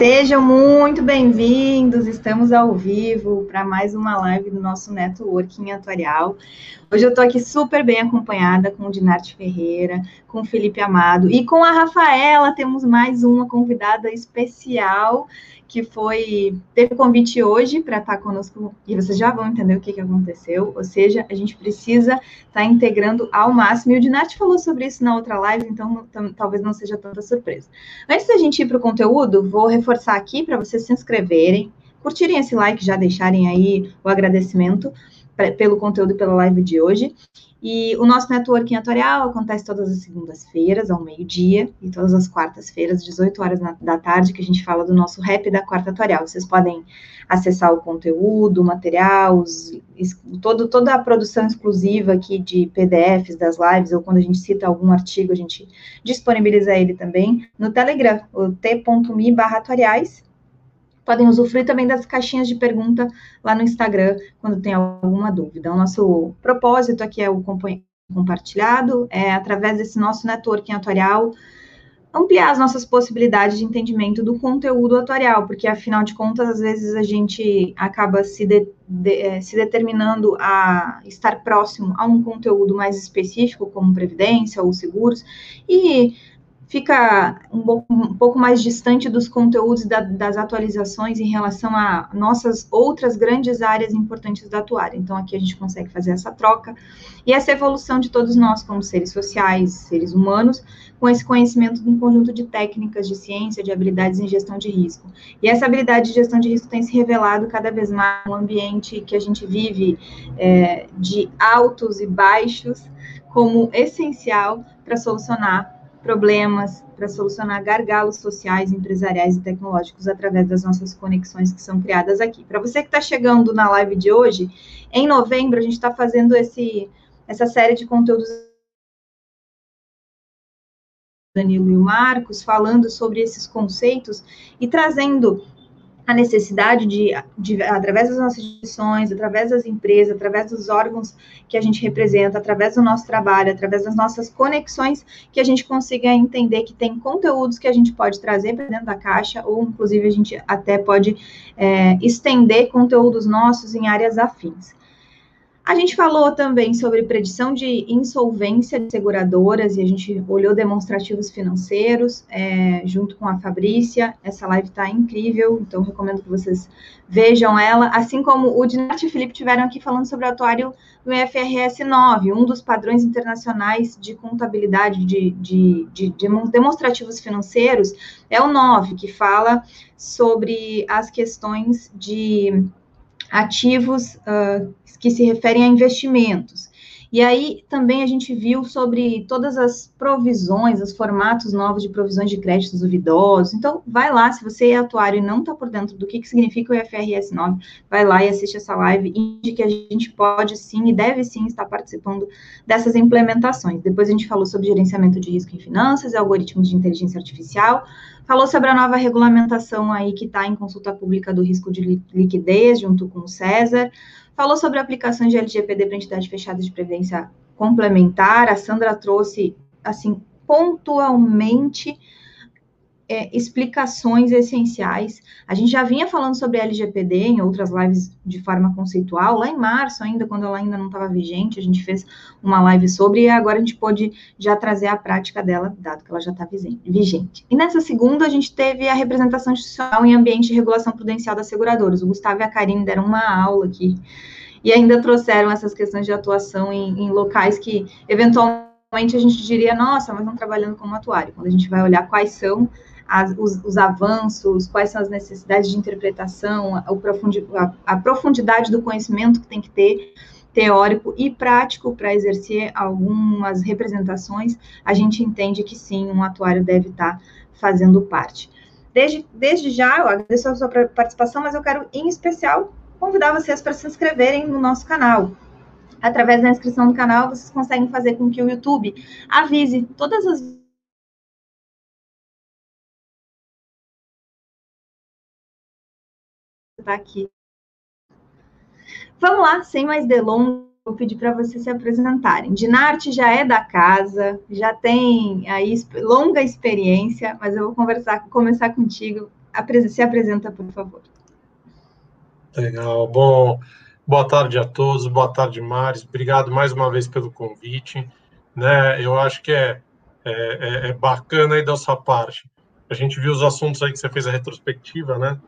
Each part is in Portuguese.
Sejam muito bem-vindos, estamos ao vivo para mais uma live do nosso Networking Atuarial. Hoje eu estou aqui super bem acompanhada com o Dinarte Ferreira, com o Felipe Amado e com a Rafaela, temos mais uma convidada especial que foi teve convite hoje para estar tá conosco e vocês já vão entender o que, que aconteceu. Ou seja, a gente precisa estar tá integrando ao máximo. E o Dinarte falou sobre isso na outra live, então talvez não seja tanta surpresa. Antes da gente ir para o conteúdo, vou reforçar aqui para vocês se inscreverem, curtirem esse like, já deixarem aí o agradecimento pelo conteúdo pela live de hoje. E o nosso networking atorial acontece todas as segundas-feiras, ao meio-dia, e todas as quartas-feiras, 18 horas na, da tarde, que a gente fala do nosso rap da quarta atorial. Vocês podem acessar o conteúdo, o material, os, todo, toda a produção exclusiva aqui de PDFs das lives, ou quando a gente cita algum artigo, a gente disponibiliza ele também no Telegram, o t.me barra podem usufruir também das caixinhas de pergunta lá no Instagram, quando tem alguma dúvida. O nosso propósito aqui é o compartilhado, é através desse nosso networking atuarial, ampliar as nossas possibilidades de entendimento do conteúdo atuarial, porque afinal de contas, às vezes a gente acaba se, de, de, eh, se determinando a estar próximo a um conteúdo mais específico, como previdência ou seguros, e fica um, um pouco mais distante dos conteúdos da, das atualizações em relação a nossas outras grandes áreas importantes da atuária. Então, aqui a gente consegue fazer essa troca e essa evolução de todos nós como seres sociais, seres humanos, com esse conhecimento de um conjunto de técnicas de ciência, de habilidades em gestão de risco. E essa habilidade de gestão de risco tem se revelado cada vez mais no ambiente que a gente vive é, de altos e baixos como essencial para solucionar problemas, para solucionar gargalos sociais, empresariais e tecnológicos através das nossas conexões que são criadas aqui. Para você que está chegando na live de hoje, em novembro a gente está fazendo esse, essa série de conteúdos Danilo e o Marcos falando sobre esses conceitos e trazendo a necessidade de, de, através das nossas instituições, através das empresas, através dos órgãos que a gente representa, através do nosso trabalho, através das nossas conexões, que a gente consiga entender que tem conteúdos que a gente pode trazer para dentro da caixa, ou inclusive a gente até pode é, estender conteúdos nossos em áreas afins. A gente falou também sobre predição de insolvência de seguradoras e a gente olhou demonstrativos financeiros é, junto com a Fabrícia. Essa live está incrível, então recomendo que vocês vejam ela. Assim como o Dinarte e o Felipe tiveram aqui falando sobre o atuário do IFRS 9, um dos padrões internacionais de contabilidade de, de, de, de demonstrativos financeiros, é o 9, que fala sobre as questões de ativos uh, que se referem a investimentos. E aí também a gente viu sobre todas as provisões, os formatos novos de provisões de créditos duvidosos. Então, vai lá, se você é atuário e não está por dentro do que, que significa o IFRS 9, vai lá e assiste essa live e que a gente pode sim e deve sim estar participando dessas implementações. Depois a gente falou sobre gerenciamento de risco em finanças, algoritmos de inteligência artificial, falou sobre a nova regulamentação aí que está em consulta pública do risco de liquidez, junto com o César, falou sobre aplicações de LGPD para entidade fechada de previdência complementar. A Sandra trouxe, assim, pontualmente é, explicações essenciais. A gente já vinha falando sobre LGPD em outras lives de forma conceitual, lá em março ainda, quando ela ainda não estava vigente, a gente fez uma live sobre, e agora a gente pôde já trazer a prática dela, dado que ela já está vigente. E nessa segunda, a gente teve a representação institucional em ambiente de regulação prudencial das seguradoras. O Gustavo e a Karine deram uma aula aqui, e ainda trouxeram essas questões de atuação em, em locais que, eventualmente, a gente diria, nossa, mas não trabalhando como atuário. Quando a gente vai olhar quais são as, os, os, avanços, quais são as necessidades de interpretação, a, a, profundidade do conhecimento que tem que ter teórico e prático para exercer algumas representações, a gente entende que sim, um atuário deve estar fazendo parte. Desde, desde já, eu agradeço a sua participação, mas eu quero, em especial, convidar vocês para se inscreverem no nosso canal. Através da inscrição no canal, vocês conseguem fazer com que o YouTube avise todas as está aqui. Vamos lá, sem mais delongas, vou pedir para vocês se apresentarem. Dinarte já é da casa, já tem aí longa experiência, mas eu vou conversar, começar contigo. se apresenta, por favor. Legal. Bom, boa tarde a todos, boa tarde, Maris. Obrigado mais uma vez pelo convite. Né, eu acho que é, é, é, é bacana aí da sua parte. A gente viu os assuntos aí que você fez a retrospectiva, né?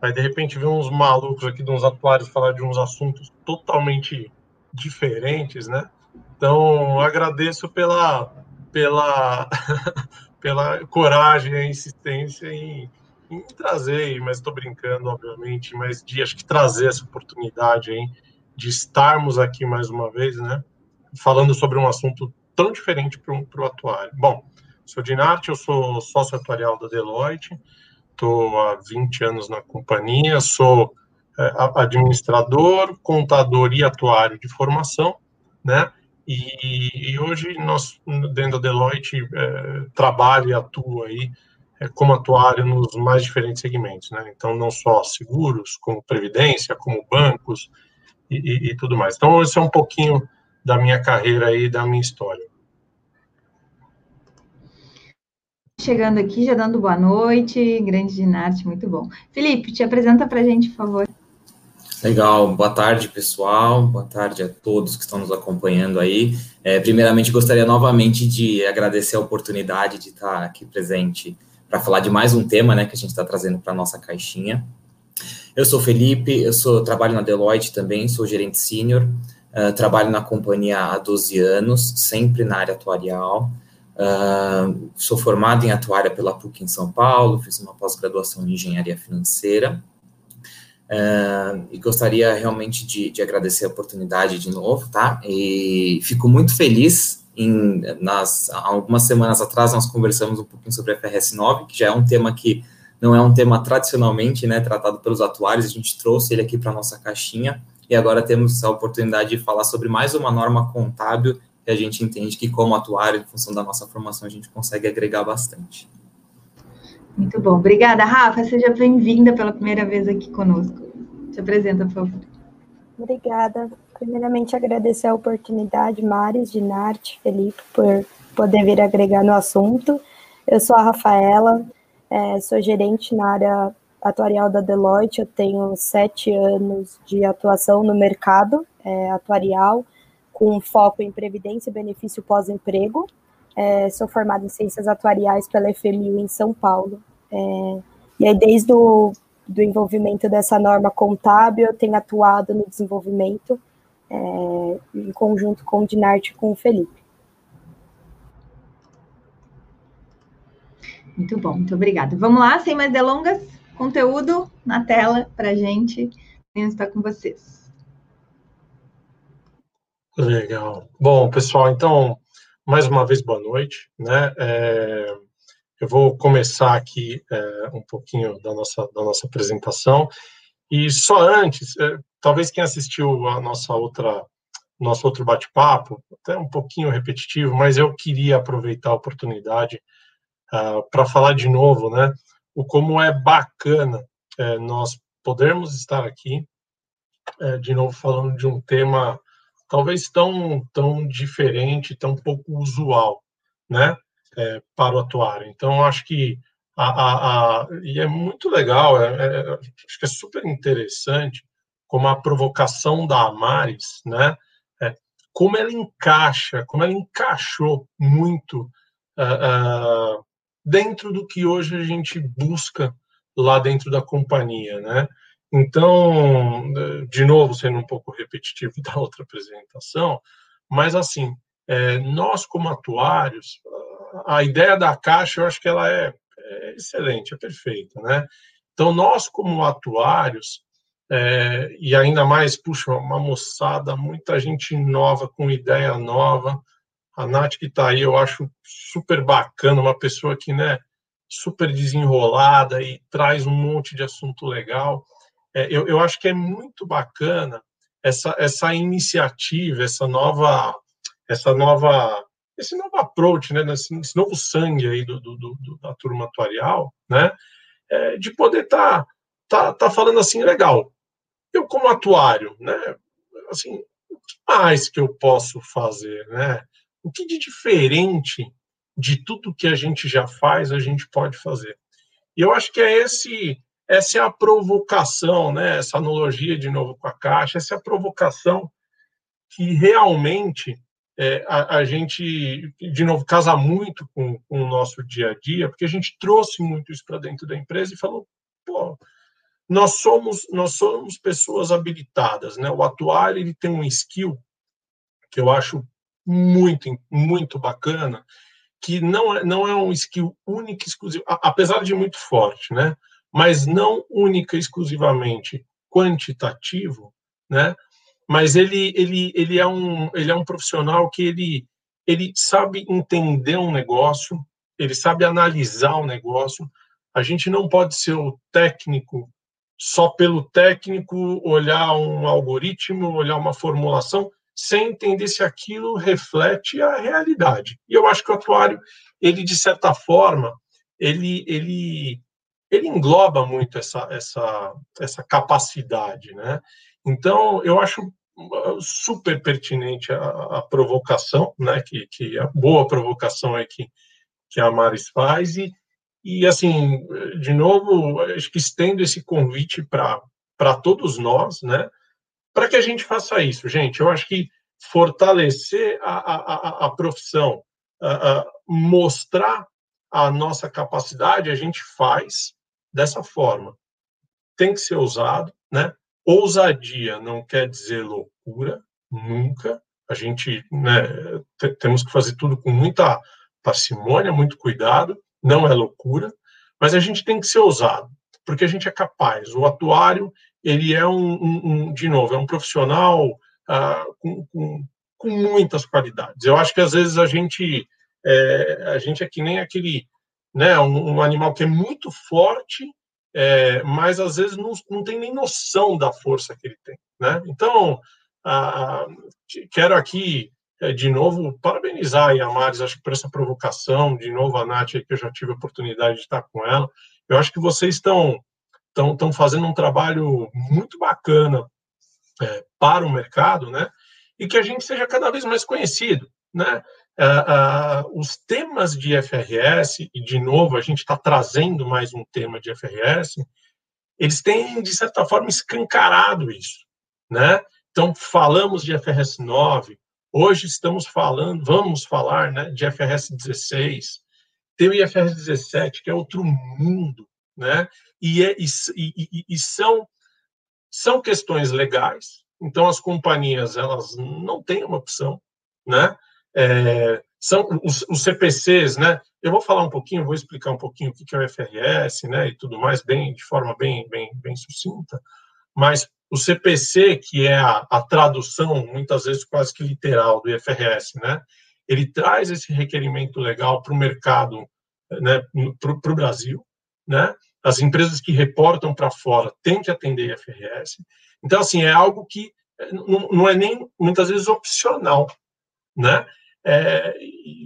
Aí, de repente, viu uns malucos aqui, de uns atuários, falar de uns assuntos totalmente diferentes, né? Então, agradeço pela, pela, pela coragem e insistência em, em trazer, mas estou brincando, obviamente, mas de acho que trazer essa oportunidade aí de estarmos aqui mais uma vez, né? Falando sobre um assunto tão diferente para o atuário. Bom, sou Dinarte, eu sou sócio atuarial da Deloitte, estou há 20 anos na companhia, sou é, administrador, contador e atuário de formação, né? E, e hoje nós, dentro da Deloitte, é, trabalho e atuo aí é, como atuário nos mais diferentes segmentos, né? Então, não só seguros, como previdência, como bancos e, e, e tudo mais. Então, esse é um pouquinho da minha carreira aí, da minha história. Chegando aqui, já dando boa noite, grande Dinarte, muito bom. Felipe, te apresenta para a gente, por favor. Legal, boa tarde pessoal, boa tarde a todos que estão nos acompanhando aí. É, primeiramente, gostaria novamente de agradecer a oportunidade de estar aqui presente para falar de mais um tema né, que a gente está trazendo para a nossa caixinha. Eu sou Felipe, eu sou, trabalho na Deloitte também, sou gerente sênior, uh, trabalho na companhia há 12 anos, sempre na área atuarial. Uh, sou formado em atuária pela PUC em São Paulo, fiz uma pós-graduação em engenharia financeira Uh, e gostaria realmente de, de, agradecer a oportunidade de novo, tá? E fico muito feliz em nas algumas semanas atrás nós conversamos um pouquinho sobre a FRS 9, que já é um tema que não é um tema tradicionalmente, né, tratado pelos atuários, a gente trouxe ele aqui para nossa caixinha e agora temos a oportunidade de falar sobre mais uma norma contábil que a gente entende que como atuário, em função da nossa formação, a gente consegue agregar bastante. Muito bom. Obrigada, Rafa. Seja bem-vinda pela primeira vez aqui conosco. Se apresenta, por favor. Obrigada. Primeiramente, agradecer a oportunidade, Maris, Dinarte, Felipe, por poder vir agregar no assunto. Eu sou a Rafaela, é, sou gerente na área atuarial da Deloitte. Eu tenho sete anos de atuação no mercado é, atuarial, com foco em previdência e benefício pós-emprego. É, sou formada em ciências atuariais pela FMU em São Paulo. É, e aí, desde o do envolvimento dessa norma contábil, eu tenho atuado no desenvolvimento é, em conjunto com o Dinarte e com o Felipe. Muito bom, muito obrigada. Vamos lá, sem mais delongas, conteúdo na tela para a gente. Está com vocês. Legal. Bom, pessoal, então mais uma vez, boa noite. Né? É, eu vou começar aqui é, um pouquinho da nossa, da nossa apresentação. E só antes, é, talvez quem assistiu a nossa outra nosso outro bate-papo, até um pouquinho repetitivo, mas eu queria aproveitar a oportunidade uh, para falar de novo, né, o como é bacana é, nós podermos estar aqui, é, de novo falando de um tema talvez tão, tão diferente, tão pouco usual, né, é, para o atuário. Então, acho que a, a, a, e é muito legal, é, é, acho que é super interessante como a provocação da Amares, né, é, como ela encaixa, como ela encaixou muito uh, uh, dentro do que hoje a gente busca lá dentro da companhia, né? Então, de novo, sendo um pouco repetitivo da outra apresentação, mas assim, é, nós como atuários, a ideia da caixa, eu acho que ela é, é excelente, é perfeita, né? Então, nós como atuários, é, e ainda mais, puxa, uma moçada, muita gente nova, com ideia nova, a Nath que está aí, eu acho super bacana, uma pessoa que, né, super desenrolada e traz um monte de assunto legal eu, eu acho que é muito bacana essa, essa iniciativa, essa nova, essa nova, esse novo approach, né, esse, esse novo sangue aí do, do, do, da turma atuarial, né, é, de poder estar tá, tá, tá falando assim, legal, eu como atuário, né, assim, o que mais que eu posso fazer, né, o que de diferente de tudo que a gente já faz a gente pode fazer. E eu acho que é esse essa é a provocação, né? Essa analogia de novo com a caixa, essa é a provocação que realmente é, a, a, gente, de novo, casa muito com, com, o nosso dia a dia, porque a gente trouxe muito isso para dentro da empresa e falou, pô, nós somos nós somos pessoas habilitadas, né? O atuário ele tem um skill que eu acho muito muito bacana, que não é, não é um skill único e exclusivo, apesar de muito forte, né? Mas não única e exclusivamente quantitativo, né? mas ele, ele, ele, é um, ele é um profissional que ele, ele sabe entender um negócio, ele sabe analisar o um negócio. A gente não pode ser o técnico só pelo técnico olhar um algoritmo, olhar uma formulação, sem entender se aquilo reflete a realidade. E eu acho que o atuário, ele de certa forma, ele, ele, ele engloba muito essa, essa, essa capacidade, né? Então, eu acho super pertinente a, a provocação, né, que, que a boa provocação é que, que a Maris faz, e, e assim, de novo, acho que estendo esse convite para todos nós, né, para que a gente faça isso, gente. Eu acho que fortalecer a, a, a profissão, a, mostrar a nossa capacidade, a gente faz dessa forma. Tem que ser usado, né? Ousadia não quer dizer loucura, nunca. A gente né, temos que fazer tudo com muita parcimônia, muito cuidado, não é loucura, mas a gente tem que ser ousado, porque a gente é capaz. O atuário, ele é um, um, um de novo, é um profissional ah, com, com, com, muitas qualidades. Eu acho que às vezes a gente é, a gente é que nem aquele, né, um, um animal que é muito forte é, mas às vezes não, não tem nem noção da força que ele tem. Né? Então, ah, quero aqui, é, de novo, parabenizar a Maris, acho que por essa provocação, de novo a Nath, que eu já tive a oportunidade de estar com ela. Eu acho que vocês estão, estão, estão fazendo um trabalho muito bacana é, para o mercado, né? e que a gente seja cada vez mais conhecido. Né? Uh, uh, os temas de FRS, e de novo a gente está trazendo mais um tema de FRS, eles têm, de certa forma, escancarado isso. Né? Então, falamos de FRS 9, hoje estamos falando, vamos falar né, de FRS 16, tem o IFRS 17, que é outro mundo, né? e, é, e, e, e são, são questões legais, então as companhias elas não têm uma opção, né? É, são os, os, CPCs, né? Eu vou falar um pouquinho, vou explicar um pouquinho o que é o FRS, né, e tudo mais, bem de forma bem, bem, bem sucinta. Mas o CPC, que é a, a tradução muitas vezes quase que literal do IFRS, né? Ele traz esse requerimento legal para o mercado, né, para o Brasil, né? As empresas que reportam para fora têm que atender IFRS. Então, assim, é algo que não, não é nem muitas vezes opcional, né? É,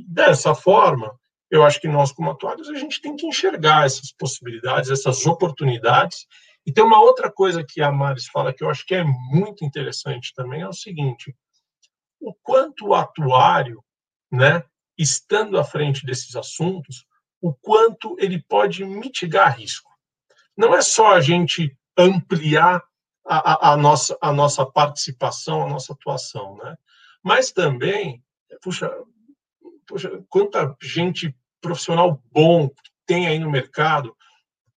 dessa forma, eu acho que nós, como atuários, a gente tem que enxergar essas possibilidades, essas oportunidades. E tem uma outra coisa que a Maris fala que eu acho que é muito interessante também, é o seguinte, o quanto o atuário, né, estando à frente desses assuntos, o quanto ele pode mitigar risco. Não é só a gente ampliar a, a, a nossa, a nossa participação, a nossa atuação, né? mas também puxa, puxa, quanta gente profissional bom tem aí no mercado,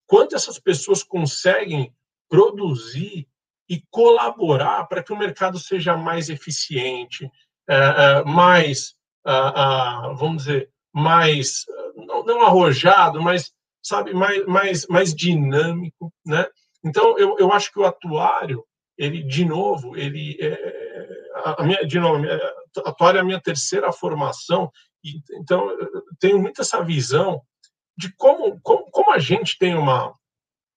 quanto essas pessoas conseguem produzir e colaborar para que o mercado seja mais eficiente, é, é, mais, vamos dizer, mais, não, arrojado, mas, sabe, mais, mais, mais dinâmico, né? Então, eu, eu acho que o atuário, ele, de novo, ele, é, a minha, de novo, atuária é a minha terceira formação, e, então tenho muito essa visão de como, como, como a gente tem uma,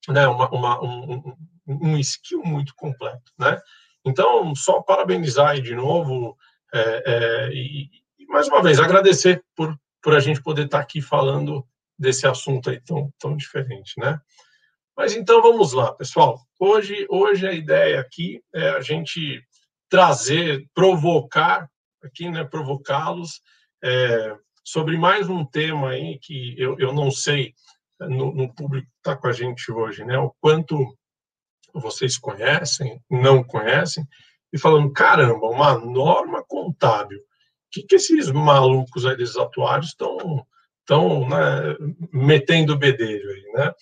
né, uma, uma um, um skill muito completo, né? Então, só parabenizar aí de novo é, é, e, e, mais uma vez, agradecer por, por a gente poder estar aqui falando desse assunto aí tão, tão diferente, né? Mas então, vamos lá, pessoal. Hoje, hoje a ideia aqui é a gente trazer, provocar aqui, né, provocá-los é, sobre mais um tema aí que eu, eu não sei no, no público que está com a gente hoje, né? O quanto vocês conhecem, não conhecem, e falando, caramba, uma norma contábil. O que, que esses malucos aí desses atuários estão estão né, metendo bedelho aí, né?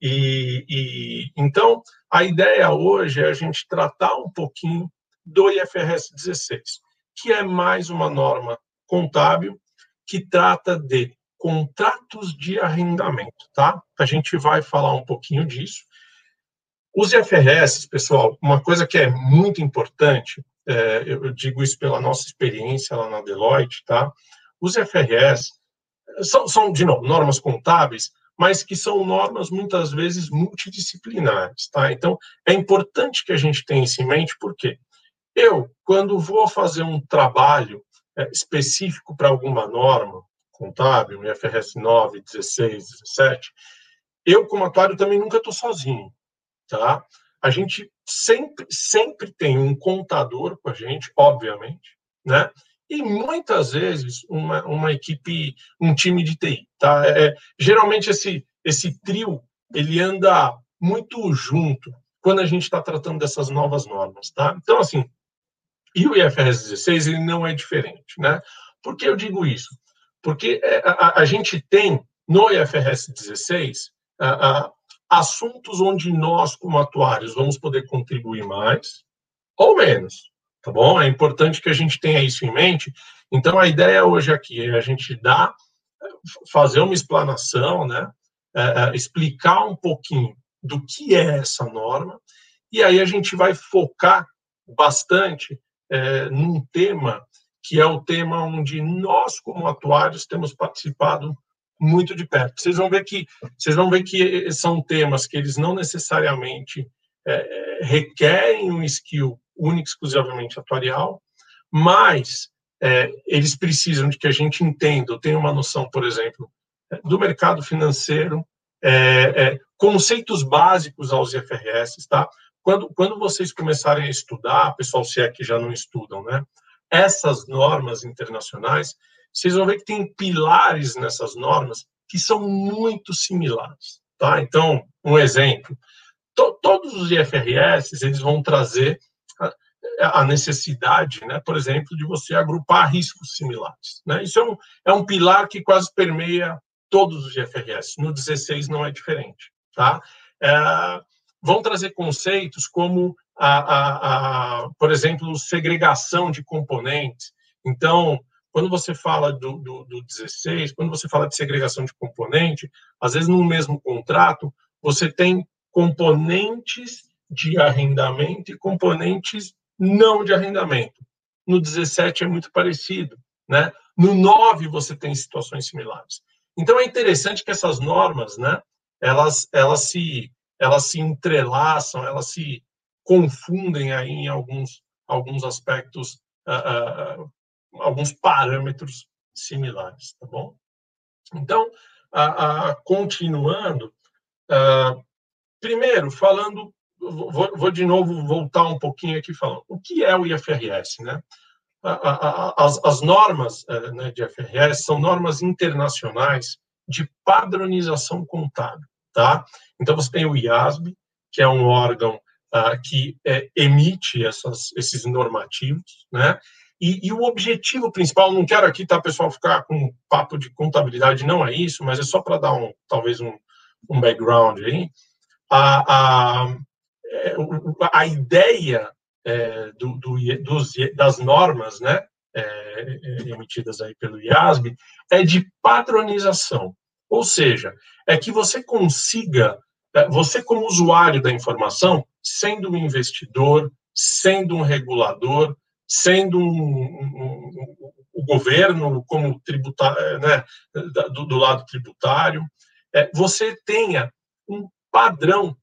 E, e, então a ideia hoje é a gente tratar um pouquinho do IFRS 16, que é mais uma norma contábil que trata de contratos de arrendamento, tá? A gente vai falar um pouquinho disso. Os IFRS, pessoal, uma coisa que é muito importante, é, eu digo isso pela nossa experiência lá na Deloitte, tá? Os IFRS são, são, de novo, normas contábeis, mas que são normas muitas vezes multidisciplinares, tá? Então, é importante que a gente tenha isso em mente, porque eu, quando vou fazer um trabalho é, específico para alguma norma, contábil, IFRS 9, 16, 17, eu, como atuário, também nunca estou sozinho, tá? A gente sempre, sempre tem um contador com a gente, obviamente, né? E muitas vezes uma, uma equipe, um time de TI, tá? É, é, geralmente esse, esse trio, ele anda muito junto quando a gente está tratando dessas novas normas, tá? Então, assim, e o IFRS 16, ele não é diferente, né? Por que eu digo isso? Porque é, a, a gente tem no IFRS 16 a, assuntos onde nós, como atuários, vamos poder contribuir mais ou menos, tá bom? É importante que a gente tenha isso em mente. Então, a ideia hoje aqui é a gente dar, fazer uma explanação, né? É, é, explicar um pouquinho do que é essa norma, e aí a gente vai focar bastante é, num tema que é o tema onde nós, como atuários, temos participado muito de perto. Vocês vão ver que vocês vão ver que são temas que eles não necessariamente é, requerem um skill único exclusivamente atuarial, mas é, eles precisam de que a gente entenda, tenha uma noção, por exemplo, do mercado financeiro, é, é, conceitos básicos aos IFRS, tá? Quando, quando vocês começarem a estudar, pessoal, se é que já não estudam, né? essas normas internacionais, vocês vão ver que tem pilares nessas normas que são muito similares, tá? Então, um exemplo, to, todos os IFRS, eles vão trazer a, a, necessidade, né, por exemplo, de você agrupar riscos similares, né? Isso é um, é um pilar que quase permeia todos os IFRS. No 16 não é diferente, tá? É, vão trazer conceitos como a, a, a, por exemplo, segregação de componentes. Então, quando você fala do, do, do 16, quando você fala de segregação de componente, às vezes no mesmo contrato, você tem componentes de arrendamento e componentes não de arrendamento. No 17 é muito parecido, né? No 9 você tem situações similares. Então é interessante que essas normas, né, elas elas se elas se entrelaçam, elas se confundem aí em alguns, alguns aspectos, uh, uh, alguns parâmetros similares, tá bom? Então, uh, continuando, primeiro, falando, vou, vou, de novo voltar um pouquinho aqui falando, o que é o IFRS, né? As, as normas eh, né, de IFRS são normas internacionais de padronização contábil, tá? Então, você tem o IASB, que é um órgão uh, que é, emite essas, esses normativos, né? E, e, o objetivo principal, não quero aqui, tá, pessoal, ficar com um papo de contabilidade, não é isso, mas é só para dar um, talvez um, um background aí. A, a, é, a ideia é, do, do, dos, das normas, né, é, é, emitidas aí pelo IASB, é de padronização. Ou seja, é que você consiga, é, você como usuário da informação, sendo um investidor, sendo um regulador, sendo um, um, um, o governo como tributário, né, do, do, lado tributário, é, você tenha um padrão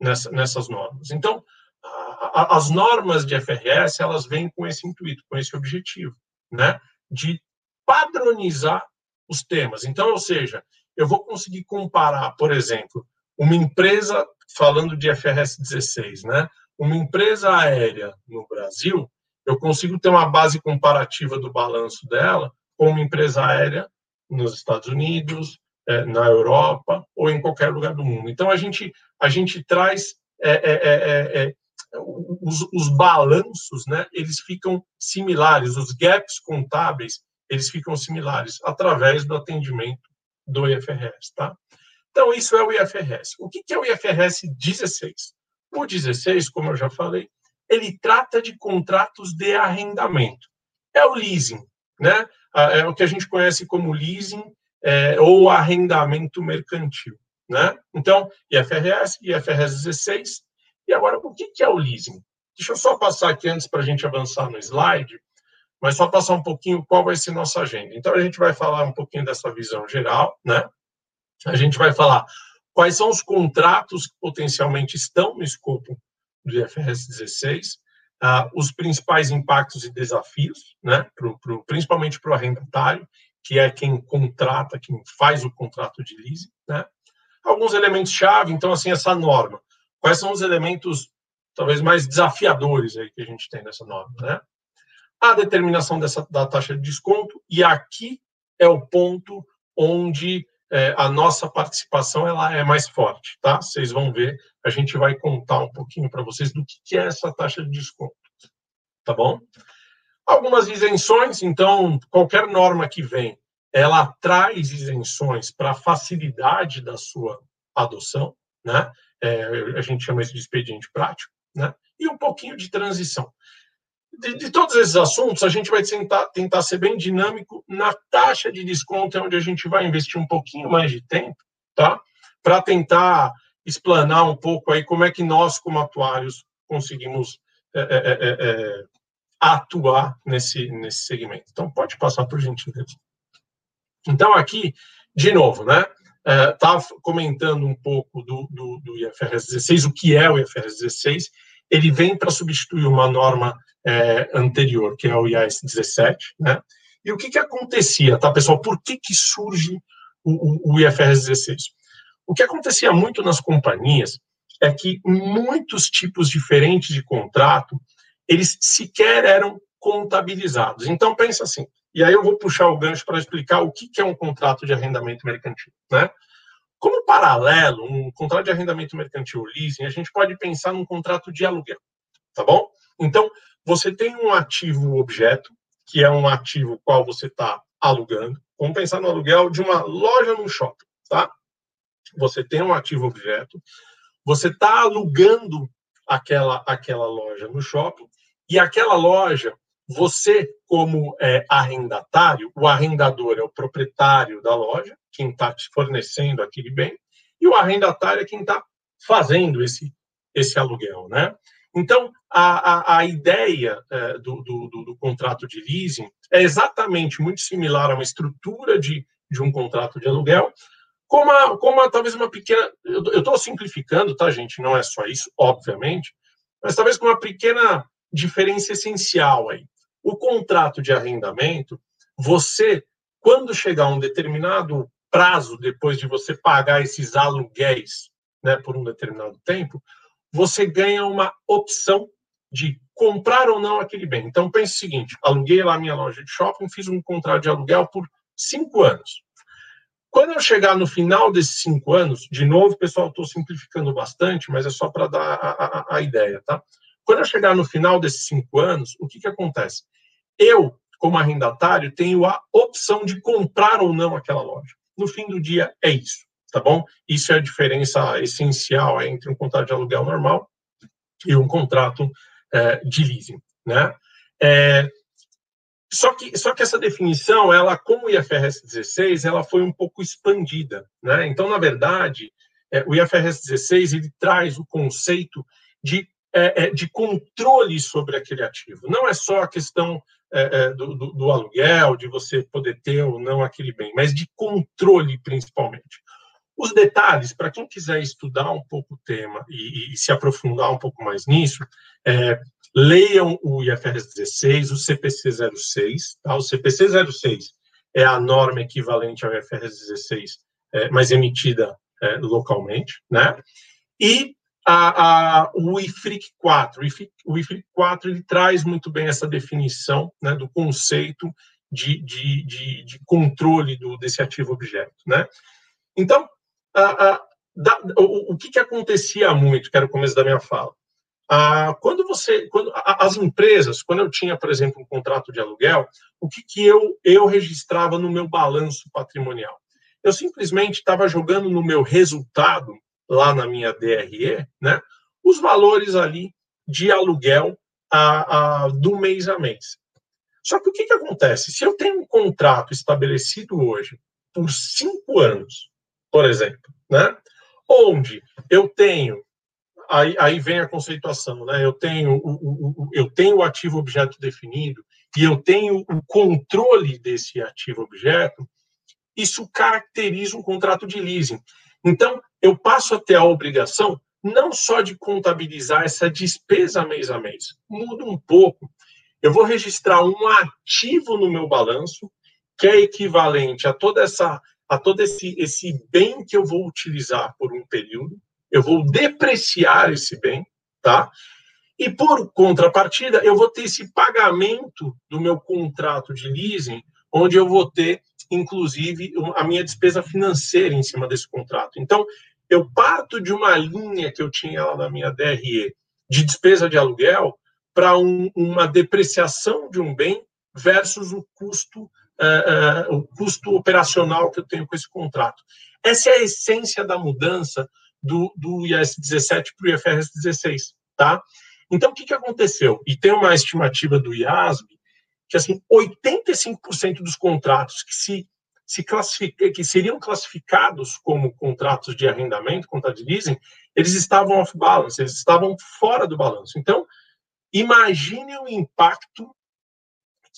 nessa, nessas normas. Então, a, a, as normas de FRS elas vêm com esse intuito, com esse objetivo, né, de padronizar os temas. Então, ou seja, eu vou conseguir comparar, por exemplo, uma empresa falando de FRS 16, né? Uma empresa aérea no Brasil, eu consigo ter uma base comparativa do balanço dela com uma empresa aérea nos Estados Unidos, é, na Europa ou em qualquer lugar do mundo. Então, a gente, a gente traz é, é, é, é os, os, balanços, né, eles ficam similares, os gaps contábeis, eles ficam similares através do atendimento do IFRS, tá? Então, isso é o IFRS. O que é o IFRS 16? O 16, como eu já falei, ele trata de contratos de arrendamento. É o leasing, né? É o que a gente conhece como leasing é, ou arrendamento mercantil, né? Então, IFRS, IFRS 16. E agora, o que é o leasing? Deixa eu só passar aqui antes para a gente avançar no slide, mas só passar um pouquinho qual vai ser nossa agenda. Então, a gente vai falar um pouquinho dessa visão geral, né? A gente vai falar quais são os contratos que potencialmente estão no escopo do IFRS 16, uh, os principais impactos e desafios, né, pro, pro, principalmente para o arrendatário, que é quem contrata, quem faz o contrato de leasing, né? Alguns elementos-chave, então, assim, essa norma. Quais são os elementos, talvez, mais desafiadores aí que a gente tem nessa norma, né? A determinação dessa, da taxa de desconto, e aqui é o ponto onde é, a nossa participação ela é mais forte, tá? Vocês vão ver, a gente vai contar um pouquinho para vocês do que é essa taxa de desconto, tá bom? Algumas isenções, então, qualquer norma que vem, ela traz isenções para facilidade da sua adoção, né? É, a gente chama isso de expediente prático, né? E um pouquinho de transição de, de, todos esses assuntos, a gente vai tentar, tentar ser bem dinâmico na taxa de desconto, é onde a gente vai investir um pouquinho mais de tempo, tá? Para tentar explanar um pouco aí como é que nós, como atuários, conseguimos é, é, é, é atuar nesse, nesse segmento. Então, pode passar por gentileza. Então, aqui, de novo, né? Estava é, comentando um pouco do, do, do IFRS 16, o que é o IFRS 16, ele vem para substituir uma norma é, anterior, que é o IAS 17, né? E o que, que acontecia, tá, pessoal? Por que, que surge o, o, IFRS 16? O que acontecia muito nas companhias é que muitos tipos diferentes de contrato, eles sequer eram contabilizados. Então, pensa assim, e aí eu vou puxar o gancho para explicar o que, que é um contrato de arrendamento mercantil, né? Como paralelo, um contrato de arrendamento mercantil leasing, a gente pode pensar num contrato de aluguel, tá bom? Então, você tem um ativo objeto, que é um ativo qual você está alugando. Vamos pensar no aluguel de uma loja no shopping, tá? Você tem um ativo objeto, você está alugando aquela, aquela loja no shopping, e aquela loja, você, como é, arrendatário, o arrendador é o proprietário da loja, quem está te fornecendo aquele bem, e o arrendatário é quem está fazendo esse, esse aluguel, né? Então, a, a, a ideia é, do, do, do, contrato de leasing é exatamente muito similar a uma estrutura de, de um contrato de aluguel, como, a, como a, talvez uma pequena. Eu estou simplificando, tá, gente? Não é só isso, obviamente, mas talvez com uma pequena diferença essencial aí. O contrato de arrendamento, você, quando chegar a um determinado prazo depois de você pagar esses aluguéis né, por um determinado tempo, você ganha uma opção de comprar ou não aquele bem. Então, pense o seguinte: aluguei lá minha loja de shopping, fiz um contrato de aluguel por cinco anos. Quando eu chegar no final desses cinco anos, de novo, pessoal, estou simplificando bastante, mas é só para dar a, a, a, ideia, tá? Quando eu chegar no final desses cinco anos, o que, que acontece? Eu, como arrendatário, tenho a opção de comprar ou não aquela loja. No fim do dia, é isso tá bom? Isso é a diferença essencial entre um contrato de aluguel normal e um contrato é, de leasing, né? É, só que, só que essa definição, ela, como o IFRS 16, ela foi um pouco expandida, né? Então, na verdade, é, o IFRS 16 ele traz o conceito de, é, é, de controle sobre aquele ativo. Não é só a questão é, é, do, do, do aluguel, de você poder ter ou não aquele bem, mas de controle principalmente. Os detalhes, para quem quiser estudar um pouco o tema e, e se aprofundar um pouco mais nisso, é, leiam o IFRS 16, o CPC 06. Tá? O CPC 06 é a norma equivalente ao IFRS 16, é, mas emitida é, localmente, né? E a, a, o IFRIC 4. O IFRIC, o IFRIC 4 ele traz muito bem essa definição né, do conceito de, de, de, de controle do, desse ativo objeto, né? Então, a, da, o, o que, que acontecia muito, que era o começo da minha fala? Quando você, quando as empresas, quando eu tinha, por exemplo, um contrato de aluguel, o que, que eu, eu registrava no meu balanço patrimonial? Eu simplesmente estava jogando no meu resultado, lá na minha DRE, né, os valores ali de aluguel a, a, do mês a mês. Só que o que, que acontece? Se eu tenho um contrato estabelecido hoje por cinco anos, por exemplo, né, onde eu tenho aí, aí vem a conceituação, né? Eu tenho o, o, eu tenho o ativo objeto definido e eu tenho o controle desse ativo objeto. Isso caracteriza um contrato de leasing. Então, eu passo a ter a obrigação não só de contabilizar essa despesa mês a mês, muda um pouco. Eu vou registrar um ativo no meu balanço que é equivalente a toda essa a todo esse, esse bem que eu vou utilizar por um período, eu vou depreciar esse bem, tá? E por contrapartida, eu vou ter esse pagamento do meu contrato de leasing, onde eu vou ter, inclusive, a minha despesa financeira em cima desse contrato. Então, eu parto de uma linha que eu tinha lá na minha DRE de despesa de aluguel para um, uma depreciação de um bem versus o custo, uh, uh, o custo operacional que eu tenho com esse contrato. Essa é a essência da mudança do, do IAS 17 para o IFRS 16, tá? Então, o que, que aconteceu? E tem uma estimativa do IASB que, assim, 85% dos contratos que se, se classific, que seriam classificados como contratos de arrendamento, contrato de leasing, eles estavam off-balance, eles estavam fora do balanço. Então, imagine o impacto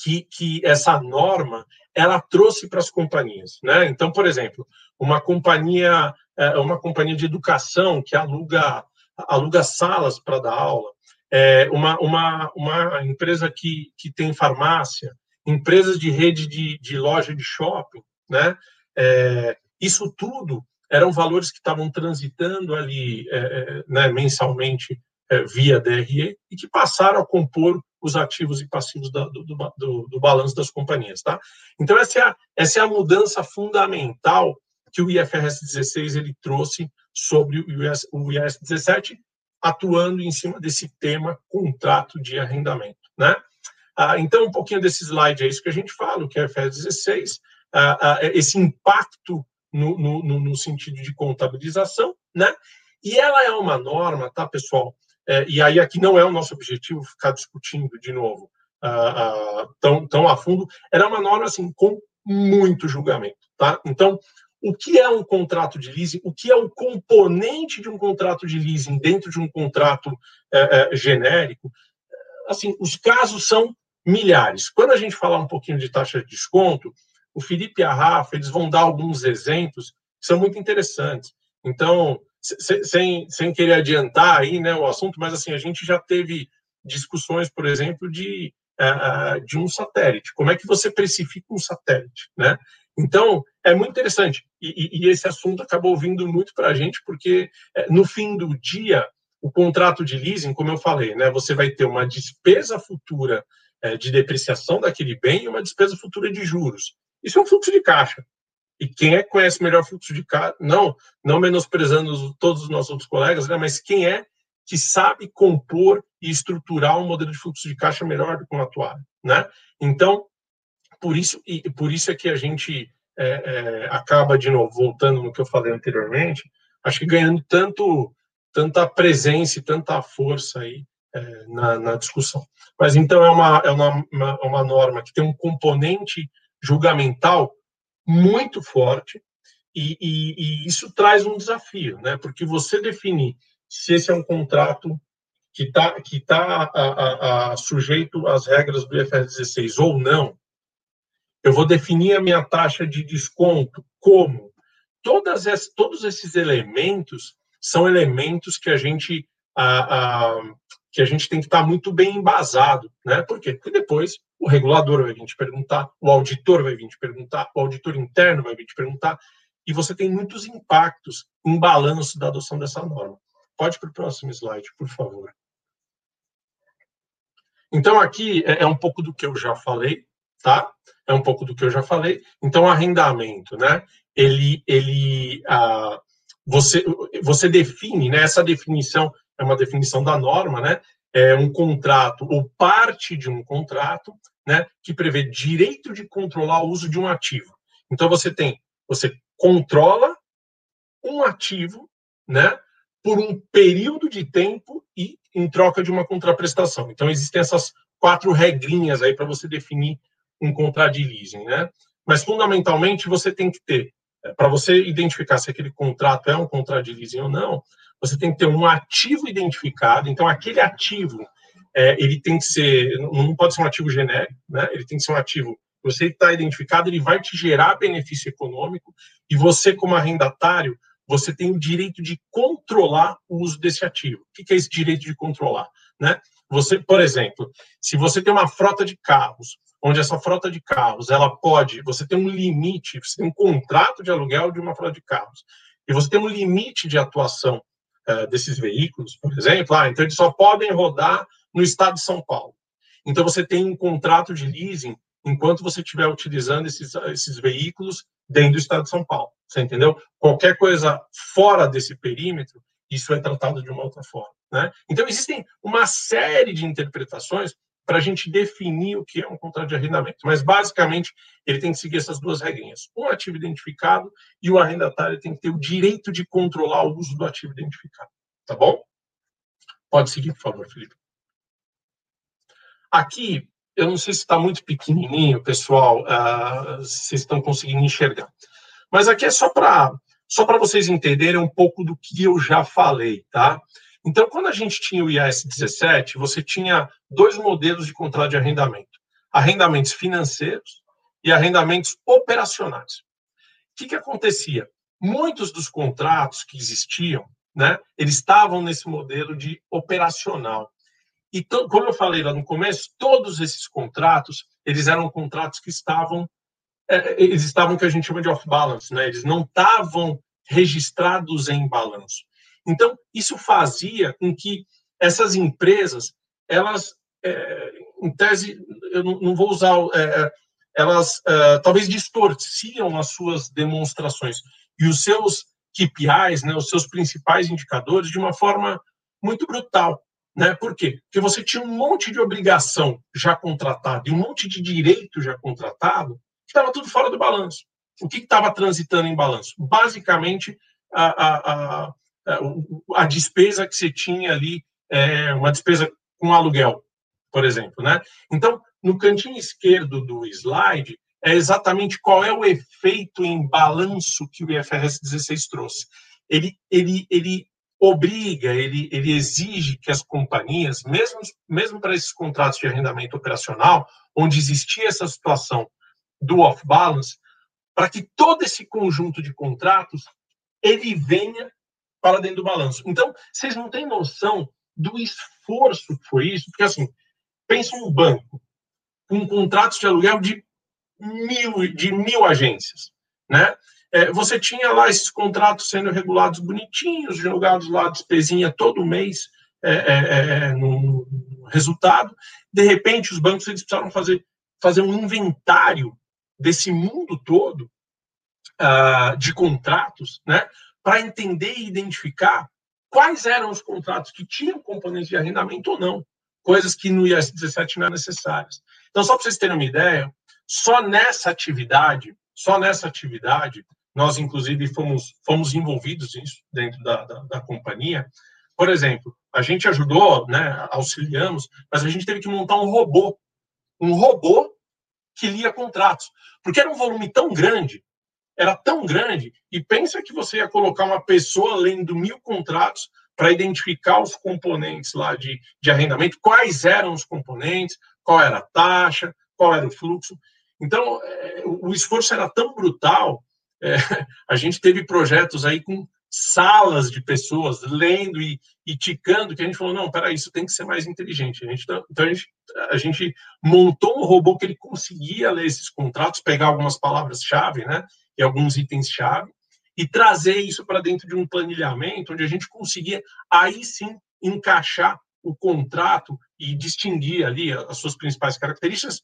que, que essa norma ela trouxe para as companhias, né? Então, por exemplo, uma companhia é uma companhia de educação que aluga, aluga salas para dar aula, é uma, uma, uma empresa que, que tem farmácia, empresas de rede de, de loja de shopping, né? É, isso tudo eram valores que estavam transitando ali é, é né, mensalmente é, via DRE e que passaram a compor os ativos e passivos do, do, do, do balanço das companhias, tá? Então, essa é a, essa é a mudança fundamental que o IFRS 16 ele trouxe sobre o IS, o IAS 17, atuando em cima desse tema contrato de arrendamento, né? Ah, então, um pouquinho desse slide é isso que a gente fala, o que é IFRS 16, ah, ah, esse impacto no, no, no, sentido de contabilização, né? E ela é uma norma, tá, pessoal? É, e aí aqui não é o nosso objetivo ficar discutindo de novo ah, ah, tão, tão a fundo, era uma norma, assim, com muito julgamento, tá? Então, o que é um contrato de leasing, o que é o componente de um contrato de leasing dentro de um contrato é, é, genérico. Assim, os casos são milhares. Quando a gente falar um pouquinho de taxa de desconto, o Felipe e a Rafa, eles vão dar alguns exemplos que são muito interessantes. Então, sem, sem querer adiantar aí né, o assunto, mas assim, a gente já teve discussões, por exemplo, de, uh, de um satélite. Como é que você precifica um satélite, né? Então, é muito interessante. E, e, esse assunto acabou vindo muito para a gente, porque é, no fim do dia, o contrato de leasing, como eu falei, né, você vai ter uma despesa futura é, de depreciação daquele bem e uma despesa futura de juros. Isso é um fluxo de caixa. E quem é que conhece melhor fluxo de caixa? Não, não menosprezando todos os nossos outros colegas, né, mas quem é que sabe compor e estruturar um modelo de fluxo de caixa melhor do que o atual, né? Então, por isso, e por isso é que a gente é, é, acaba, de novo, voltando no que eu falei anteriormente, acho que ganhando tanto, tanta presença e tanta força aí é, na, na, discussão. Mas então é uma, é uma, uma, uma norma que tem um componente julgamental muito forte, e, e, e, isso traz um desafio, né? Porque você definir se esse é um contrato que está que tá a, a, a, sujeito às regras do IFRS 16 ou não, eu vou definir a minha taxa de desconto como? Todas essas, todos esses elementos são elementos que a gente a, a, que a gente tem que estar muito bem embasado, né? Por quê? Porque depois o regulador vai vir te perguntar, o auditor vai vir te perguntar, o auditor interno vai vir te perguntar, e você tem muitos impactos em balanço da adoção dessa norma. Pode para o próximo slide, por favor. Então, aqui é, é um pouco do que eu já falei, tá? É um pouco do que eu já falei. Então, arrendamento, né? ele, ele ah, você, você define, né, essa definição é uma definição da norma, né, é um contrato ou parte de um contrato, né, que prevê direito de controlar o uso de um ativo. Então você tem, você controla um ativo, né, por um período de tempo e em troca de uma contraprestação. Então existem essas quatro regrinhas aí para você definir um leasing, né? Mas fundamentalmente você tem que ter, é, para você identificar se aquele contrato é um contrato de leasing ou não, você tem que ter um ativo identificado. Então aquele ativo é, ele tem que ser, não pode ser um ativo genérico, né? Ele tem que ser um ativo você está identificado, ele vai te gerar benefício econômico e você, como arrendatário, você tem o direito de controlar o uso desse ativo. O que é esse direito de controlar? Né? Você, por exemplo, se você tem uma frota de carros, onde essa frota de carros, ela pode, você tem um limite, você tem um contrato de aluguel de uma frota de carros, e você tem um limite de atuação uh, desses veículos, por exemplo, ah, então eles só podem rodar no estado de São Paulo. Então você tem um contrato de leasing enquanto você estiver utilizando esses, esses veículos dentro do estado de São Paulo. Você entendeu? Qualquer coisa fora desse perímetro, isso é tratado de uma outra forma. Né? Então, existem uma série de interpretações para a gente definir o que é um contrato de arrendamento. Mas, basicamente, ele tem que seguir essas duas regrinhas. Um ativo identificado e o arrendatário tem que ter o direito de controlar o uso do ativo identificado. Tá bom? Pode seguir, por favor, Felipe. Aqui, eu não sei se está muito pequenininho, pessoal, uh, vocês estão conseguindo enxergar. Mas aqui é só para só para vocês entenderem um pouco do que eu já falei, tá? Então, quando a gente tinha o IAS 17, você tinha dois modelos de contrato de arrendamento: arrendamentos financeiros e arrendamentos operacionais. O que, que acontecia? Muitos dos contratos que existiam, né, eles estavam nesse modelo de operacional. E como eu falei lá no começo, todos esses contratos, eles eram contratos que estavam, é, eles estavam que a gente chama de off-balance, né? Eles não estavam registrados em balanço. Então, isso fazia com que essas empresas, elas, é, em tese, eu não, não vou usar, é, é elas é, talvez distorciam as suas demonstrações e os seus KPIs, né, os seus principais indicadores, de uma forma muito brutal. Né? Por quê? Porque você tinha um monte de obrigação já contratada e um monte de direito já contratado que estava tudo fora do balanço. O que estava transitando em balanço? Basicamente, a, a, a, a, despesa que você tinha ali, é, uma despesa com aluguel, por exemplo. Né? Então, no cantinho esquerdo do slide, é exatamente qual é o efeito em balanço que o IFRS 16 trouxe. Ele, ele, ele obriga, ele, ele exige que as companhias, mesmo, mesmo para esses contratos de arrendamento operacional, onde existia essa situação do off-balance, para que todo esse conjunto de contratos ele venha para dentro do balanço. Então, vocês não têm noção do esforço que foi isso, porque assim, pensa um banco com contratos de aluguel de mil, de mil agências, né? É, você tinha lá esses contratos sendo regulados bonitinhos, jogados lá despesinha todo mês é, é, é, no, no, resultado. De repente, os bancos eles precisaram fazer, fazer um inventário desse mundo todo uh, de contratos, né, para entender e identificar quais eram os contratos que tinham componentes de arrendamento ou não, coisas que no IS 17 não eram necessárias. Então, só para vocês terem uma ideia, só nessa atividade, só nessa atividade, nós, inclusive, fomos, fomos envolvidos nisso dentro da, da, da companhia. Por exemplo, a gente ajudou, né, auxiliamos, mas a gente teve que montar um robô. Um robô que lia contratos. Porque era um volume tão grande, era tão grande, e pensa que você ia colocar uma pessoa lendo mil contratos para identificar os componentes lá de, de arrendamento, quais eram os componentes, qual era a taxa, qual era o fluxo. Então, é, o esforço era tão brutal é, a gente teve projetos aí com salas de pessoas lendo e, e ticando, que a gente falou, não, peraí, isso tem que ser mais inteligente. A gente, tá, então, a gente, a gente montou um robô que ele conseguia ler esses contratos, pegar algumas palavras-chave, né, e alguns itens-chave, e trazer isso para dentro de um planilhamento, onde a gente conseguia, aí sim, encaixar o contrato e distinguir ali as suas principais características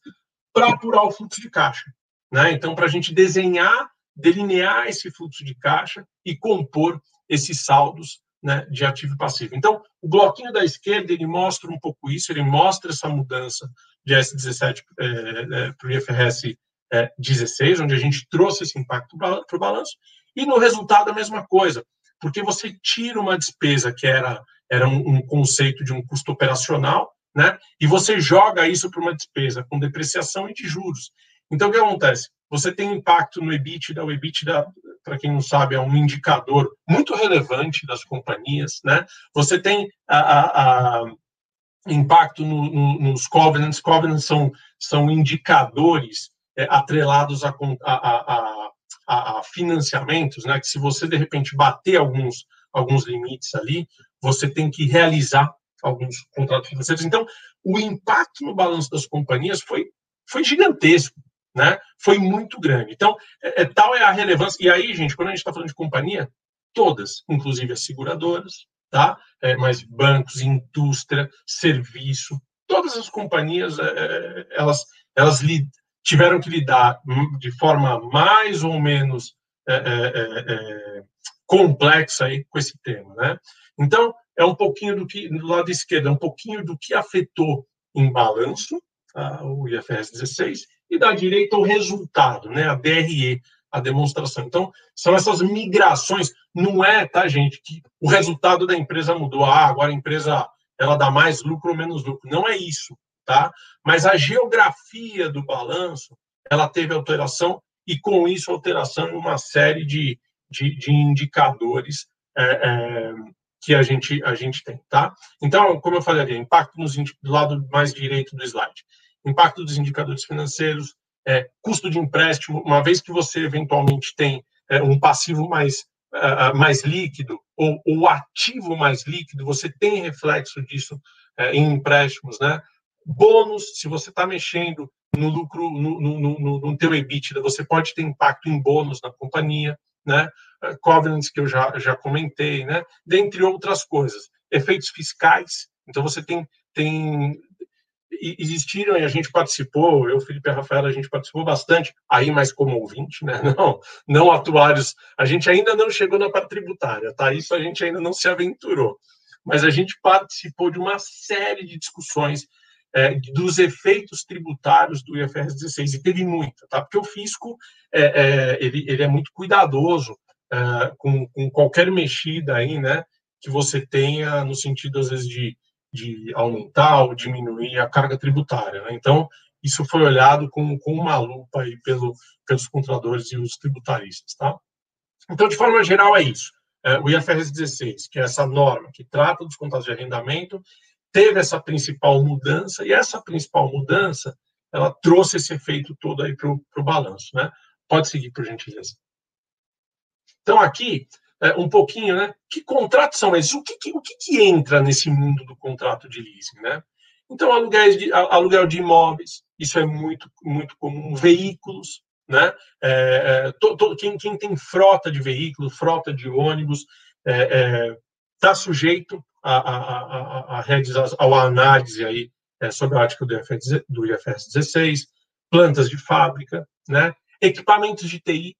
para apurar o fluxo de caixa. Né? Então, para a gente desenhar delinear esse fluxo de caixa e compor esses saldos né, de ativo e passivo. Então, o bloquinho da esquerda ele mostra um pouco isso, ele mostra essa mudança de S17 é, é, para o IFRS é, 16, onde a gente trouxe esse impacto para o balanço, e no resultado a mesma coisa, porque você tira uma despesa que era, era um, um conceito de um custo operacional, né, e você joga isso para uma despesa com depreciação e de juros. Então, o que acontece? Você tem impacto no EBITDA, o EBITDA, para quem não sabe, é um indicador muito relevante das companhias, né? Você tem a, a, a impacto no, no, nos covenants, covenants são, são indicadores atrelados a, a, a, a, financiamentos, né? Que se você de repente bater alguns alguns limites ali, você tem que realizar alguns contratos financeiros. Então, o impacto no balanço das companhias foi foi gigantesco, né? Foi muito grande. Então, é, é tal é a relevância. E aí, gente, quando a gente está falando de companhia, todas, inclusive as seguradoras, tá? É, mas bancos, indústria, serviço, todas as companhias, é, é elas, elas tiveram que lidar de forma mais ou menos é, é, é, complexa aí com esse tema, né? Então, é um pouquinho do que, do lado esquerdo, é um pouquinho do que afetou em balanço tá? o IFRS 16, e da direita o resultado, né? A DRE, a demonstração. Então, são essas migrações, não é, tá, gente, que o resultado da empresa mudou, ah, agora a empresa ela dá mais lucro ou menos lucro. Não é isso tá? Mas a geografia do balanço, ela teve alteração e com isso alteração em uma série de, de, de indicadores é, é, que a gente a gente tem, tá? Então, como eu falei ali, impacto nos, do lado mais direito do slide, impacto dos indicadores financeiros, é, custo de empréstimo, uma vez que você eventualmente tem é, um passivo mais uh, mais líquido ou o ativo mais líquido, você tem reflexo disso é, em empréstimos, né? Bônus, se você está mexendo no lucro, no, no, no, no teu EBITDA, você pode ter impacto em bônus na companhia, né? Eh, covenants que eu já, já comentei, né? Dentre outras coisas. Efeitos fiscais. Então, você tem, tem existiram e a gente participou, eu, Felipe e a a gente participou bastante, aí mais como ouvinte, né? Não, não atuários. A gente ainda não chegou na parte tributária, tá? Isso a gente ainda não se aventurou. Mas a gente participou de uma série de discussões é, dos efeitos tributários do IFRS 16, e teve muita, tá? Porque o fisco, é, é, ele, ele é muito cuidadoso é, com, com qualquer mexida aí, né, que você tenha no sentido, às vezes, de, de aumentar ou diminuir a carga tributária, né? Então, isso foi olhado com, com uma lupa aí pelo, pelos controladores e os tributaristas, tá? Então, de forma geral, é isso. É, o IFRS 16, que é essa norma que trata dos contratos de arrendamento, teve essa principal mudança, e essa principal mudança, ela trouxe esse efeito todo aí para o balanço, né? Pode seguir, por gentileza. Então, aqui, é, um pouquinho, né? Que contratos são esses? O que, que, o que, que entra nesse mundo do contrato de leasing, né? Então, aluguéis de, aluguel de imóveis, isso é muito, muito comum. Veículos, né? É, é, to, to, quem, quem, tem frota de veículos, frota de ônibus, está é, é, sujeito a, a, a, a, análise aí é, sobre a ótica do IFRS, do IFRS 16, plantas de fábrica, né, equipamentos de TI,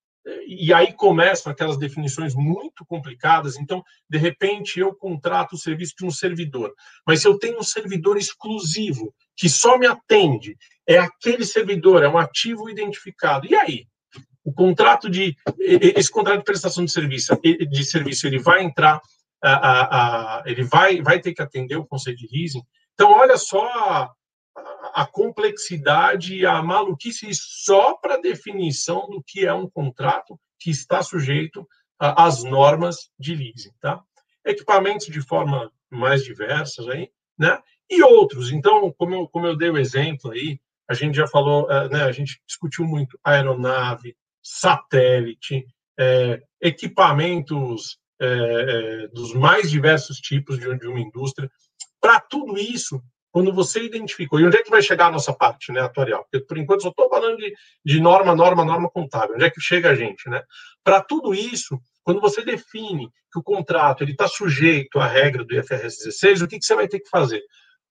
e aí começam aquelas definições muito complicadas. Então, de repente, eu contrato o serviço de um servidor, mas se eu tenho um servidor exclusivo que só me atende, é aquele servidor, é um ativo identificado. E aí? O contrato de esse contrato de prestação de serviço, de serviço, ele vai entrar a, a, ele vai, vai ter que atender o conceito de leasing. Então, olha só a, a complexidade e a maluquice só para definição do que é um contrato que está sujeito às normas de leasing, tá? Equipamentos de forma mais diversas aí, né? E outros. Então, como eu, como eu dei o exemplo aí, a gente já falou, eh, né? A gente discutiu muito aeronave, satélite, é, equipamentos é, é, dos mais diversos tipos de, de uma indústria. Para tudo isso, quando você identificou, e onde é que vai chegar a nossa parte né, atuarial? Porque, por enquanto, só estou falando de, de norma, norma, norma contábil. Onde é que chega a gente? Né? Para tudo isso, quando você define que o contrato está sujeito à regra do IFRS 16, o que, que você vai ter que fazer?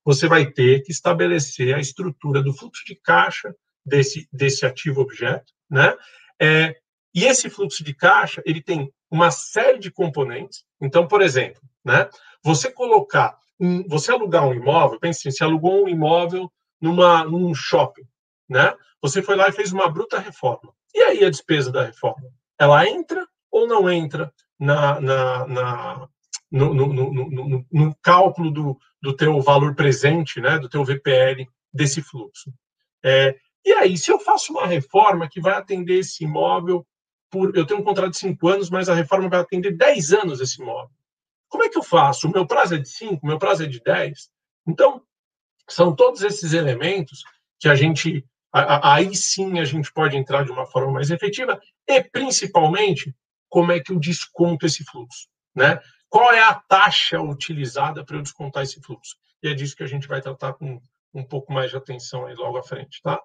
Você vai ter que estabelecer a estrutura do fluxo de caixa desse, desse ativo objeto, né? É, E esse fluxo de caixa, ele tem uma série de componentes. Então, por exemplo, né, você colocar, um, você alugar um imóvel, pense assim, você alugou um imóvel numa, num shopping, né? Você foi lá e fez uma bruta reforma. E aí a despesa da reforma? Ela entra ou não entra na, na, na no, no, no, no, cálculo do, do teu valor presente, né, do teu VPL desse fluxo? É, e aí, se eu faço uma reforma que vai atender esse imóvel por. Eu tenho um contrato de cinco anos, mas a reforma vai atender dez anos esse imóvel. Como é que eu faço? O meu prazo é de cinco, o meu prazo é de dez. Então, são todos esses elementos que a gente. Aí sim a gente pode entrar de uma forma mais efetiva e, principalmente, como é que eu desconto esse fluxo, né? Qual é a taxa utilizada para eu descontar esse fluxo? E é disso que a gente vai tratar com um pouco mais de atenção aí logo à frente, tá?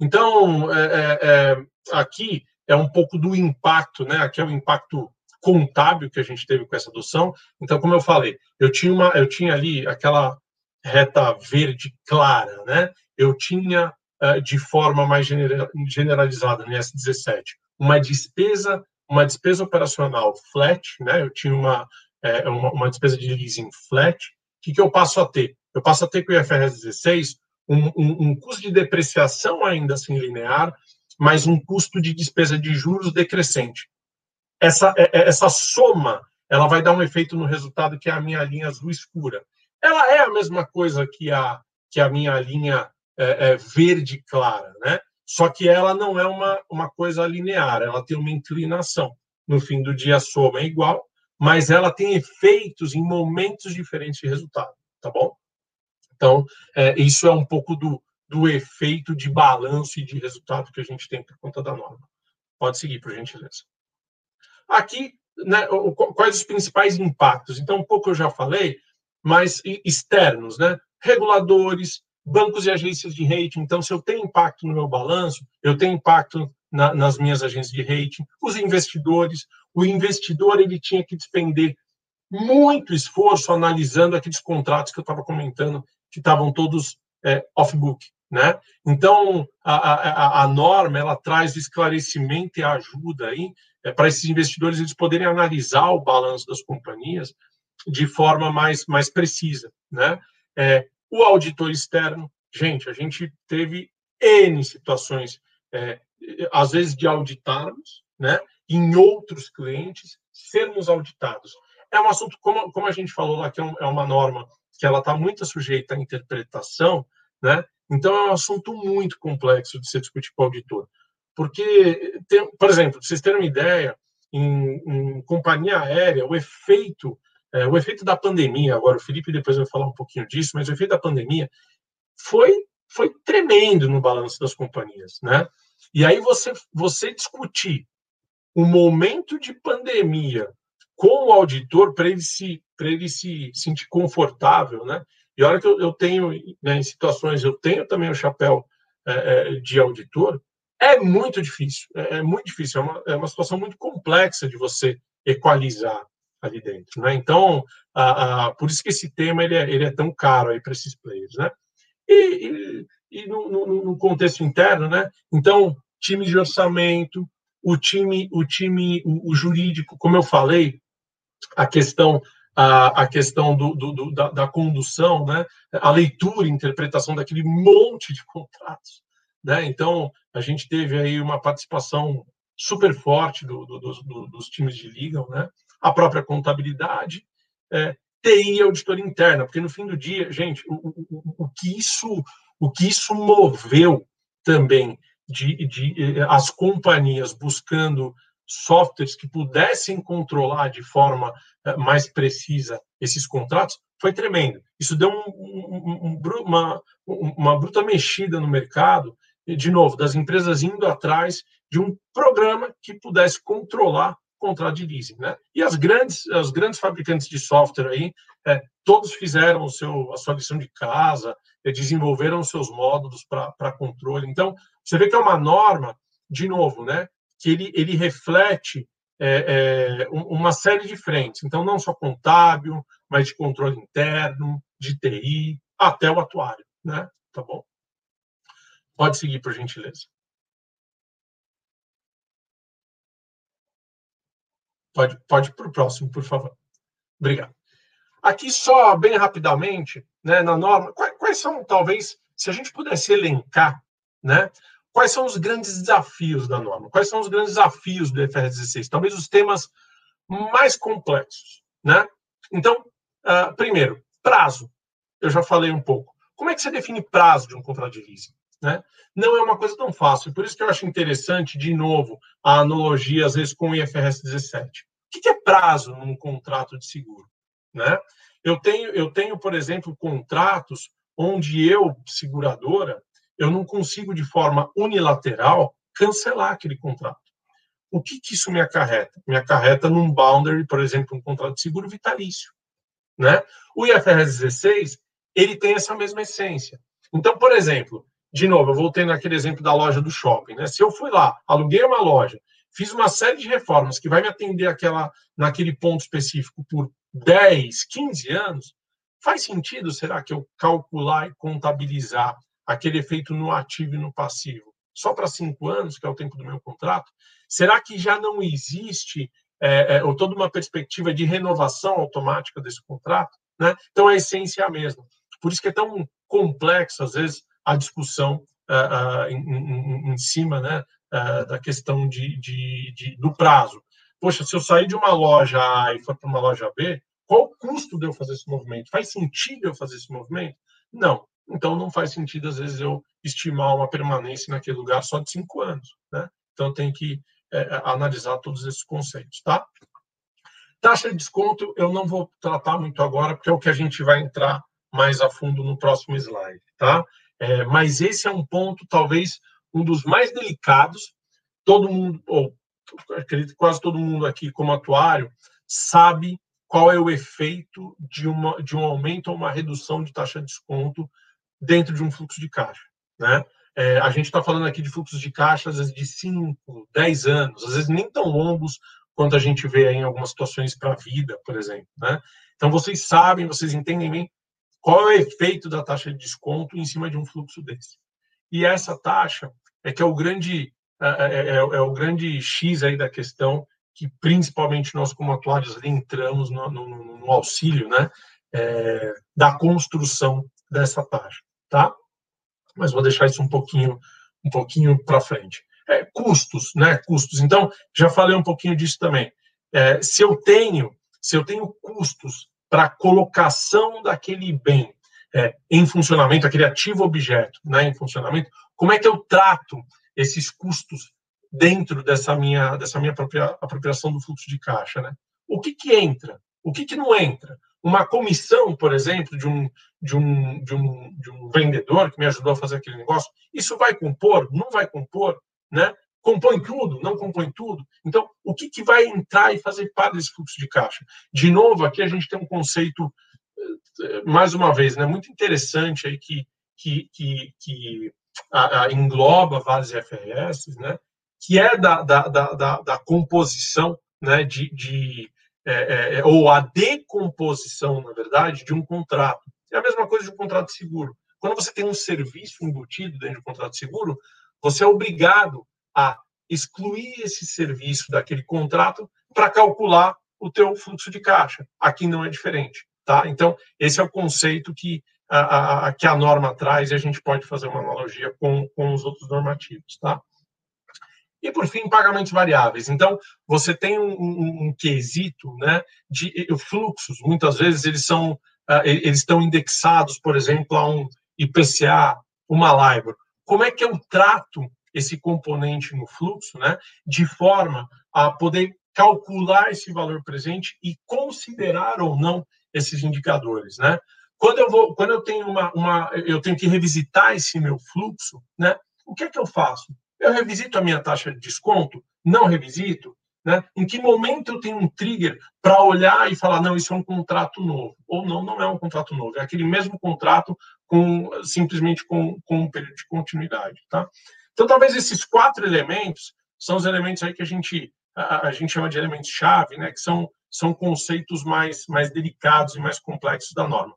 Então, é, é, é, aqui é um pouco do impacto, né? Aqui é o impacto contábil que a gente teve com essa adoção. Então, como eu falei, eu tinha uma, eu tinha ali aquela reta verde clara, né? Eu tinha uh, de forma mais generalizada no S17 uma despesa, uma despesa operacional flat, né? Eu tinha uma uma, uma, despesa de leasing flat. O que, que eu passo a ter? Eu passo a ter com o IFRS 16 um, um, um custo de depreciação ainda assim linear, mas um custo de despesa de juros decrescente. Essa, é, é, essa soma ela vai dar um efeito no resultado que é a minha linha azul escura. Ela é a mesma coisa que a, que a minha linha é, é, verde clara, né? Só que ela não é uma, uma coisa linear, ela tem uma inclinação. No fim do dia, a soma é igual, mas ela tem efeitos em momentos diferentes de resultado, tá bom? Então, é, isso é um pouco do, do efeito de balanço e de resultado que a gente tem por conta da norma. Pode seguir, por gentileza. Aqui, né, quais os principais impactos? Então, um pouco eu já falei, mas externos, né? Reguladores, bancos e agências de rating. Então, se eu tenho impacto no meu balanço, eu tenho impacto na, nas minhas agências de rating. Os investidores, o investidor ele tinha que despender muito esforço analisando aqueles contratos que eu estava comentando que estavam todos é, off-book, né? Então, a, a, a, norma, ela traz esclarecimento e ajuda aí é, para esses investidores eles poderem analisar o balanço das companhias de forma mais, mais precisa, né? É, o auditor externo, gente, a gente teve N situações, é, às vezes de auditarmos, né? Em outros clientes, sermos auditados. É um assunto, como, como a gente falou lá, que é, um, é uma norma que ela está muito sujeita à interpretação, né? Então é um assunto muito complexo de ser discutido com o auditor, porque, tem, por exemplo, para vocês terem uma ideia, em, em companhia aérea, o efeito, é, o efeito da pandemia, agora o Felipe depois vai falar um pouquinho disso, mas o efeito da pandemia foi foi tremendo no balanço das companhias, né? E aí você você discutir o momento de pandemia com o auditor para ele se para ele se sentir confortável, né? E a hora que eu, eu tenho, né, em situações, eu tenho também o chapéu é, é, de auditor, é muito difícil, é, é muito difícil, é uma, é uma situação muito complexa de você equalizar ali dentro, né? Então, a, a, por isso que esse tema ele é, ele é tão caro aí para esses players, né? E, e, e no, no, no, contexto interno, né? Então, time de orçamento, o time, o time, o, o jurídico, como eu falei, a questão a, a questão do, do, do da, da, condução, né? a leitura e interpretação daquele monte de contratos. Né? Então, a gente teve aí uma participação super forte do, dos times de legal, né? a própria contabilidade, é, TI e auditoria interna, porque no fim do dia, gente, o, o, o, que, isso, o que isso moveu também de, de eh, as companhias buscando softwares que pudessem controlar de forma eh, mais precisa esses contratos foi tremendo. Isso deu um, um, um, uma, uma bruta mexida no mercado, de novo, das empresas indo atrás de um programa que pudesse controlar o contrato de leasing. Né? E as grandes, as grandes fabricantes de software aí, é, todos fizeram o seu, a sua lição de casa, é, desenvolveram seus módulos para controle. Então, você vê que é uma norma, de novo, né, que ele, ele reflete é, é, uma série de frentes. Então, não só contábil, mas de controle interno, de TI, até o atuário, né? Tá bom? Pode seguir, por gentileza. Pode, pode para o próximo, por favor. Obrigado. Aqui, só bem rapidamente, né, na norma, quais, quais são, talvez, se a gente pudesse elencar, né, quais são os grandes desafios da norma? Quais são os grandes desafios do IFRS 16? Talvez os temas mais complexos, né? Então, uh, primeiro, prazo. Eu já falei um pouco. Como é que você define prazo de um contrato de leasing? Né? Não é uma coisa tão fácil. Por isso que eu acho interessante, de novo, a analogia, às vezes, com o IFRS 17. O que é prazo num contrato de seguro? Né? Eu, tenho, eu tenho, por exemplo, contratos onde eu, seguradora, eu não consigo, de forma unilateral, cancelar aquele contrato. O que, que isso me acarreta? Me acarreta num boundary, por exemplo, um contrato de seguro vitalício. Né? O IFRS 16, ele tem essa mesma essência. Então, por exemplo, de novo, eu voltei naquele exemplo da loja do shopping. Né? Se eu fui lá, aluguei uma loja, fiz uma série de reformas que vai me atender aquela, naquele ponto específico por 10, 15 anos, faz sentido, será que eu calcular e contabilizar aquele efeito no ativo e no passivo só para cinco anos, que é o tempo do meu contrato? Será que já não existe é, é, ou toda uma perspectiva de renovação automática desse contrato? Né? Então, a essência é a mesma. Por isso que é tão complexo, às vezes, a discussão uh, uh, em, em, em, cima né, uh, da questão de, de, de, do prazo. Poxa, se eu sair de uma loja A e for para uma loja B, qual o custo de eu fazer esse movimento? Faz sentido eu fazer esse movimento? Não. Então, não faz sentido, às vezes, eu estimar uma permanência naquele lugar só de cinco anos. Né? Então, tem que é, analisar todos esses conceitos. Tá? Taxa de desconto, eu não vou tratar muito agora, porque é o que a gente vai entrar mais a fundo no próximo slide. Tá? É, mas esse é um ponto, talvez, um dos mais delicados. Todo mundo, ou acredito que quase todo mundo aqui, como atuário, sabe qual é o efeito de, uma, de um aumento ou uma redução de taxa de desconto dentro de um fluxo de caixa. Né? É, a gente está falando aqui de fluxos de caixa, às vezes, de 5, 10 anos, às vezes nem tão longos quanto a gente vê em algumas situações para a vida, por exemplo. Né? Então, vocês sabem, vocês entendem bem qual é o efeito da taxa de desconto em cima de um fluxo desse? E essa taxa é que é o grande é, é, é, é o grande X aí da questão que principalmente nós como atuários entramos no, no, no auxílio, né, é, da construção dessa taxa, tá? Mas vou deixar isso um pouquinho um pouquinho para frente. É, custos, né? Custos. Então já falei um pouquinho disso também. É, se eu tenho se eu tenho custos para colocação daquele bem é, em funcionamento, aquele ativo objeto né, em funcionamento, como é que eu trato esses custos dentro dessa minha, dessa minha própria apropriação do fluxo de caixa? Né? O que, que entra? O que, que não entra? Uma comissão, por exemplo, de um, de, um, de, um, de um vendedor que me ajudou a fazer aquele negócio, isso vai compor? Não vai compor? Né? compõe tudo, não compõe tudo. Então, o que, que vai entrar e fazer parte desse fluxo de caixa? De novo, aqui a gente tem um conceito, eh, mais uma vez, né, muito interessante aí que, que, que, que a, a engloba vários FRS, né, que é da, da, da, da composição né, de, de é, é, ou a decomposição, na verdade, de um contrato. É a mesma coisa de um contrato de seguro. Quando você tem um serviço embutido dentro do contrato de seguro, você é obrigado a excluir esse serviço daquele contrato para calcular o teu fluxo de caixa. Aqui não é diferente, tá? Então, esse é o conceito que a, a, que a norma traz e a gente pode fazer uma analogia com, com os outros normativos, tá? E, por fim, pagamentos variáveis. Então, você tem um, um, um quesito né, de fluxos. Muitas vezes eles são uh, eles estão indexados, por exemplo, a um IPCA, uma LIBOR. Como é que eu trato esse componente no fluxo, né, de forma a poder calcular esse valor presente e considerar ou não esses indicadores, né? Quando eu vou, quando eu tenho uma, uma eu tenho que revisitar esse meu fluxo, né? O que é que eu faço? Eu revisito a minha taxa de desconto? Não revisito? Né? Em que momento eu tenho um trigger para olhar e falar, não, isso é um contrato novo? Ou não, não é um contrato novo, é aquele mesmo contrato com simplesmente com, com um período de continuidade. Tá? Então, talvez esses quatro elementos são os elementos aí que a gente, a, a gente chama de elementos-chave, né, que são, são conceitos mais, mais delicados e mais complexos da norma.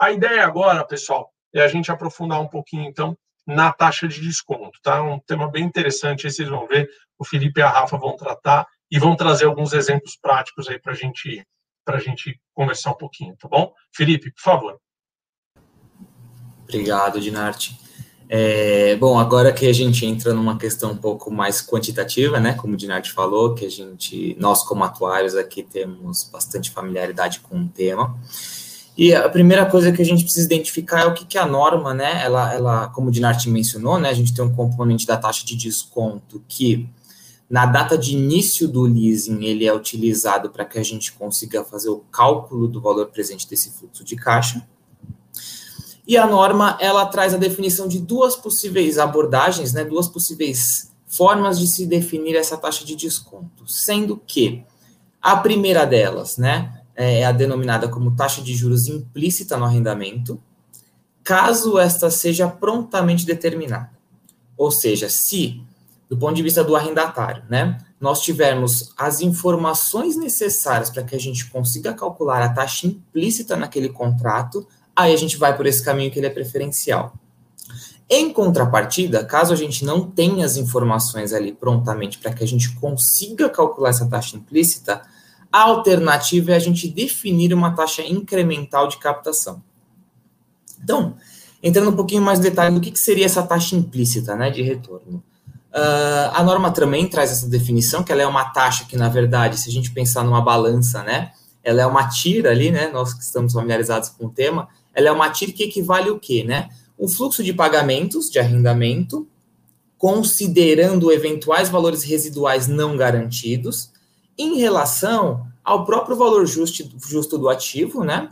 A ideia agora, pessoal, é a gente aprofundar um pouquinho, então, na taxa de desconto, tá? Um tema bem interessante, aí vocês vão ver, o Felipe e a Rafa vão tratar, e vão trazer alguns exemplos práticos aí para gente, a gente conversar um pouquinho, tá bom? Felipe, por favor. Obrigado, Dinarte. É, bom, agora que a gente entra numa questão um pouco mais quantitativa, né, como o Dinarte falou, que a gente, nós como atuários aqui temos bastante familiaridade com o tema, e a primeira coisa que a gente precisa identificar é o que, que a norma, né, ela, ela, como o Dinarte mencionou, né, a gente tem um componente da taxa de desconto que, na data de início do leasing, ele é utilizado para que a gente consiga fazer o cálculo do valor presente desse fluxo de caixa, e a norma ela traz a definição de duas possíveis abordagens, né, duas possíveis formas de se definir essa taxa de desconto, sendo que a primeira delas, né, é a denominada como taxa de juros implícita no arrendamento, caso esta seja prontamente determinada. Ou seja, se, do ponto de vista do arrendatário, né, nós tivermos as informações necessárias para que a gente consiga calcular a taxa implícita naquele contrato, aí a gente vai por esse caminho que ele é preferencial. Em contrapartida, caso a gente não tenha as informações ali prontamente para que a gente consiga calcular essa taxa implícita, a alternativa é a gente definir uma taxa incremental de captação. Então, entrando um pouquinho mais detalhe do que, que seria essa taxa implícita né, de retorno. Uh, a norma também traz essa definição, que ela é uma taxa que, na verdade, se a gente pensar numa balança, né, ela é uma tira ali, né, nós que estamos familiarizados com o tema, ela é uma TIR que equivale o quê, né? O fluxo de pagamentos de arrendamento, considerando eventuais valores residuais não garantidos, em relação ao próprio valor justo, justo do ativo, né?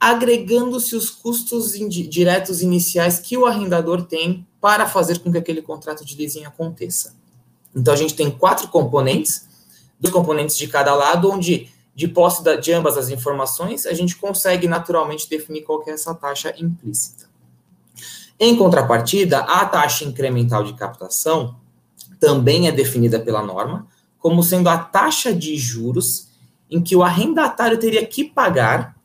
Agregando-se os custos diretos iniciais que o arrendador tem para fazer com que aquele contrato de leasing aconteça. Então, a gente tem quatro componentes, dois componentes de cada lado, onde de posse de ambas as informações, a gente consegue naturalmente definir qual é essa taxa implícita. Em contrapartida, a taxa incremental de captação também é definida pela norma como sendo a taxa de juros em que o arrendatário teria que pagar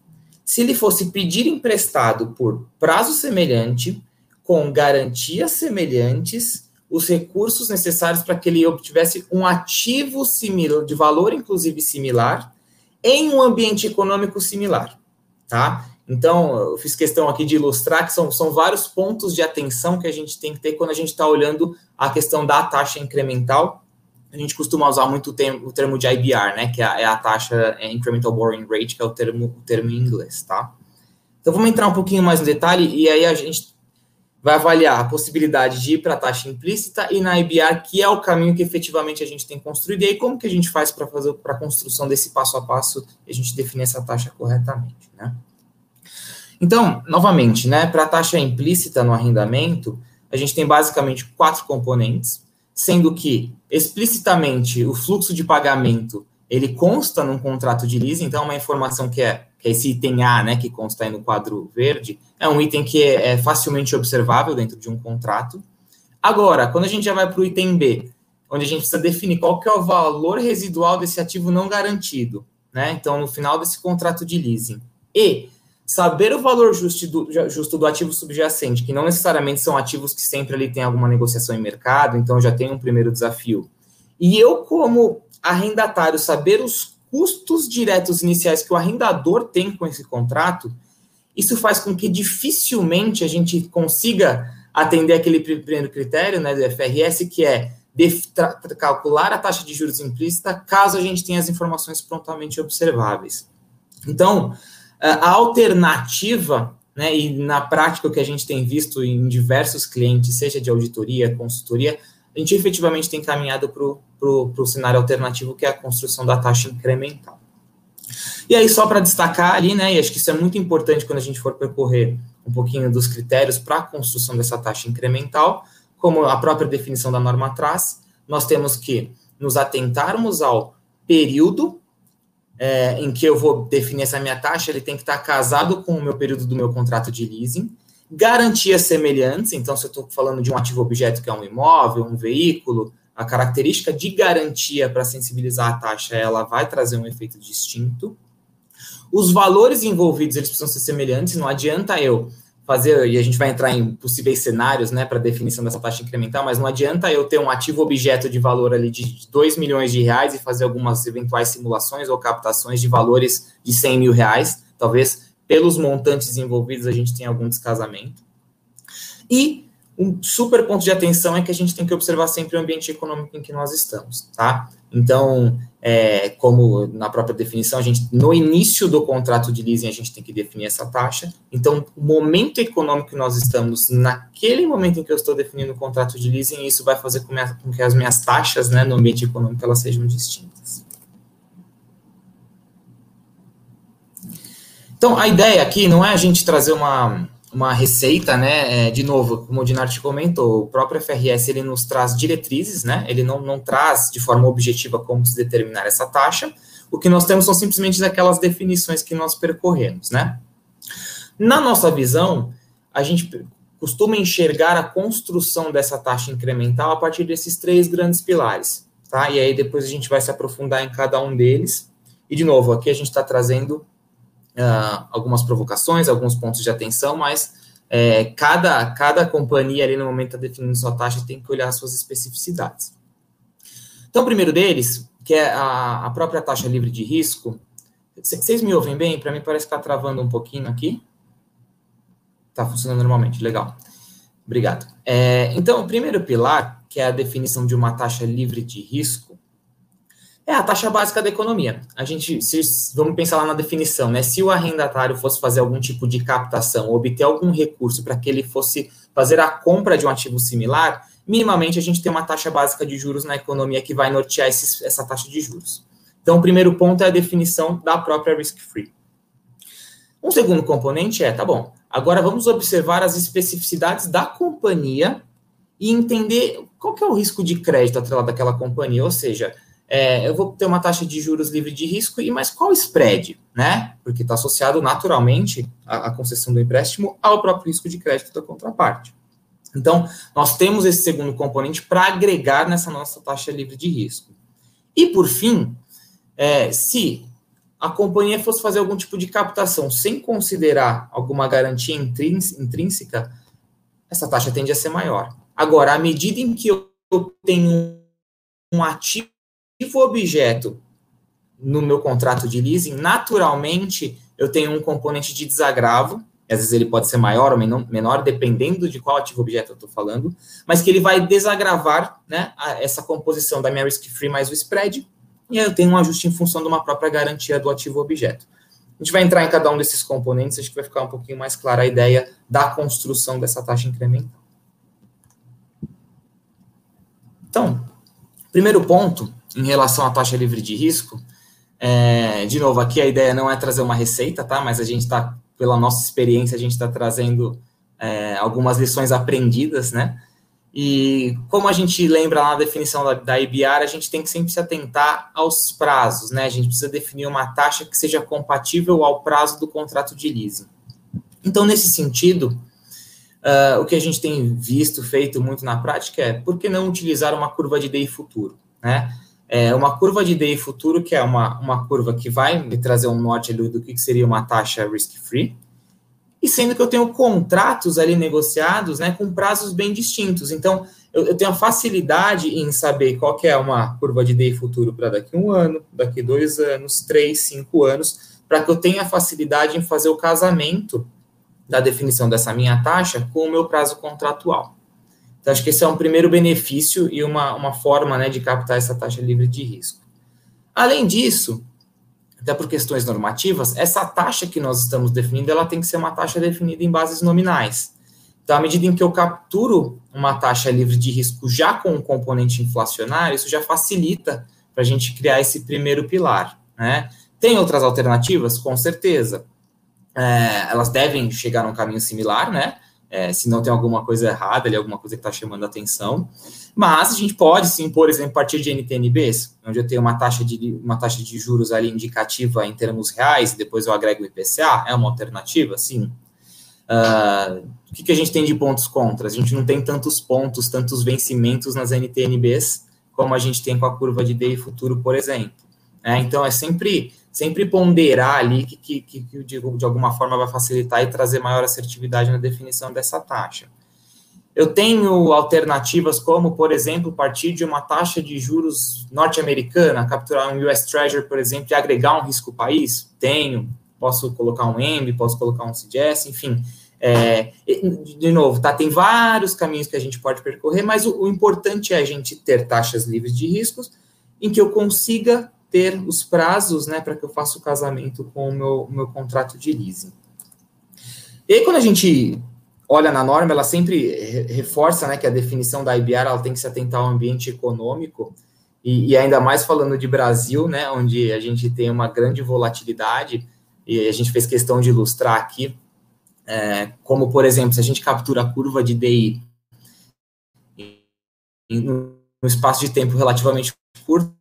se ele fosse pedir emprestado por prazo semelhante, com garantias semelhantes, os recursos necessários para que ele obtivesse um ativo similar, de valor inclusive similar, em um ambiente econômico similar, tá? Então, eu fiz questão aqui de ilustrar que são, são vários pontos de atenção que a gente tem que ter quando a gente está olhando a questão da taxa incremental. A gente costuma usar muito o termo, o termo de IBR, né? Que é, é a taxa é Incremental Borrowing Rate, que é o termo, o termo em inglês, tá? Então, vamos entrar um pouquinho mais no detalhe e aí a gente vai avaliar a possibilidade de ir para a taxa implícita e na IBR, que é o caminho que efetivamente a gente tem construído. E aí, como que a gente faz para fazer para a construção desse passo a passo e a gente definir essa taxa corretamente, né? Então, novamente, né, para a taxa implícita no arrendamento, a gente tem basicamente quatro componentes, sendo que explicitamente o fluxo de pagamento ele consta num contrato de leasing, então é uma informação que é que é esse item A, né, que consta aí no quadro verde, é um item que é, é facilmente observável dentro de um contrato. Agora, quando a gente já vai para o item B, onde a gente precisa definir qual que é o valor residual desse ativo não garantido, né? Então, no final desse contrato de leasing. E saber o valor justo do, justo do ativo subjacente, que não necessariamente são ativos que sempre ali tem alguma negociação em mercado, então já tem um primeiro desafio. E eu, como arrendatário, saber os custos diretos iniciais que o arrendador tem com esse contrato, isso faz com que dificilmente a gente consiga atender aquele primeiro critério né, do FRS, que é calcular a taxa de juros implícita caso a gente tenha as informações prontamente observáveis. Então, a alternativa, né, e na prática o que a gente tem visto em diversos clientes, seja de auditoria, consultoria, a gente efetivamente tem caminhado para o cenário alternativo, que é a construção da taxa incremental. E aí, só para destacar ali, né, e acho que isso é muito importante quando a gente for percorrer um pouquinho dos critérios para a construção dessa taxa incremental, como a própria definição da norma traz, nós temos que nos atentarmos ao período é, em que eu vou definir essa minha taxa, ele tem que estar casado com o meu período do meu contrato de leasing, Garantias semelhantes, então, se eu estou falando de um ativo objeto que é um imóvel, um veículo, a característica de garantia para sensibilizar a taxa, ela vai trazer um efeito distinto. Os valores envolvidos, eles precisam ser semelhantes, não adianta eu fazer, e a gente vai entrar em possíveis cenários, né, para definição dessa taxa incremental, mas não adianta eu ter um ativo objeto de valor ali de 2 milhões de reais e fazer algumas eventuais simulações ou captações de valores de 100 mil reais, talvez pelos montantes envolvidos a gente tenha algum descasamento. E um super ponto de atenção é que a gente tem que observar sempre o ambiente econômico em que nós estamos, tá? Então, é, como na própria definição, a gente no início do contrato de leasing a gente tem que definir essa taxa. Então, o momento econômico que nós estamos, naquele momento em que eu estou definindo o contrato de leasing, isso vai fazer com, minha, com que as minhas taxas, né, no ambiente econômico, elas sejam distintas. Então, a ideia aqui não é a gente trazer uma uma receita, né? É, de novo, como o Dinarte comentou, o próprio FRS ele nos traz diretrizes, né? Ele não, não traz de forma objetiva como se determinar essa taxa. O que nós temos são simplesmente aquelas definições que nós percorremos, né? Na nossa visão, a gente costuma enxergar a construção dessa taxa incremental a partir desses três grandes pilares, tá? E aí depois a gente vai se aprofundar em cada um deles. E de novo, aqui a gente está trazendo uh, algumas provocações, alguns pontos de atenção, mas é, cada, cada companhia ali no momento está definindo sua taxa tem que olhar suas especificidades. Então, o primeiro deles, que é a, a própria taxa livre de risco. Vocês me ouvem bem? Para mim parece que está travando um pouquinho aqui. Está funcionando normalmente, legal. Obrigado. É, então, o primeiro pilar, que é a definição de uma taxa livre de risco, é a taxa básica da economia. A gente, se, vamos pensar lá na definição, né? Se o arrendatário fosse fazer algum tipo de captação, obter algum recurso para que ele fosse fazer a compra de um ativo similar, minimamente a gente tem uma taxa básica de juros na economia que vai nortear esses, essa taxa de juros. Então, o primeiro ponto é a definição da própria risk-free. Um segundo componente é, tá bom, agora vamos observar as especificidades da companhia e entender qual que é o risco de crédito atrelado àquela companhia, ou seja, é, eu vou ter uma taxa de juros livre de risco, e mas qual spread, né? Porque está associado naturalmente a, concessão do empréstimo ao próprio risco de crédito da contraparte. Então, nós temos esse segundo componente para agregar nessa nossa taxa livre de risco. E, por fim, é, se a companhia fosse fazer algum tipo de captação sem considerar alguma garantia intrínseca, essa taxa tende a ser maior. Agora, à medida em que eu tenho um ativo for objeto no meu contrato de leasing, naturalmente eu tenho um componente de desagravo, às vezes ele pode ser maior ou menor, dependendo de qual ativo objeto eu estou falando, mas que ele vai desagravar né, essa composição da minha risk-free mais o spread, e aí eu tenho um ajuste em função de uma própria garantia do ativo objeto. A gente vai entrar em cada um desses componentes, acho que vai ficar um pouquinho mais clara a ideia da construção dessa taxa incremental. Então, primeiro ponto em relação à taxa livre de risco, é, de novo, aqui a ideia não é trazer uma receita, tá? Mas a gente está, pela nossa experiência, a gente está trazendo é, algumas lições aprendidas, né? E como a gente lembra lá na definição da, da IBR, a gente tem que sempre se atentar aos prazos, né? A gente precisa definir uma taxa que seja compatível ao prazo do contrato de leasing. Então, nesse sentido, uh, o que a gente tem visto, feito muito na prática é por que não utilizar uma curva de DI futuro, né? É uma curva de DI futuro, que é uma, uma curva que vai me trazer um norte ali do que seria uma taxa risk-free, e sendo que eu tenho contratos ali negociados né, com prazos bem distintos. Então, eu, eu tenho a facilidade em saber qual que é uma curva de DI futuro para daqui um ano, daqui dois anos, três, cinco anos, para que eu tenha facilidade em fazer o casamento da definição dessa minha taxa com o meu prazo contratual. Então, acho que esse é um primeiro benefício e uma, uma forma né, de captar essa taxa livre de risco. Além disso, até por questões normativas, essa taxa que nós estamos definindo, ela tem que ser uma taxa definida em bases nominais. Então, à medida em que eu capturo uma taxa livre de risco já com um componente inflacionário, isso já facilita para a gente criar esse primeiro pilar. Né? Tem outras alternativas? Com certeza. É, elas devem chegar num caminho similar, né? É, se não tem alguma coisa errada ali, alguma coisa que está chamando a atenção. Mas a gente pode sim, por exemplo, partir de NTNBs, onde eu tenho uma taxa de, uma taxa de juros ali indicativa em termos reais, e depois eu agrego o IPCA, é uma alternativa, sim. Uh, o que, que a gente tem de pontos contras? A gente não tem tantos pontos, tantos vencimentos nas NTNBs como a gente tem com a curva de DI futuro, por exemplo. É, então, é sempre sempre ponderar ali que, que, que, que de, de alguma forma vai facilitar e trazer maior assertividade na definição dessa taxa. Eu tenho alternativas como, por exemplo, partir de uma taxa de juros norte-americana, capturar um US Treasury, por exemplo, e agregar um risco país? Tenho. Posso colocar um EMB, posso colocar um CDS, enfim. É, de novo, tá? Tem vários caminhos que a gente pode percorrer, mas o, o importante é a gente ter taxas livres de riscos em que eu consiga ter os prazos, né, para que eu faça o casamento com o meu, meu contrato de leasing. E aí, quando a gente olha na norma, ela sempre reforça né, que a definição da IBR ela tem que se atentar ao ambiente econômico, e, e, ainda mais falando de Brasil, né, onde a gente tem uma grande volatilidade, e a gente fez questão de ilustrar aqui, é, como, por exemplo, se a gente captura a curva de DI em um espaço de tempo relativamente curto,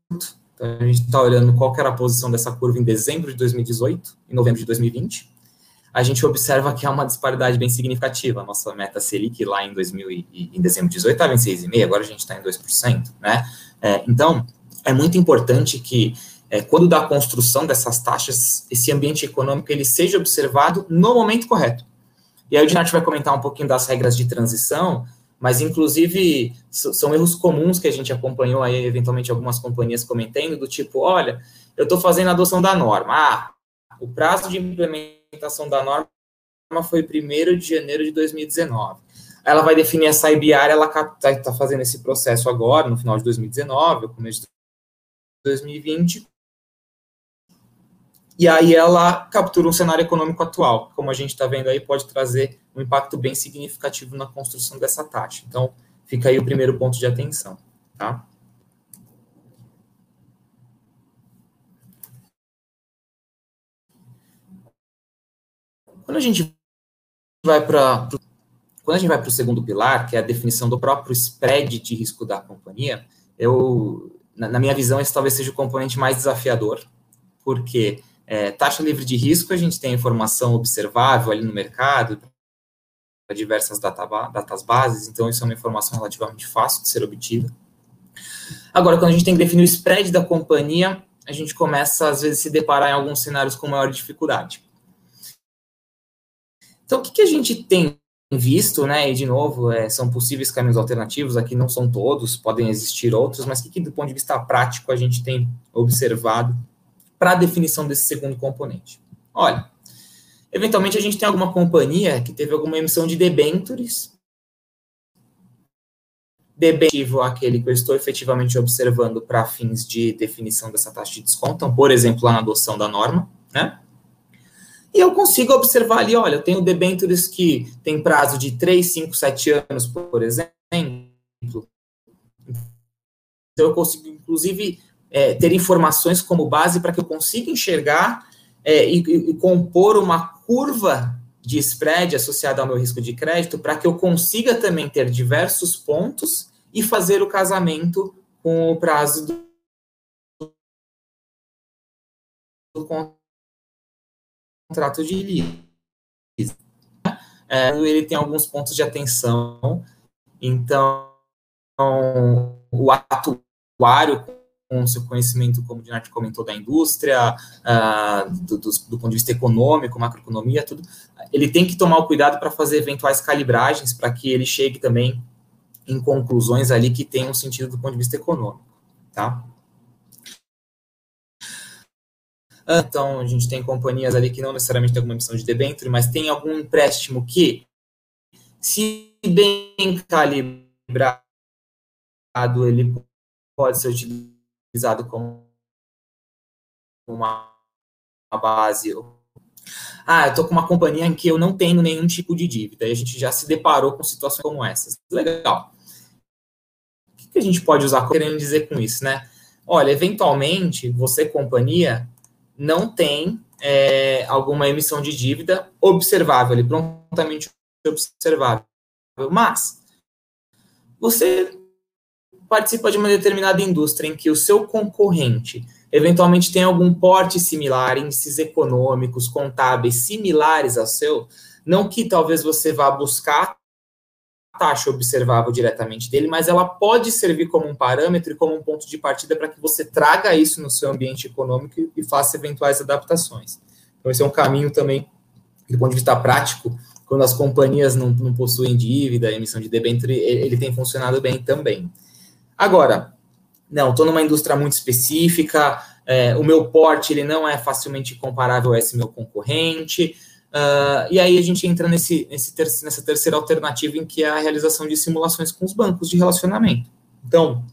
então a gente está olhando qual era a posição dessa curva em dezembro de 2018 e novembro de 2020, a gente observa que há uma disparidade bem significativa. Nossa meta Selic lá em, 2000 e, em dezembro de 2018 estava em 6,5%, agora a gente está em 2%, né? É, então, é muito importante que, é, quando da construção dessas taxas, esse ambiente econômico ele seja observado no momento correto. E aí o Dinati vai comentar um pouquinho das regras de transição, mas inclusive são erros comuns que a gente acompanhou aí, eventualmente, algumas companhias comentando, do tipo, olha, eu estou fazendo a adoção da norma, ah, o prazo de implementação da norma foi 1 de janeiro de 2019. Ela vai definir essa IBR, ela está tá fazendo esse processo agora, no final de 2019, começo de 2020. E aí ela captura um cenário econômico atual. Como a gente está vendo aí, pode trazer um impacto bem significativo na construção dessa taxa. Então, fica aí o primeiro ponto de atenção, tá? Quando a gente vai para quando a gente vai para o segundo pilar, que é a definição do próprio spread de risco da companhia, eu, na, na minha visão, esse talvez seja o componente mais desafiador, porque é, taxa livre de risco, a gente tem informação observável ali no mercado, para diversas data, datas bases, então isso é uma informação relativamente fácil de ser obtida. Agora, quando a gente tem que definir o spread da companhia, a gente começa, às vezes, a se deparar em alguns cenários com maior dificuldade. Então, o que, que a gente tem visto, né? E de novo, é, são possíveis caminhos alternativos, aqui não são todos, podem existir outros, mas o que, que do ponto de vista prático a gente tem observado para a definição desse segundo componente? Olha, eventualmente a gente tem alguma companhia que teve alguma emissão de debentures. Debentivo aquele que eu estou efetivamente observando para fins de definição dessa taxa de desconto, então, por exemplo, lá na adoção da norma, né? E eu consigo observar ali, olha, eu tenho debêntures que tem prazo de 3, 5, 7 anos, por exemplo. Então, eu consigo, inclusive, é, ter informações como base para que eu consiga enxergar é, e, e, compor uma curva de spread associada ao meu risco de crédito para que eu consiga também ter diversos pontos e fazer o casamento com o prazo do, contrato de lease. É, ele tem alguns pontos de atenção, então o atuário com seu conhecimento, como o Dinarte comentou, da indústria, uh, do, do, do, ponto de vista econômico, macroeconomia, tudo, ele tem que tomar o cuidado para fazer eventuais calibragens para que ele chegue também em conclusões ali que tenham sentido do ponto de vista econômico, tá? Então, a gente tem companhias ali que não necessariamente tem alguma emissão de debênture, mas tem algum empréstimo que, se bem calibrado, ele pode ser utilizado como uma base. Ah, eu estou com uma companhia em que eu não tenho nenhum tipo de dívida, e a gente já se deparou com situações como essas. Legal. O que a gente pode usar querendo dizer com isso, né? Olha, eventualmente, você, companhia, não tem é, alguma emissão de dívida observável, ali, prontamente observável. Mas você participa de uma determinada indústria em que o seu concorrente eventualmente tem algum porte similar, índices econômicos, contábeis similares ao seu, não que talvez você vá buscar taxa observável diretamente dele, mas ela pode servir como um parâmetro e como um ponto de partida para que você traga isso no seu ambiente econômico e faça eventuais adaptações. Então, esse é um caminho também, do ponto de vista prático, quando as companhias não, não possuem dívida, emissão de debênture, ele tem funcionado bem também. Agora, não, estou numa indústria muito específica, é, o meu porte ele não é facilmente comparável a esse meu concorrente, uh, e aí a gente entra nesse, nesse ter, nessa terceira alternativa em que é a realização de simulações com os bancos de relacionamento. Então,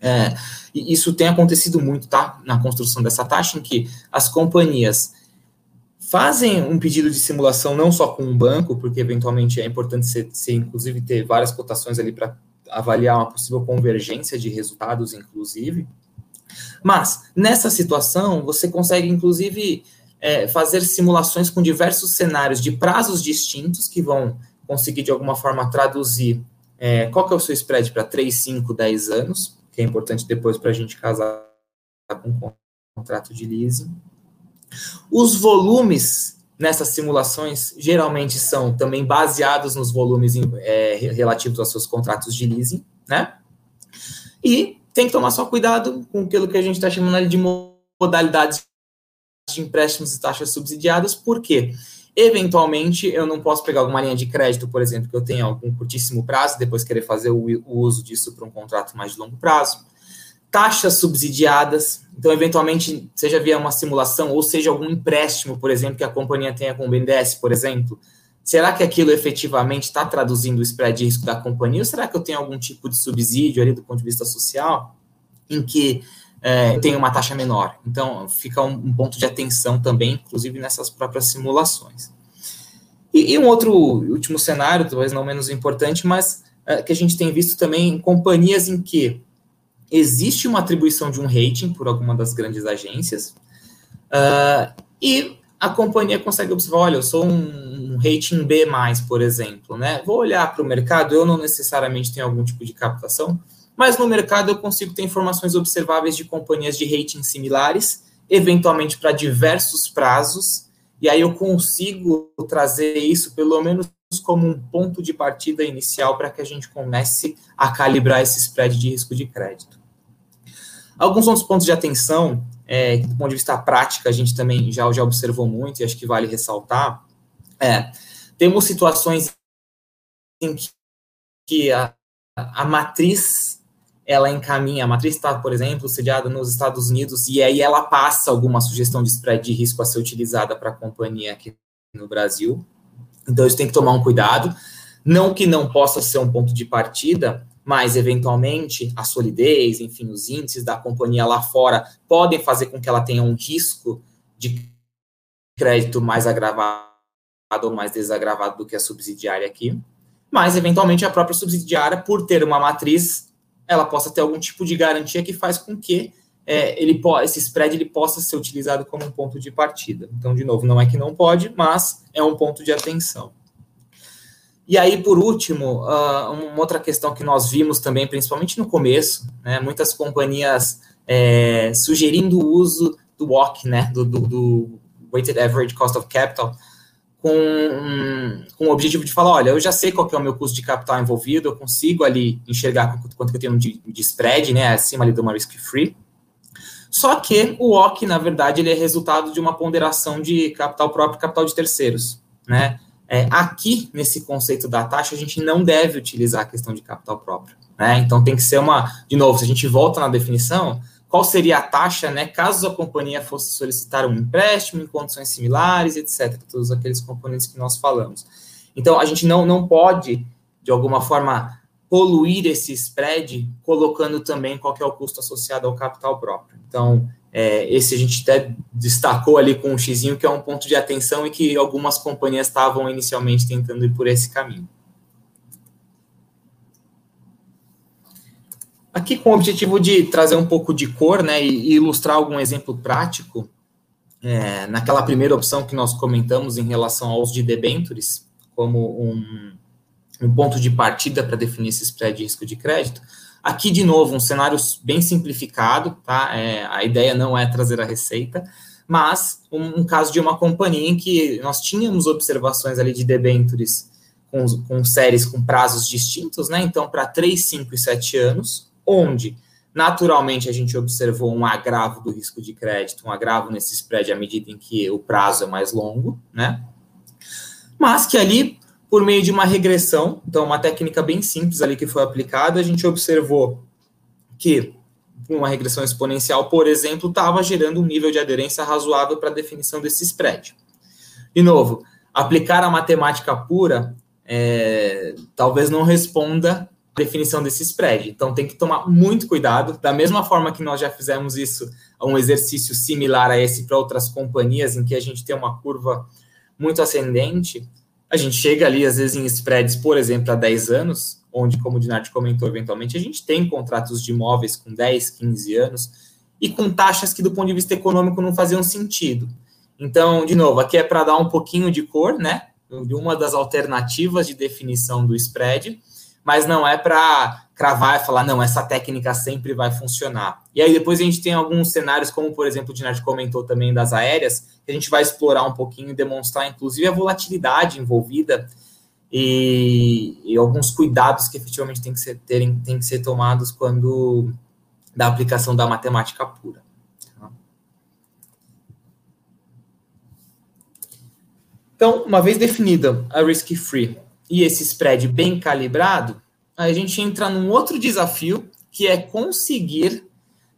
é, isso tem acontecido muito, tá, na construção dessa taxa, em que as companhias fazem um pedido de simulação não só com um banco, porque eventualmente é importante ser inclusive ter várias cotações ali para avaliar uma possível convergência de resultados, inclusive. Mas nessa situação você consegue inclusive é, fazer simulações com diversos cenários de prazos distintos que vão conseguir de alguma forma traduzir é, qual que é o seu spread para 3, 5, 10 anos, que é importante depois para a gente casar com um contrato de leasing os volumes nessas simulações geralmente são também baseados nos volumes é, relativos aos seus contratos de leasing, né? E tem que tomar só cuidado com aquilo que a gente está chamando de modalidades de empréstimos e taxas subsidiadas, porque eventualmente eu não posso pegar alguma linha de crédito, por exemplo, que eu tenha algum curtíssimo prazo, depois querer fazer o, o uso disso para um contrato mais de longo prazo taxas subsidiadas. Então, eventualmente, seja via uma simulação ou seja algum empréstimo, por exemplo, que a companhia tenha com o BNDES, por exemplo. Será que aquilo efetivamente está traduzindo o spread de risco da companhia? Ou será que eu tenho algum tipo de subsídio ali do ponto de vista social em que é, tem uma taxa menor? Então, fica um, um, ponto de atenção também, inclusive nessas próprias simulações. E, e um outro último cenário, talvez não menos importante, mas é, que a gente tem visto também em companhias em que existe uma atribuição de um rating por alguma das grandes agências, uh, e a companhia consegue observar, olha, eu sou um, um rating B+, por exemplo, né? Vou olhar para o mercado, eu não necessariamente tenho algum tipo de captação, mas no mercado eu consigo ter informações observáveis de companhias de rating similares, eventualmente para diversos prazos, e aí eu consigo trazer isso pelo menos como um ponto de partida inicial para que a gente comece a calibrar esse spread de risco de crédito. Alguns outros pontos de atenção, é, do ponto de vista prática, a gente também já, já observou muito e acho que vale ressaltar, é, temos situações em que, que a, a matriz ela encaminha, a matriz está, por exemplo, sediada nos Estados Unidos, e aí ela passa alguma sugestão de spread de risco a ser utilizada para a companhia aqui no Brasil. Então, isso tem que tomar um cuidado. Não que não possa ser um ponto de partida, mas eventualmente a solidez, enfim, os índices da companhia lá fora podem fazer com que ela tenha um risco de crédito mais agravado ou mais desagravado do que a subsidiária aqui. Mas, eventualmente, a própria subsidiária, por ter uma matriz, ela possa ter algum tipo de garantia que faz com que é, ele esse spread ele possa ser utilizado como um ponto de partida. Então, de novo, não é que não pode, mas é um ponto de atenção. E aí, por último, uh, uma outra questão que nós vimos também, principalmente no começo, né, muitas companhias é, sugerindo o uso do WOC, né, do, do, do, Weighted Average Cost of Capital, com, com o objetivo de falar, olha, eu já sei qual é o meu custo de capital envolvido, eu consigo ali enxergar quanto que eu tenho de, de spread, né, acima ali de uma risk-free, só que o WOC, na verdade, ele é resultado de uma ponderação de capital próprio e capital de terceiros, né, é, aqui, nesse conceito da taxa, a gente não deve utilizar a questão de capital próprio. Né? Então, tem que ser uma. De novo, se a gente volta na definição, qual seria a taxa, né, caso a companhia fosse solicitar um empréstimo em condições similares, etc. Todos aqueles componentes que nós falamos. Então, a gente não, não pode, de alguma forma, poluir esse spread colocando também qual é o custo associado ao capital próprio. Então, é, esse a gente até destacou ali com um xizinho, que é um ponto de atenção e que algumas companhias estavam inicialmente tentando ir por esse caminho. Aqui com o objetivo de trazer um pouco de cor, né, e ilustrar algum exemplo prático, é, naquela primeira opção que nós comentamos em relação aos de debentures, como um, um ponto de partida para definir esse spread de risco de crédito, Aqui, de novo, um cenário bem simplificado, tá? É, a ideia não é trazer a receita, mas um, um, caso de uma companhia em que nós tínhamos observações ali de debentures com, com séries com prazos distintos, né? Então, para 3, 5 e 7 anos, onde naturalmente a gente observou um agravo do risco de crédito, um agravo nesse spread à medida em que o prazo é mais longo, né? Mas que ali, por meio de uma regressão, então uma técnica bem simples ali que foi aplicada, a gente observou que uma regressão exponencial, por exemplo, estava gerando um nível de aderência razoável para a definição desse spread. De novo, aplicar a matemática pura é, talvez não responda a definição desse spread. Então tem que tomar muito cuidado. Da mesma forma que nós já fizemos isso, um exercício similar a esse para outras companhias, em que a gente tem uma curva muito ascendente, a gente chega ali, às vezes, em spreads, por exemplo, a 10 anos, onde, como o Dinardi comentou eventualmente, a gente tem contratos de imóveis com 10, 15 anos e com taxas que, do ponto de vista econômico, não faziam sentido. Então, de novo, aqui é para dar um pouquinho de cor, né? De uma das alternativas de definição do spread, mas não é para cravar e falar, não, essa técnica sempre vai funcionar. E aí depois a gente tem alguns cenários, como por exemplo o Dinardi comentou também das aéreas, que a gente vai explorar um pouquinho e demonstrar, inclusive, a volatilidade envolvida e, e, alguns cuidados que efetivamente tem que ser, terem, tem que ser tomados quando da aplicação da matemática pura. Tá? Então, uma vez definida a risk free e esse spread bem calibrado, a gente entra num outro desafio que é conseguir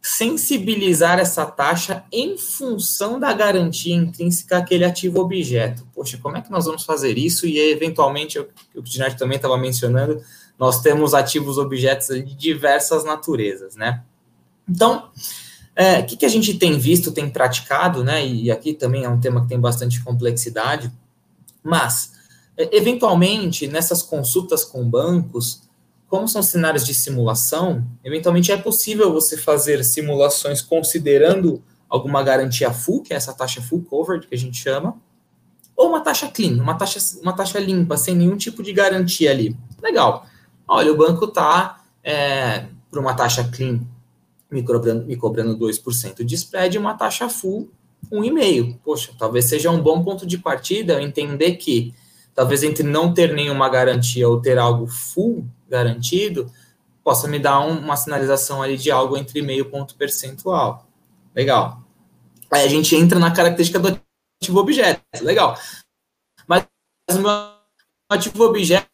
sensibilizar essa taxa em função da garantia intrínseca àquele ativo objeto. Poxa, como é que nós vamos fazer isso? E eventualmente, o que o Dinati também estava mencionando, nós temos ativos objetos de diversas naturezas, né? Então, é, o que, que a gente tem visto, tem praticado, né? E aqui também é um tema que tem bastante complexidade, mas, é, eventualmente, nessas consultas com bancos, como são cenários de simulação, eventualmente é possível você fazer simulações considerando alguma garantia full, que é essa taxa full covered que a gente chama, ou uma taxa clean, uma taxa, uma taxa limpa, sem nenhum tipo de garantia ali. Legal. Olha, o banco está é, por uma taxa clean me cobrando, me cobrando 2% de spread e uma taxa full 1,5%. Poxa, talvez seja um bom ponto de partida entender que talvez entre não ter nenhuma garantia ou ter algo full garantido, possa me dar um, uma sinalização ali de algo entre meio ponto percentual. Legal. Aí a gente entra na característica do ativo objeto. Legal. Mas o meu ativo objeto,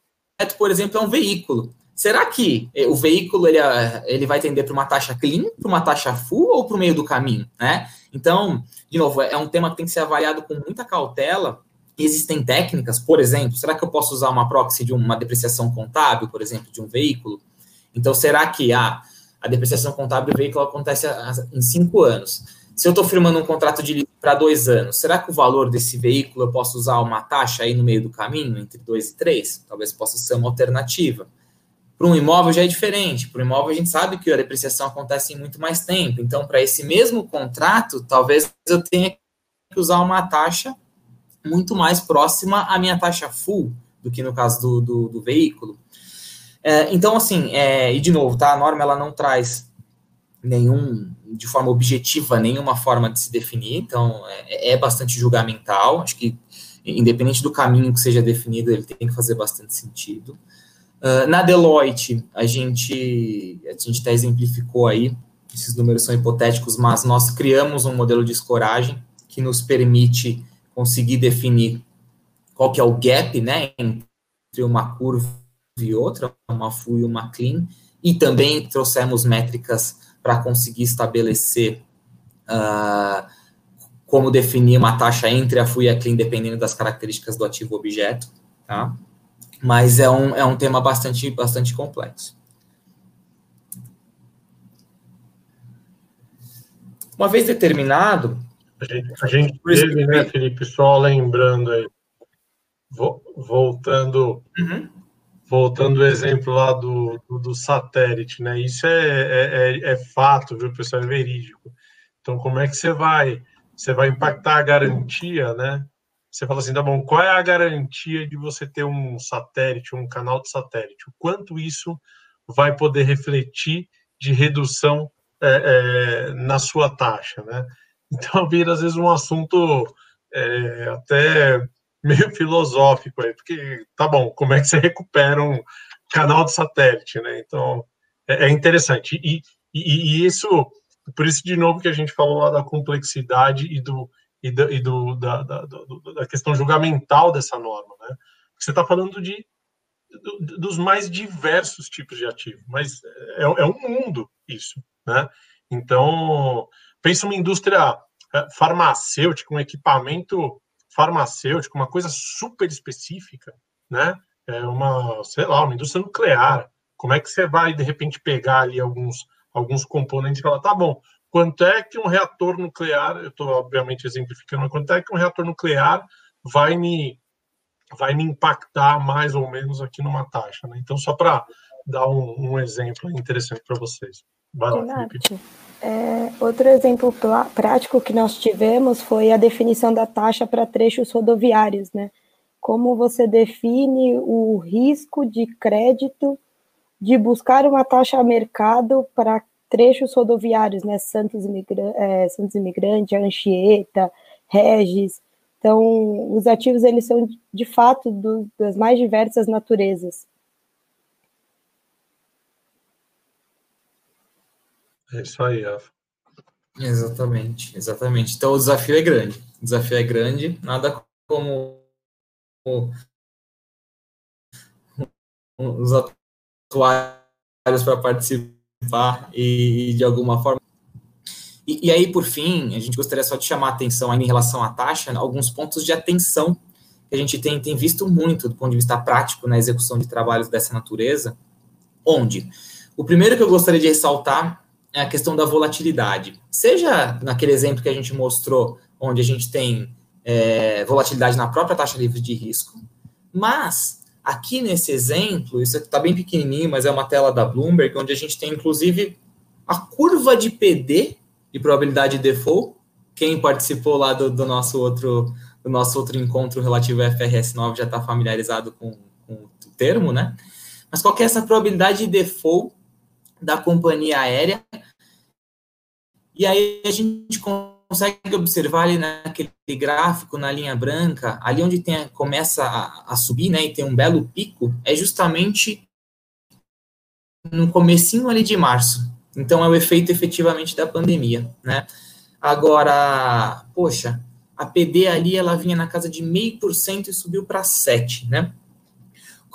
por exemplo, é um veículo. Será que o veículo ele, ele vai tender para uma taxa clean, para uma taxa full ou para o meio do caminho? Né? Então, de novo, é um tema que tem que ser avaliado com muita cautela, existem técnicas, por exemplo, será que eu posso usar uma proxy de uma depreciação contábil, por exemplo, de um veículo? Então, será que a, a depreciação contábil do veículo acontece a, a, em cinco anos? Se eu estou firmando um contrato de para dois anos, será que o valor desse veículo eu posso usar uma taxa aí no meio do caminho, entre dois e três? Talvez possa ser uma alternativa. Para um imóvel já é diferente. Para um imóvel a gente sabe que a depreciação acontece em muito mais tempo. Então, para esse mesmo contrato, talvez eu tenha que usar uma taxa muito mais próxima à minha taxa full do que no caso do, do, do veículo. É, então, assim, é, e de novo, tá? A norma ela não traz nenhum, de forma objetiva, nenhuma forma de se definir, então é, é bastante julgamental. Acho que, independente do caminho que seja definido, ele tem que fazer bastante sentido. Uh, na Deloitte, a gente, a gente até exemplificou aí, esses números são hipotéticos, mas nós criamos um modelo de escoragem que nos permite conseguir definir qual que é o gap, né, entre uma curva e outra, uma full e uma clean, e também trouxemos métricas para conseguir estabelecer uh, como definir uma taxa entre a full e a clean, dependendo das características do ativo objeto, tá? Mas é um, é um tema bastante, bastante complexo. Uma vez determinado, a gente, a gente teve, né, Felipe, só lembrando aí, voltando, uhum. voltando o exemplo lá do, do, do, satélite, né? Isso é, é, é, é, fato, viu, pessoal? É verídico. Então, como é que você vai? Você vai impactar a garantia, né? Você fala assim, tá bom, qual é a garantia de você ter um satélite, um canal de satélite? O quanto isso vai poder refletir de redução é, é, na sua taxa, né? Então vira às vezes um assunto é, até meio filosófico aí, porque tá bom, como é que você recupera um canal de satélite, né? Então é, é interessante. E, e, e, isso, por isso, de novo, que a gente falou lá da complexidade e do e, do, e do, da, da, da, questão julgamental dessa norma, né? Você está falando de do, dos mais diversos tipos de ativo, mas é, é um mundo isso, né? Então, pensa uma indústria é, farmacêutica, um equipamento farmacêutico, uma coisa super específica, né? É uma, sei lá, uma indústria nuclear. Como é que você vai, de repente, pegar ali alguns, alguns componentes e falar, tá bom, quanto é que um reator nuclear, eu estou, obviamente, exemplificando, quanto é que um reator nuclear vai me, vai me impactar mais ou menos aqui numa taxa, né? Então, só para dar um, um, exemplo interessante para vocês. Vai lá, Felipe. É, outro exemplo prático que nós tivemos foi a definição da taxa para trechos rodoviários, né? Como você define o risco de crédito de buscar uma taxa a mercado para trechos rodoviários, né? Santos, Imigra é, Santos Imigrante, Anchieta, Regis. Então, os ativos eles são de fato do, das mais diversas naturezas. É isso aí, Rafa. Exatamente, exatamente. Então o desafio é grande. O desafio é grande, nada como os atuários para participar e, de alguma forma. E, e, aí, por fim, a gente gostaria só de chamar a atenção em relação à taxa, alguns pontos de atenção que a gente tem, tem visto muito do ponto de vista prático na execução de trabalhos dessa natureza, onde o primeiro que eu gostaria de ressaltar a questão da volatilidade. Seja naquele exemplo que a gente mostrou, onde a gente tem é, volatilidade na própria taxa livre de risco, mas aqui nesse exemplo, isso está bem pequenininho, mas é uma tela da Bloomberg, onde a gente tem inclusive a curva de PD, de probabilidade de default, quem participou lá do, do nosso outro do nosso outro encontro relativo ao FRS 9 já está familiarizado com, com o termo, né? Mas qual é essa probabilidade de default da companhia aérea. E aí a gente consegue observar ali naquele gráfico, na linha branca, ali onde tem, começa a, a subir, né, e tem um belo pico, é justamente no comecinho ali de março. Então é o efeito efetivamente da pandemia, né? Agora, poxa, a PD ali ela vinha na casa de meio por cento e subiu para 7, né?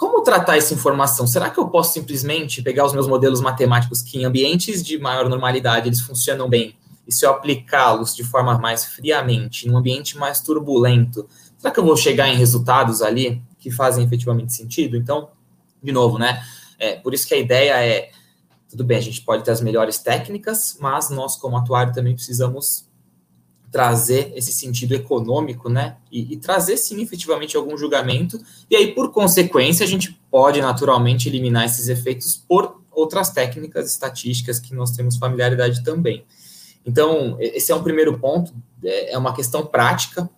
Como tratar essa informação? Será que eu posso simplesmente pegar os meus modelos matemáticos que em ambientes de maior normalidade eles funcionam bem, e se eu aplicá-los de forma mais friamente, num ambiente mais turbulento, será que eu vou chegar em resultados ali que fazem efetivamente sentido? Então, de novo, né? É, por isso que a ideia é, tudo bem, a gente pode ter as melhores técnicas, mas nós, como atuário, também precisamos trazer esse sentido econômico, né? E, e, trazer, sim, efetivamente algum julgamento. E aí, por consequência, a gente pode naturalmente eliminar esses efeitos por outras técnicas estatísticas que nós temos familiaridade também. Então, esse é um primeiro ponto, é, é uma questão prática.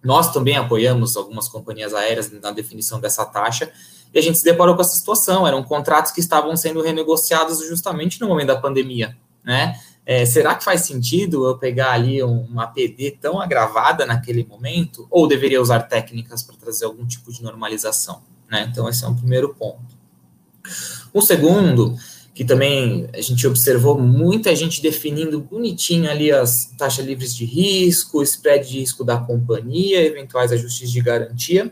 Nós também apoiamos algumas companhias aéreas na definição dessa taxa, e a gente se deparou com essa situação. Eram contratos que estavam sendo renegociados justamente no momento da pandemia, né? É, será que faz sentido eu pegar ali uma PD tão agravada naquele momento? Ou deveria usar técnicas para trazer algum tipo de normalização? Né? Então, esse é um primeiro ponto. O segundo, que também a gente observou muita gente definindo bonitinho ali as taxas livres de risco, spread de risco da companhia, eventuais ajustes de garantia.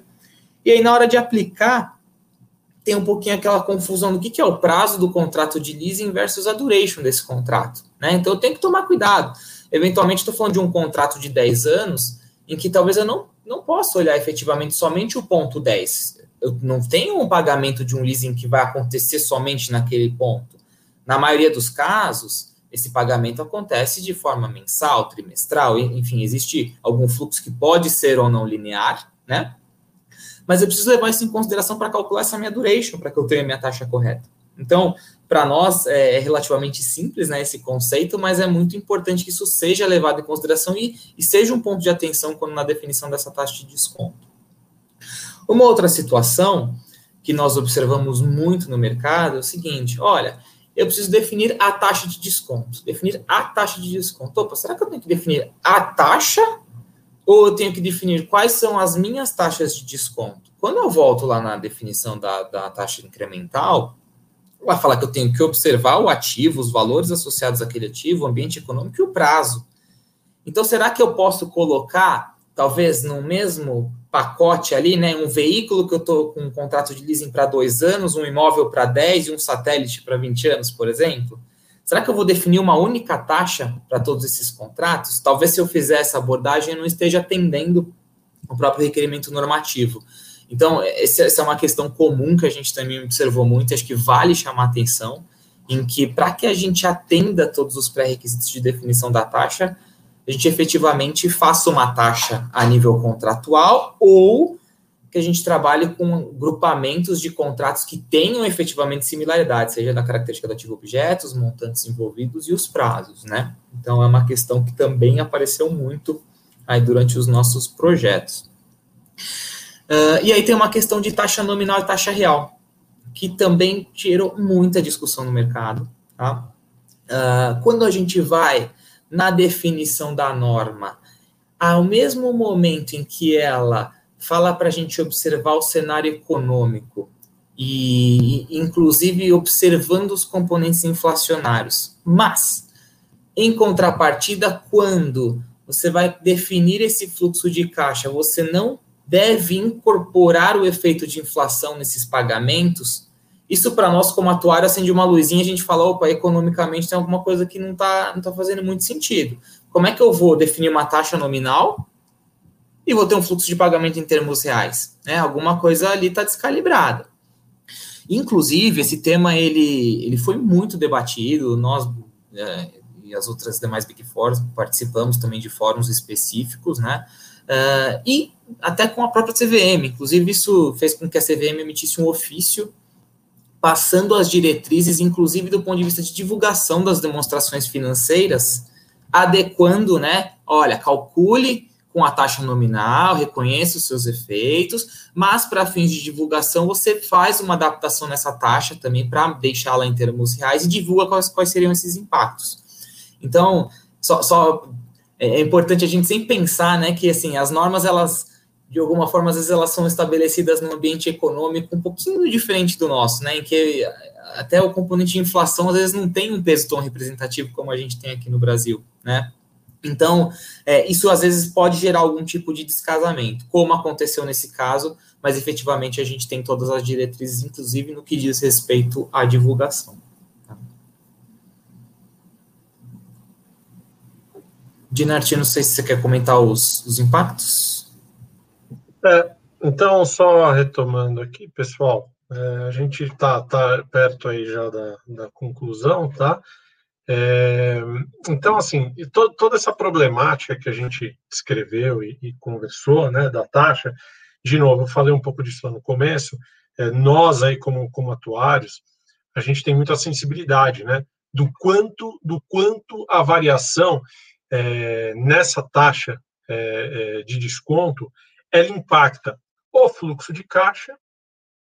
E aí, na hora de aplicar, tem um pouquinho aquela confusão do que, que é o prazo do contrato de leasing versus a duration desse contrato. Né? Então eu tenho que tomar cuidado. Eventualmente, estou falando de um contrato de 10 anos, em que talvez eu não, não possa olhar efetivamente somente o ponto 10. Eu não tenho um pagamento de um leasing que vai acontecer somente naquele ponto. Na maioria dos casos, esse pagamento acontece de forma mensal, trimestral, enfim, existe algum fluxo que pode ser ou não linear, né? mas eu preciso levar isso em consideração para calcular essa minha duration, para que eu tenha minha taxa correta. Então, para nós é, é, relativamente simples né, esse conceito, mas é muito importante que isso seja levado em consideração e, e seja um ponto de atenção quando na definição dessa taxa de desconto. Uma outra situação que nós observamos muito no mercado é o seguinte: olha, eu preciso definir a taxa de desconto. Definir a taxa de desconto. Opa, será que eu tenho que definir a taxa ou eu tenho que definir quais são as minhas taxas de desconto. Quando eu volto lá na definição da, da taxa incremental, vai falar que eu tenho que observar o ativo, os valores associados àquele ativo, o ambiente econômico e o prazo. Então, será que eu posso colocar, talvez no mesmo pacote ali, né, um veículo que eu estou com um contrato de leasing para dois anos, um imóvel para 10 e um satélite para 20 anos, por exemplo? Será que eu vou definir uma única taxa para todos esses contratos? Talvez se eu fizer essa abordagem, eu não esteja atendendo o próprio requerimento normativo. Então, essa é uma questão comum que a gente também observou muito, acho que vale chamar atenção, em que para que a gente atenda todos os pré-requisitos de definição da taxa, a gente efetivamente faça uma taxa a nível contratual ou que a gente trabalhe com grupamentos de contratos que tenham efetivamente similaridade, seja na característica do ativo objetos, montantes envolvidos e os prazos, né? Então é uma questão que também apareceu muito aí durante os nossos projetos. Uh, e aí tem uma questão de taxa nominal e taxa real, que também gerou muita discussão no mercado. Tá? Uh, quando a gente vai na definição da norma, ao mesmo momento em que ela fala para a gente observar o cenário econômico e, inclusive, observando os componentes inflacionários. Mas, em contrapartida, quando você vai definir esse fluxo de caixa, você não deve incorporar o efeito de inflação nesses pagamentos. Isso, para nós, como atuário, acende uma luzinha, a gente fala, opa, economicamente tem alguma coisa que não está não tá fazendo muito sentido. Como é que eu vou definir uma taxa nominal e vou ter um fluxo de pagamento em termos reais. Né? Alguma coisa ali está descalibrada. Inclusive, esse tema ele, ele foi muito debatido, nós é, e as outras demais Big Four participamos também de fóruns específicos, né? Uh, e até com a própria CVM. Inclusive, isso fez com que a CVM emitisse um ofício passando as diretrizes, inclusive do ponto de vista de divulgação das demonstrações financeiras, adequando, né? Olha, calcule com a taxa nominal, reconheça os seus efeitos, mas para fins de divulgação você faz uma adaptação nessa taxa também para deixá-la em termos reais e divulga quais, quais seriam esses impactos. Então, só, só é, é importante a gente sempre pensar, né, que assim as normas elas de alguma forma às vezes elas são estabelecidas num ambiente econômico um pouquinho diferente do nosso, né, em que até o componente de inflação às vezes não tem um peso tão representativo como a gente tem aqui no Brasil, né? Então, é, isso às vezes pode gerar algum tipo de descasamento, como aconteceu nesse caso, mas efetivamente a gente tem todas as diretrizes, inclusive no que diz respeito à divulgação. Dinarti, não sei se você quer comentar os, os impactos. É, então, só retomando aqui, pessoal, é, a gente está tá perto aí já da, da conclusão, tá? É, então, assim, to, toda essa problemática que a gente escreveu e, e, conversou, né, da taxa, de novo, eu falei um pouco disso no começo, é, nós aí como, como atuários, a gente tem muita sensibilidade, né, do quanto, do quanto a variação é, nessa taxa é, é, de desconto, ela impacta o fluxo de caixa,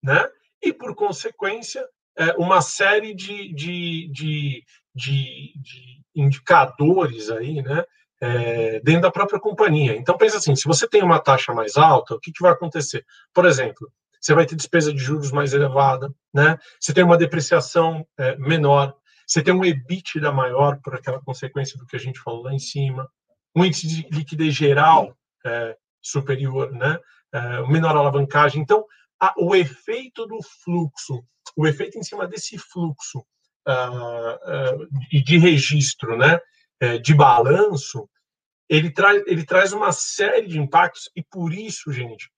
né, e por consequência, é, uma série de, de, de, de, de indicadores aí, né, é, dentro da própria companhia. Então, pensa assim, se você tem uma taxa mais alta, o que, que vai acontecer? Por exemplo, você vai ter despesa de juros mais elevada, né? Você tem uma depreciação é, menor, você tem um EBITDA maior por aquela consequência do que a gente falou lá em cima, um índice de liquidez geral é, superior, né? É, menor alavancagem. Então, a, o efeito do fluxo, o efeito em cima desse fluxo uh, uh, de registro, né, é, de balanço, ele traz, ele traz uma série de impactos e por isso, gente,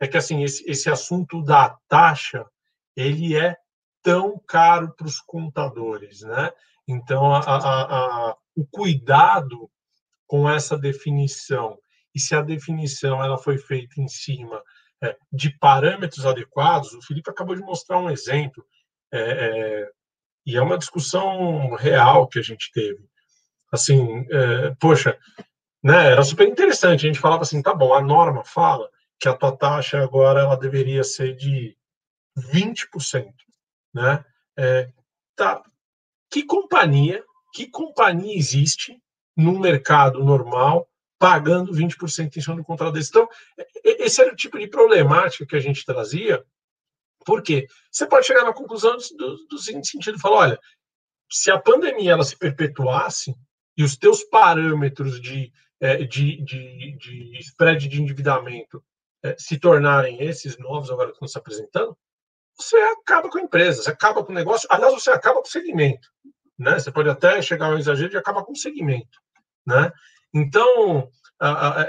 é que assim esse, esse assunto da taxa ele é tão caro para os contadores, né? Então, a, a, a, o cuidado com essa definição e se a definição ela foi feita em cima é, de parâmetros adequados, o Felipe acabou de mostrar um exemplo. É, é, e é uma discussão real que a gente teve. Assim, é, poxa, né, era super interessante. A gente falava assim, tá bom, a norma fala que a tua taxa agora ela deveria ser de 20%, né? É, tá. Que companhia, que companhia existe no mercado normal pagando 20% em cima do contrato desse. Então, esse era o tipo de problemática que a gente trazia, porque você pode chegar na conclusão do, do seguinte sentido, falar, olha, se a pandemia ela se perpetuasse e os teus parâmetros de, é, de, de, de spread de endividamento é, se tornarem esses novos agora que estão se apresentando, você acaba com a empresa, você acaba com o negócio, aliás, você acaba com o segmento. Né? Você pode até chegar ao exagero de acabar com o segmento. Né? Então,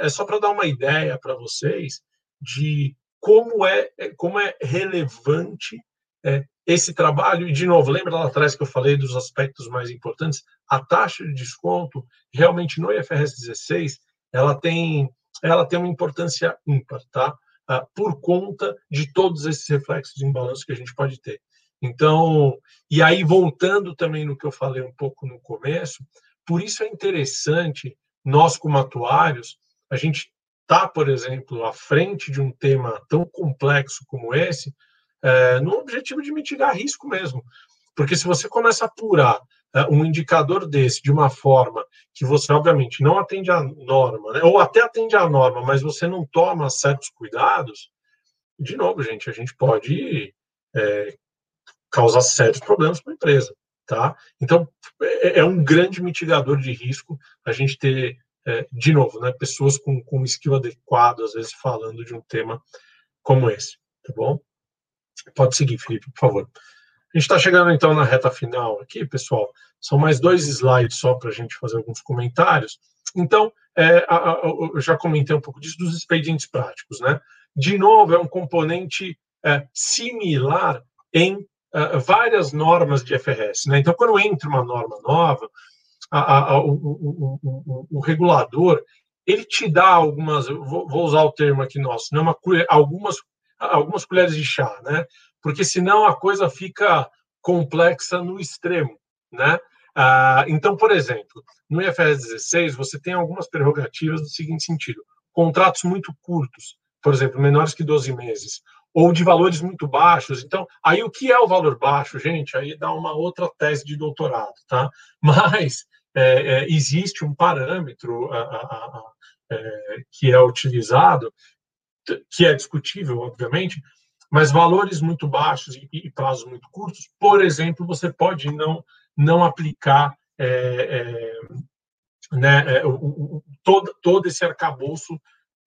é só para dar uma ideia para vocês de como é, é, como é relevante é, esse trabalho. E, de novo, lembra lá atrás que eu falei dos aspectos mais importantes? A taxa de desconto, realmente, no IFRS 16, ela tem, ela tem uma importância ímpar, tá? Ah, por conta de todos esses reflexos em balanço que a gente pode ter. Então, e aí, voltando também no que eu falei um pouco no começo, por isso é interessante nós, como atuários, a gente está, por exemplo, à frente de um tema tão complexo como esse, é, no objetivo de mitigar risco mesmo. Porque se você começa a apurar um indicador desse de uma forma que você, obviamente, não atende à norma, né, ou até atende à norma, mas você não toma certos cuidados, de novo, gente, a gente pode é, causar sérios problemas para a empresa. Tá? Então, é, é, um grande mitigador de risco a gente ter, é, de novo, né, pessoas com, com skill adequado, às vezes, falando de um tema como esse, tá bom? Pode seguir, Felipe, por favor. A gente está chegando, então, na reta final aqui, pessoal. São mais dois slides só para a gente fazer alguns comentários. Então, é, a, a, eu já comentei um pouco disso, dos expedientes práticos, né? De novo, é um componente é, similar em uh, várias normas de FRS. Né? Então, quando entra uma norma nova, a, o, o, o, o, regulador ele te dá algumas, vou, vou, usar o termo aqui nosso, não é uma algumas algumas colheres de chá, né? Porque senão a coisa fica complexa no extremo, né? Ah, então, por exemplo, no IFRS 16 você tem algumas prerrogativas do seguinte sentido: contratos muito curtos, por exemplo, menores que 12 meses, ou de valores muito baixos. Então, aí o que é o valor baixo, gente? Aí dá uma outra tese de doutorado, tá? Mas é, é, existe um parâmetro a, a, a, é, que é utilizado, que é discutível, obviamente, mas valores muito baixos e, e prazos muito curtos, por exemplo, você pode não, não aplicar é, é, né, é, o, o, todo, todo esse arcabouço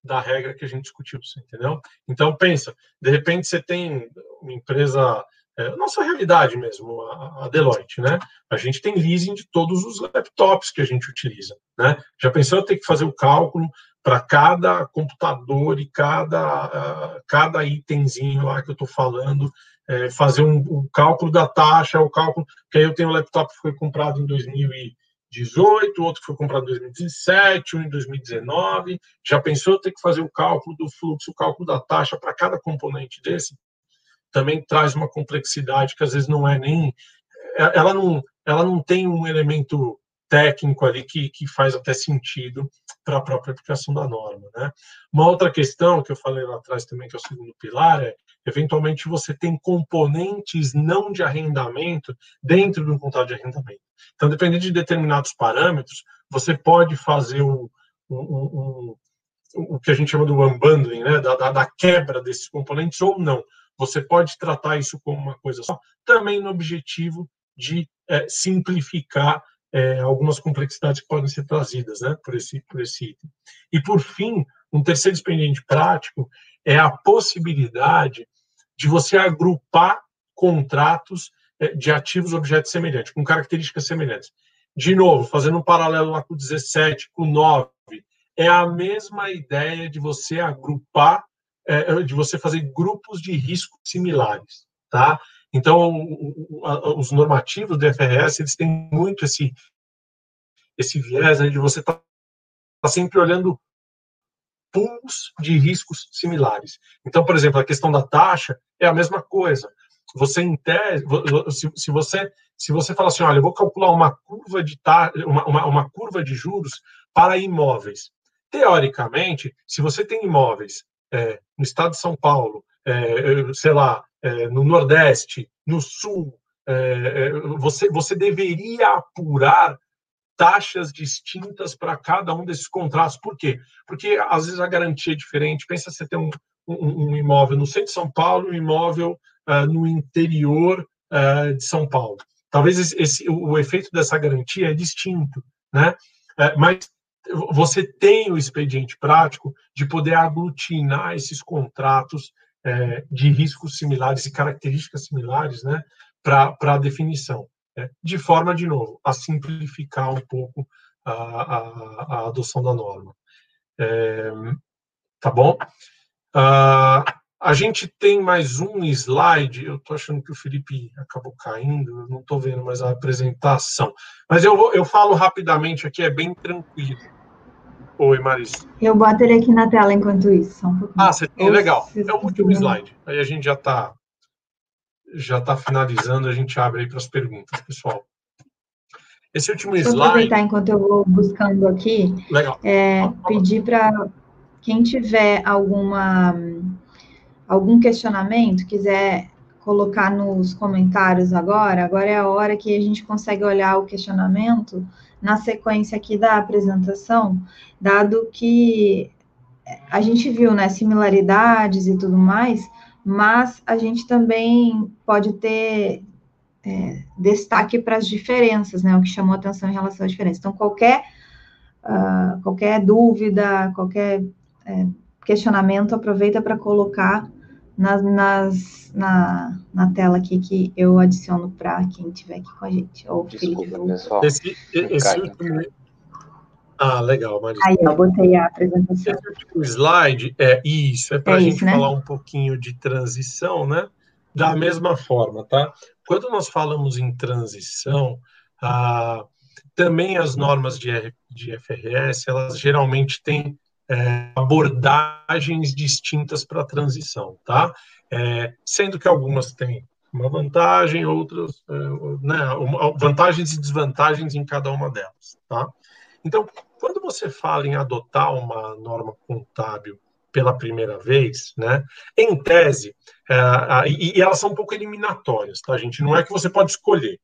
da regra que a gente discutiu, entendeu? Então, pensa, de repente você tem uma empresa, é, nossa realidade mesmo, a, a, Deloitte, né? A gente tem leasing de todos os laptops que a gente utiliza, né? Já pensou ter que fazer o cálculo para cada computador e cada, uh, cada itemzinho lá que eu estou falando, é, fazer um, um, cálculo da taxa, o cálculo, que aí eu tenho um laptop que foi comprado em 2000 e 2018, outro foi comprado em 2017, um em 2019. Já pensou ter que fazer o cálculo do fluxo, o cálculo da taxa para cada componente desse? Também traz uma complexidade que às vezes não é nem. É, ela não, ela não tem um elemento técnico ali que, que faz até sentido para a própria aplicação da norma. Né? Uma outra questão que eu falei lá atrás também, que é o segundo pilar, é eventualmente você tem componentes não de arrendamento dentro de um contrato de arrendamento. Então, dependendo de determinados parâmetros, você pode fazer o, um, um, o que a gente chama do unbundling, né? Da, da, da, quebra desses componentes ou não. Você pode tratar isso como uma coisa só, também no objetivo de é, simplificar é, algumas complexidades que podem ser trazidas né, por, esse, por esse item. E, por fim, um terceiro expediente prático é a possibilidade de você agrupar contratos é, de ativos objetos semelhantes, com características semelhantes. De novo, fazendo um paralelo lá com o 17, com o 9, é a mesma ideia de você agrupar, é, de você fazer grupos de risco similares, tá? Então, os normativos do FRS, eles têm muito esse, esse viés né, de você estar tá sempre olhando pools de riscos similares. Então, por exemplo, a questão da taxa é a mesma coisa você em tese, se, se você se você fala assim, olha, eu vou calcular uma curva de ta, uma, uma, uma curva de juros para imóveis. Teoricamente, se você tem imóveis é, no estado de São Paulo, é, sei lá, é, no Nordeste, no Sul, é, é, você, você deveria apurar taxas distintas para cada um desses contratos. Por quê? Porque às vezes a garantia é diferente. Pensa você ter um, um, um imóvel no centro de São Paulo, um imóvel uh, no interior uh, de São Paulo. Talvez esse, esse, o, efeito dessa garantia é distinto, né? Mas você tem o expediente prático de poder aglutinar esses contratos de riscos similares e características similares, né, para a definição né, de forma, de novo, a simplificar um pouco a, a, a adoção da norma. É, tá bom? Uh, a gente tem mais um slide, eu estou achando que o Felipe acabou caindo, não estou vendo mais a apresentação. Mas eu, vou, eu falo rapidamente aqui, é bem tranquilo. Oi, Marisa. Eu boto ele aqui na tela enquanto isso. Um ah, você tem, legal. É o último slide. Aí a gente já está já está finalizando, a gente abre aí para as perguntas, pessoal. Esse último slide. Vou aproveitar enquanto eu vou buscando aqui. Legal. É, pedir para quem tiver alguma algum questionamento, quiser colocar nos comentários agora, agora é a hora que a gente consegue olhar o questionamento na sequência aqui da apresentação, dado que a gente viu, né, similaridades e tudo mais, mas a gente também pode ter é, destaque para as diferenças, né? O que chamou atenção em relação às diferenças. Então, qualquer, uh, qualquer dúvida, qualquer é, questionamento, aproveita para colocar nas, nas, na, na tela aqui que eu adiciono para quem estiver aqui com a gente. Ou Desculpa, Felipe, pessoal. Esse, esse último, ah, legal, Marisa. Aí, eu botei a apresentação. O slide é isso, é para a é gente né? falar um pouquinho de transição, né? Da mesma forma, tá? Quando nós falamos em transição, ah, também as normas de, de FRS, elas geralmente têm é, abordagens distintas para a transição, tá? É, sendo que algumas têm uma vantagem, outras, é, né, vantagens e desvantagens em cada uma delas, tá? Então, quando você fala em adotar uma norma contábil pela primeira vez, né, em tese, é, e, elas são um pouco eliminatórias, tá, gente? Não é que você pode escolher.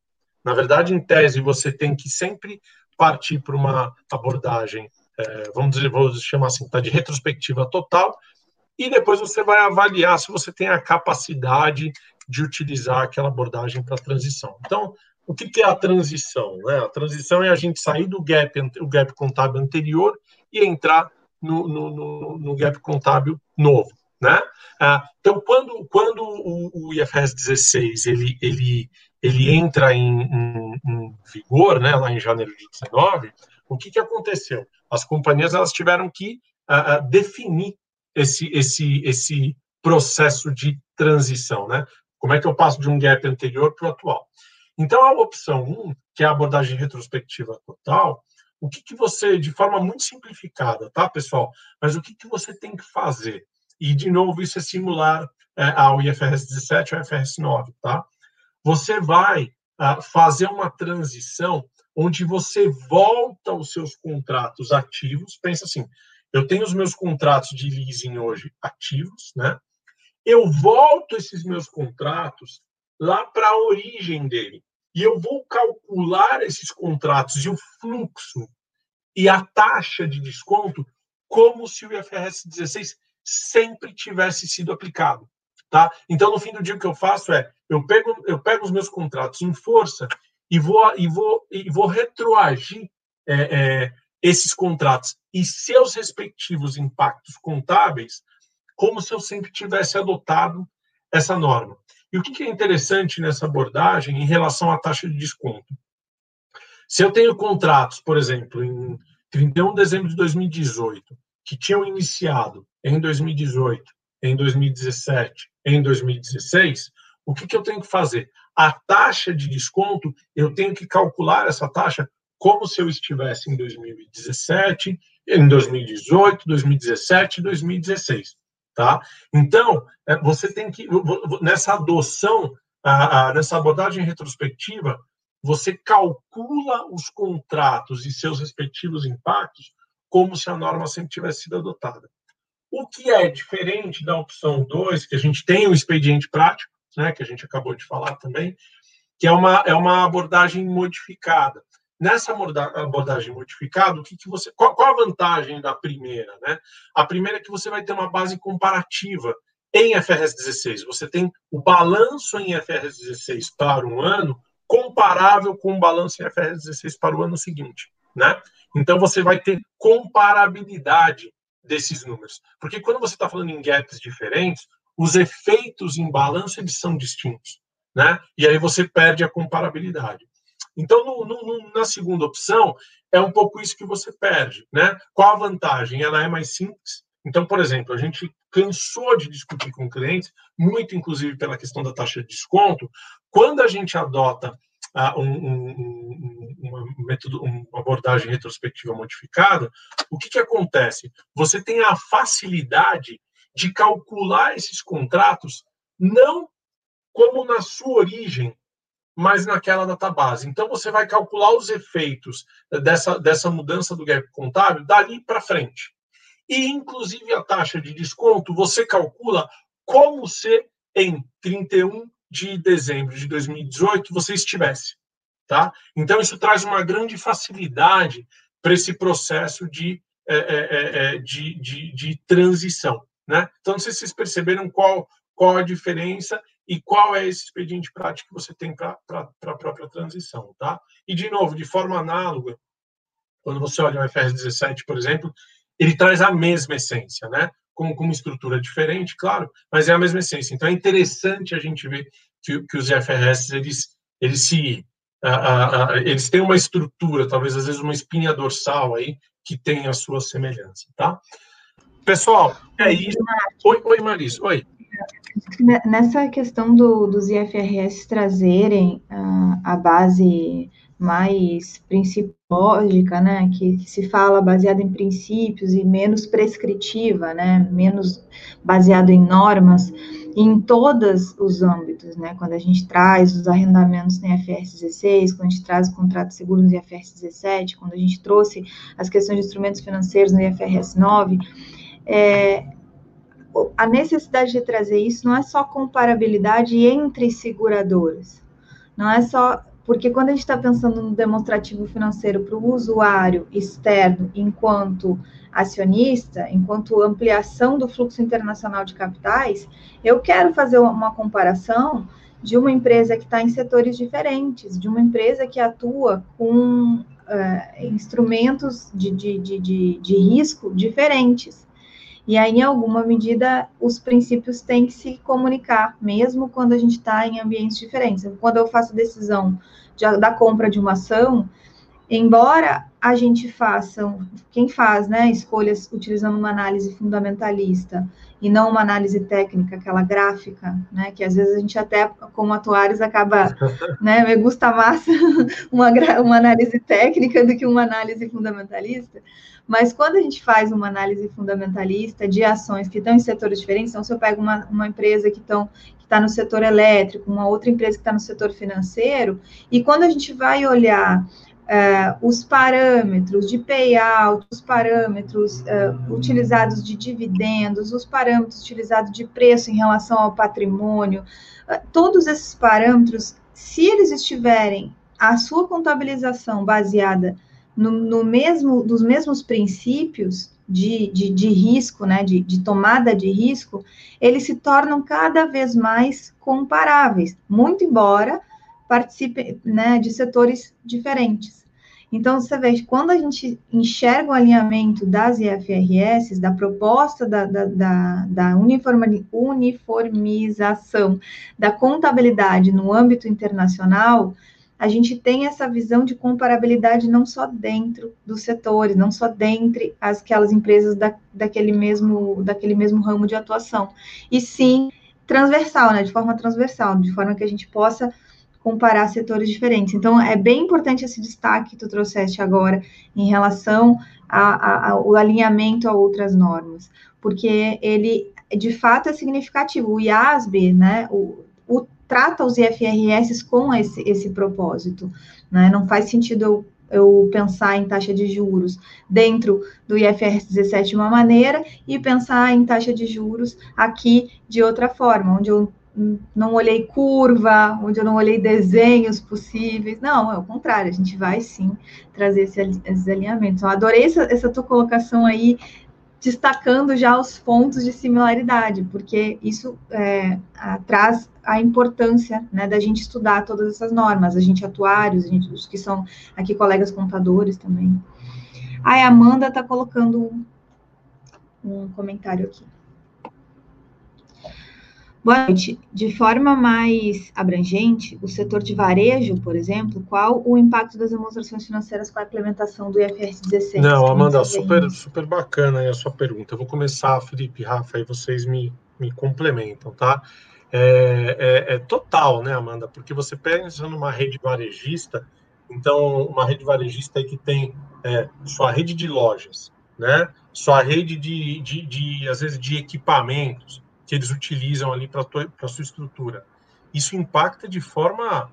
Na verdade, em tese, você tem que sempre partir para uma abordagem, é, vamos dizer, vou chamar assim, tá, de retrospectiva total, e depois você vai avaliar se você tem a capacidade de utilizar aquela abordagem para transição. Então, o que, que é a transição? Né? A transição é a gente sair do gap, o gap contábil anterior e entrar no, no, no, no gap contábil novo. Né? Ah, então, quando, quando o, o, IFRS 16 ele, ele, ele entra em, em, em, vigor, né, lá em janeiro de 19, o que, que aconteceu? As companhias elas tiveram que ah, ah, definir esse, esse, esse processo de transição. Né? Como é que eu passo de um gap anterior para o atual? Então, a opção 1, que é a abordagem retrospectiva total, o que, que você, de forma muito simplificada, tá, pessoal? Mas o que, que você tem que fazer? E, de novo, isso é simular é, ao IFRS 17 ao IFRS 9, tá? Você vai uh, fazer uma transição onde você volta os seus contratos ativos. Pensa assim, eu tenho os meus contratos de leasing hoje ativos, né? Eu volto esses meus contratos lá para a origem dele. E eu vou calcular esses contratos e o fluxo e a taxa de desconto como se o IFRS 16 sempre tivesse sido aplicado. Tá? Então, no fim do dia, o que eu faço é eu pego, eu pego os meus contratos em força e vou, e vou, e vou retroagir é, é, esses contratos e seus respectivos impactos contábeis como se eu sempre tivesse adotado essa norma. E o que é interessante nessa abordagem em relação à taxa de desconto? Se eu tenho contratos, por exemplo, em 31 de dezembro de 2018, que tinham iniciado em 2018, em 2017, em 2016, o que, que eu tenho que fazer? A taxa de desconto, eu tenho que calcular essa taxa como se eu estivesse em 2017, em 2018, 2017 2016. Tá? Então, é, você tem que, nessa adoção, nessa abordagem retrospectiva, você calcula os contratos e seus respectivos impactos como se a norma sempre tivesse sido adotada. O que é diferente da opção 2, que a gente tem o expediente prático, né, que a gente acabou de falar também, que é uma, é uma abordagem modificada. nessa abordagem modificada, o que, que você, qual, qual, a vantagem da primeira? Né? A primeira é que você vai ter uma base comparativa em FRS 16. Você tem o balanço em FRS 16 para um ano comparável com o balanço em FRS 16 para o ano seguinte. Né? Então, você vai ter comparabilidade desses números. Porque quando você está falando em gaps diferentes, os efeitos em balanço eles são distintos. Né? E aí você perde a comparabilidade. Então, no, no, na segunda opção, é um pouco isso que você perde. Né? Qual a vantagem? Ela é mais simples. Então, por exemplo, a gente cansou de discutir com clientes, muito inclusive pela questão da taxa de desconto, quando a gente adota uh, um, um, uma, método, uma abordagem retrospectiva modificada, o que, que acontece? Você tem a facilidade de calcular esses contratos não como na sua origem, mas naquela database. Então, você vai calcular os efeitos dessa, dessa mudança do gap contábil dali para frente. E, inclusive, a taxa de desconto, você calcula como se em 31 de dezembro de 2018 você estivesse. Tá? Então, isso traz uma grande facilidade para esse processo de, é, é, é, de, de, de, transição. Né? Então, não sei se vocês perceberam qual, qual a diferença e qual é esse expediente prático que você tem para a própria transição. Tá? E, de novo, de forma análoga, quando você olha o FR 17, por exemplo, ele traz a mesma essência, né? Com, com uma estrutura diferente, claro, mas é a mesma essência. Então, é interessante a gente ver que, que os IFRS, eles, eles se... Eles têm uma estrutura, talvez às vezes uma espinha dorsal aí, que tem a sua semelhança, tá? Pessoal, é isso. Oi, oi Maris, oi. Nessa questão do, dos IFRS trazerem uh, a base mais principológica, né, que, que, se fala baseada em princípios e menos prescritiva, né, menos baseado em normas, em todos os âmbitos, né, quando a gente traz os arrendamentos no IFRS 16, quando a gente traz o contrato de seguro no IFRS 17, quando a gente trouxe as questões de instrumentos financeiros no IFRS 9, é, a necessidade de trazer isso não é só comparabilidade entre seguradoras, não é só porque quando a gente está pensando no demonstrativo financeiro para o usuário externo, enquanto acionista, enquanto ampliação do fluxo internacional de capitais, eu quero fazer uma comparação de uma empresa que está em setores diferentes, de uma empresa que atua com uh, instrumentos de, de, de, de risco diferentes. E aí, em alguma medida, os princípios têm que se comunicar, mesmo quando a gente está em ambientes diferentes. Quando eu faço decisão de, da compra de uma ação, embora a gente faça, quem faz, né, escolhas utilizando uma análise fundamentalista e não uma análise técnica, aquela gráfica, né, que às vezes a gente até, como atuários, acaba, né, me gusta mais uma, uma análise técnica do que uma análise fundamentalista, mas quando a gente faz uma análise fundamentalista de ações que estão em setores diferentes, então se eu pego uma, uma empresa que estão que está no setor elétrico, uma outra empresa que está no setor financeiro, e quando a gente vai olhar Uh, os parâmetros de payout, os parâmetros uh, utilizados de dividendos, os parâmetros utilizados de preço em relação ao patrimônio, uh, todos esses parâmetros, se eles estiverem a sua contabilização baseada no, no mesmo, dos mesmos princípios de, de, de risco, né, de, de, tomada de risco, eles se tornam cada vez mais comparáveis, muito embora participem né, de setores diferentes. Então, você vê, quando a gente enxerga o alinhamento das IFRS, da proposta da, da, da, da uniformização da contabilidade no âmbito internacional, a gente tem essa visão de comparabilidade não só dentro dos setores, não só dentre as, aquelas empresas da, daquele, mesmo, daquele mesmo ramo de atuação, e sim transversal, né, de forma transversal, de forma que a gente possa comparar setores diferentes. Então, é bem importante esse destaque que tu trouxeste agora em relação ao alinhamento a outras normas, porque ele, de fato, é significativo. O IASB, né, o, o trata os IFRS com esse, esse propósito. Né? Não faz sentido eu, eu pensar em taxa de juros dentro do IFRS 17 de uma maneira e pensar em taxa de juros aqui de outra forma, onde eu não olhei curva, onde eu não olhei desenhos possíveis. Não, é o contrário, a gente vai sim trazer esse, esses alinhamentos. Eu adorei essa, essa tua colocação aí, destacando já os pontos de similaridade, porque isso é, a, traz a importância né, da gente estudar todas essas normas, a gente atuários, a gente, os que são aqui colegas contadores também. A Amanda está colocando um, um comentário aqui. Boa noite. De forma mais abrangente, o setor de varejo, por exemplo, qual o impacto das demonstrações financeiras com a implementação do IFRS 16? Não, Amanda, super, super bacana aí a sua pergunta. Eu vou começar, Felipe, Rafa, aí vocês me, me complementam, tá? É, é, é total, né, Amanda? Porque você pensa numa rede varejista, então, uma rede varejista aí que tem é, sua rede de lojas, né? Sua rede de, de, de, às vezes, de equipamentos, que eles utilizam ali para a sua estrutura. Isso impacta de forma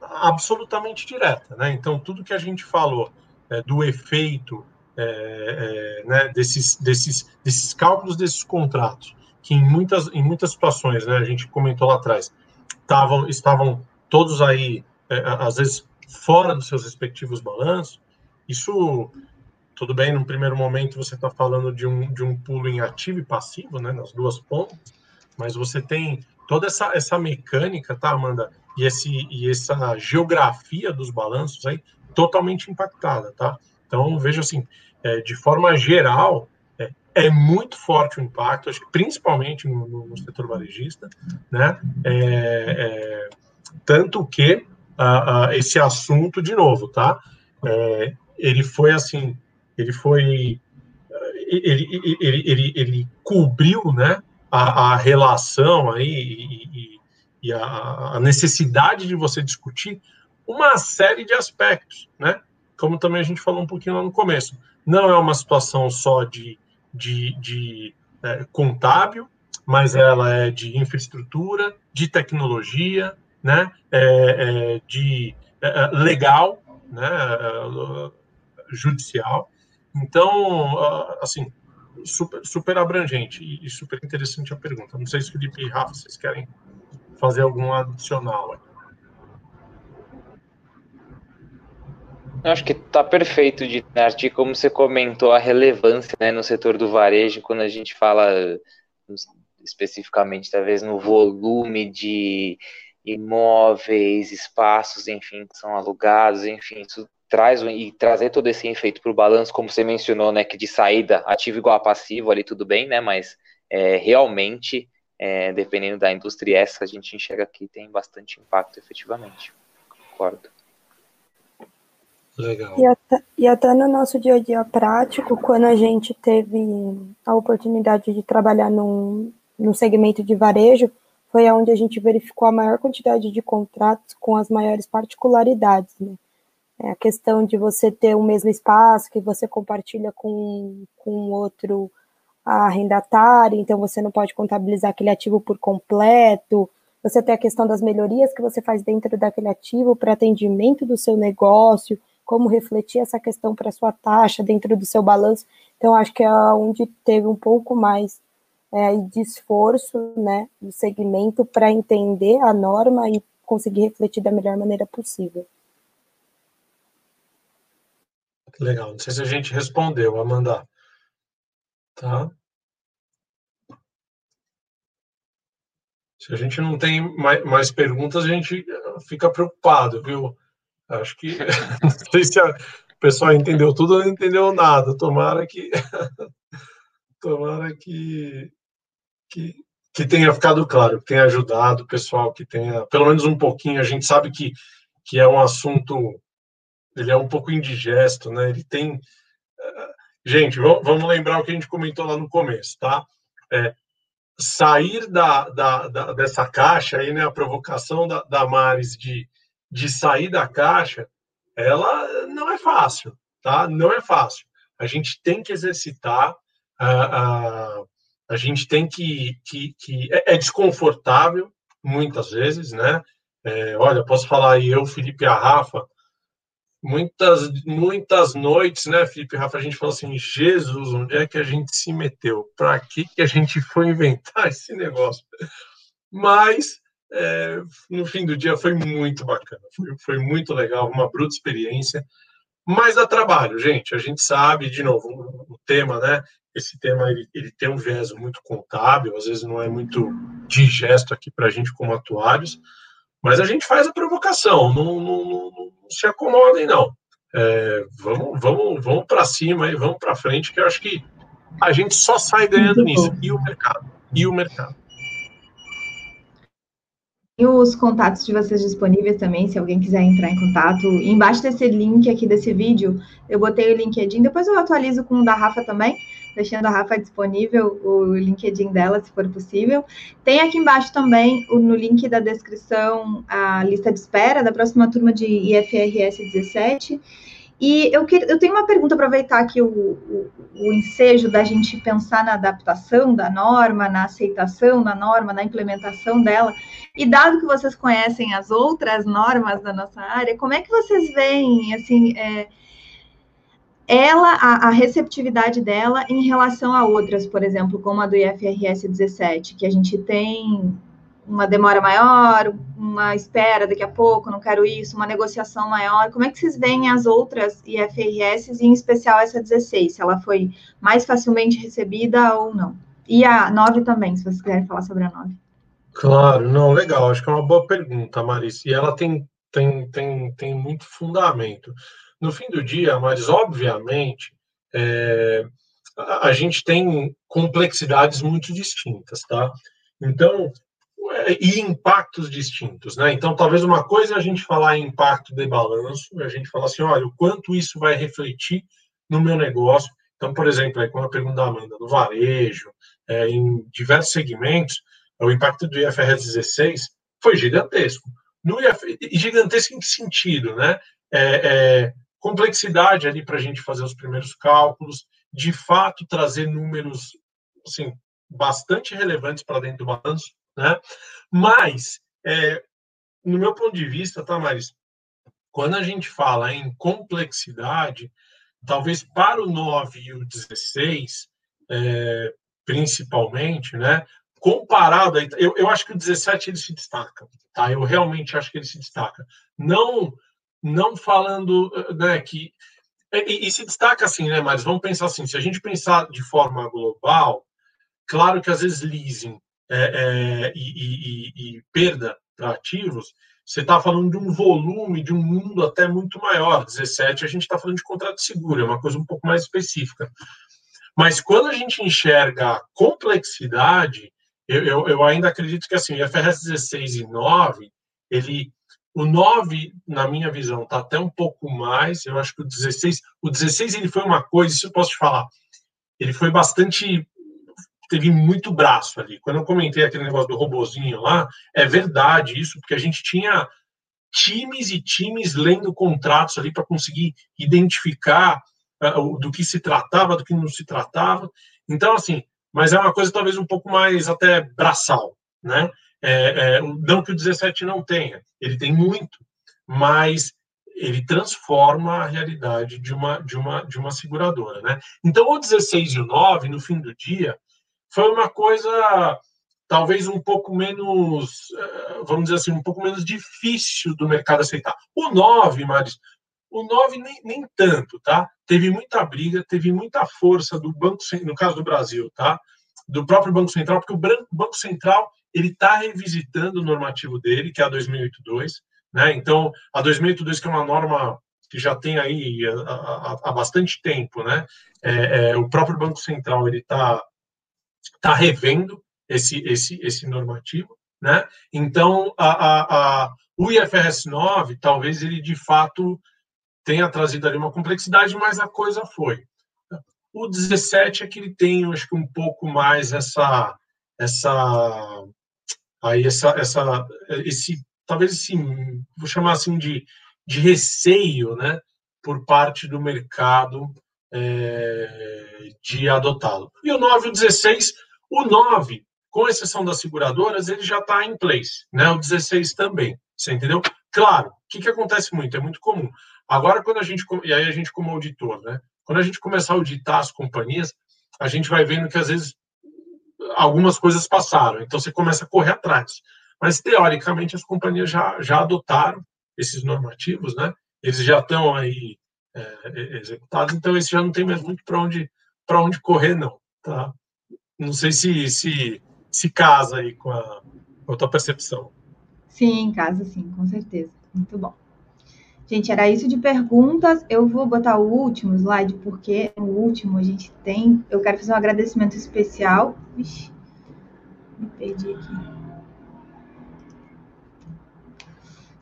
absolutamente direta, né? Então, tudo que a gente falou é, do efeito é, é, né, desses, desses, desses cálculos desses contratos, que em muitas, em muitas situações, né, a gente comentou lá atrás, tavam, estavam todos aí, é, às vezes, fora dos seus respectivos balanços, isso tudo bem, no primeiro momento você está falando de um, de um pulo em ativo e passivo, né, nas duas pontas, mas você tem toda essa, essa mecânica, tá, Amanda? E, esse, e essa geografia dos balanços aí totalmente impactada, tá? Então, vejo assim, é, de forma geral, é, é, muito forte o impacto, acho que principalmente no, no, setor varejista, né? É, é tanto que esse assunto, de novo, tá? É, ele foi assim, ele foi ele, ele, ele, ele, cobriu né, a, a relação aí e, e, e a, a, necessidade de você discutir uma série de aspectos, né? Como também a gente falou um pouquinho lá no começo. Não é uma situação só de, de, de é, contábil, mas ela é de infraestrutura, de tecnologia, né? É, é, de é, é, legal, né? É, judicial. Então, assim, super, super abrangente e, super interessante a pergunta. Não sei se Felipe e Rafa, vocês querem fazer algum adicional. Eu acho que está perfeito, de Arti, como você comentou, a relevância né, no setor do varejo, quando a gente fala especificamente, talvez, no volume de imóveis, espaços, enfim, que são alugados, enfim, isso traz e trazer todo esse efeito para o balanço, como você mencionou, né, que de saída ativo igual a passivo ali tudo bem, né, mas é, realmente, é, dependendo da indústria essa, a gente enxerga que tem bastante impacto efetivamente. Concordo. Legal. E até, e até no nosso dia a dia prático, quando a gente teve a oportunidade de trabalhar num, num segmento de varejo, foi onde a gente verificou a maior quantidade de contratos com as maiores particularidades, né? É a questão de você ter o mesmo espaço que você compartilha com, com outro arrendatário, então você não pode contabilizar aquele ativo por completo. Você tem a questão das melhorias que você faz dentro daquele ativo para atendimento do seu negócio, como refletir essa questão para sua taxa dentro do seu balanço. Então, acho que é onde teve um pouco mais é, de esforço né, do segmento para entender a norma e conseguir refletir da melhor maneira possível. Legal. Não sei se a gente respondeu, Amanda. Tá? Se a gente não tem mais, mais perguntas, a gente fica preocupado, viu? Acho que não sei se a, o pessoal entendeu tudo ou não entendeu nada. Tomara que tomara que, que, que tenha ficado claro, que tenha ajudado o pessoal, que tenha pelo menos um pouquinho. A gente sabe que, que é um assunto ele é um pouco indigesto, né? Ele tem. Eh, gente, vamos lembrar o que a gente comentou lá no começo, tá? É, sair da, da, da, dessa caixa aí, né? A provocação da, da Maris de, de sair da caixa, ela não é fácil, tá? Não é fácil. A gente tem que exercitar, a, a, a gente tem que. que, que é, é desconfortável, muitas vezes, né? É, olha, posso falar aí, eu, Felipe e a Rafa, muitas, muitas noites, né, Felipe Rafa, a gente falou assim, Jesus, onde é que a gente se meteu? Para que, que a gente foi inventar esse negócio? mas é, no fim do dia foi muito bacana, foi, foi muito legal, uma bruta experiência, mas dá trabalho, gente, a gente sabe, de novo, o, o tema, né, esse tema ele, ele tem um viés muito contábil, às vezes não é muito digesto aqui para a gente como atuários, mas a gente faz a provocação, não, não, não, se acomodem, não. É, vamos vamos, vamos para cima e vamos para frente, que eu acho que a gente só sai ganhando nisso. E o mercado? E o mercado? E os contatos de vocês disponíveis também, se alguém quiser entrar em contato. embaixo desse link aqui desse vídeo, eu botei o LinkedIn, depois eu atualizo com o da Rafa também, deixando a Rafa disponível o LinkedIn dela, se for possível. Tem aqui embaixo também, no link da descrição, a lista de espera da próxima turma de IFRS 17. E eu, que, eu tenho uma pergunta, aproveitar aqui o, o, o, ensejo da gente pensar na adaptação da norma, na aceitação da norma, na implementação dela. E dado que vocês conhecem as outras normas da nossa área, como é que vocês veem, assim, é, ela, a, a, receptividade dela em relação a outras, por exemplo, como a do IFRS 17, que a gente tem uma demora maior, uma espera daqui a pouco, não quero isso, uma negociação maior. Como é que vocês veem as outras IFRS, e em especial essa 16, se ela foi mais facilmente recebida ou não? E a 9 também, se vocês quiserem falar sobre a 9. Claro, não, legal, acho que é uma boa pergunta, Marice, e ela tem, tem, tem, tem muito fundamento. No fim do dia, mas obviamente, é, a, gente tem complexidades muito distintas, tá? Então, e impactos distintos, né? Então, talvez uma coisa é a gente falar em impacto de balanço, a gente falar assim, olha, o quanto isso vai refletir no meu negócio. Então, por exemplo, aí, com a pergunta da Amanda, no varejo, é, em diversos segmentos, o impacto do IFRS 16 foi gigantesco. No IF, gigantesco em que sentido, né? É, é, complexidade ali para a gente fazer os primeiros cálculos, de fato trazer números assim, bastante relevantes para dentro do balanço, né? Mas, é, no meu ponto de vista, tá, Maris? Quando a gente fala em complexidade, talvez para o 9 e o 16, é, principalmente, né? Comparado, eu, eu acho que o 17 ele se destaca, tá? Eu realmente acho que ele se destaca. Não, não falando né, que. E, e se destaca assim, né, Mas Vamos pensar assim: se a gente pensar de forma global, claro que às vezes leasing é, é, e, e, e, perda para ativos, você está falando de um volume, de um mundo até muito maior. 17, a gente está falando de contrato seguro, é uma coisa um pouco mais específica. Mas quando a gente enxerga a complexidade, eu, eu, eu ainda acredito que assim, FRS 16 e 9, ele, o 9, na minha visão, está até um pouco mais. Eu acho que o 16, o 16 ele foi uma coisa, isso eu posso te falar, ele foi bastante teve muito braço ali. Quando eu comentei aquele negócio do robozinho lá, é verdade isso, porque a gente tinha times e times lendo contratos ali para conseguir identificar uh, do que se tratava, do que não se tratava. Então, assim, mas é uma coisa talvez um pouco mais até braçal, né? É, é, não que o 17 não tenha, ele tem muito, mas ele transforma a realidade de uma, de uma, de uma seguradora, né? Então, o 16 e o 9, no fim do dia, foi uma coisa talvez um pouco menos, eh, vamos dizer assim, um pouco menos difícil do mercado aceitar. O 9, Maris, o 9 nem, nem tanto, tá? Teve muita briga, teve muita força do Banco no caso do Brasil, tá? Do próprio Banco Central, porque o Banco Central ele está revisitando o normativo dele, que é a 2082, né? Então, a 2082 que é uma norma que já tem aí há, bastante tempo, né? É, é, o próprio Banco Central ele está está revendo esse, esse, esse normativo, né? Então, a, a, a, o IFRS 9, talvez ele de fato tenha trazido ali uma complexidade, mas a coisa foi. O 17 é que ele tem, acho que um pouco mais essa, essa, aí essa, essa, esse, talvez esse, vou chamar assim de, de receio, né, por parte do mercado é, de adotá-lo. E o 9 e o 16, o 9, com exceção das seguradoras, ele já está em place, né? O 16 também, você entendeu? Claro, o que, que acontece muito? É muito comum. Agora, quando a gente, e aí a gente como auditor, né? Quando a gente começar a auditar as companhias, a gente vai vendo que às vezes algumas coisas passaram, então você começa a correr atrás. Mas, teoricamente, as companhias já, já adotaram esses normativos, né? Eles já estão aí é, executados, então esse já não tem mais muito para onde, onde correr, não. Tá? Não sei se, se, se casa aí com a, com a tua percepção. Sim, casa sim, com certeza. Muito bom. Gente, era isso de perguntas. Eu vou botar o último slide, porque o último a gente tem. Eu quero fazer um agradecimento especial. Ixi, me perdi aqui.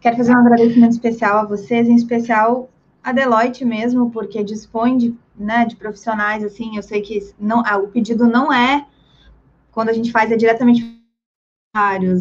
Quero fazer um agradecimento especial a vocês, em especial a Deloitte mesmo, porque dispõe de, né, de profissionais, assim, eu sei que não, ah, o pedido não é, quando a gente faz, é diretamente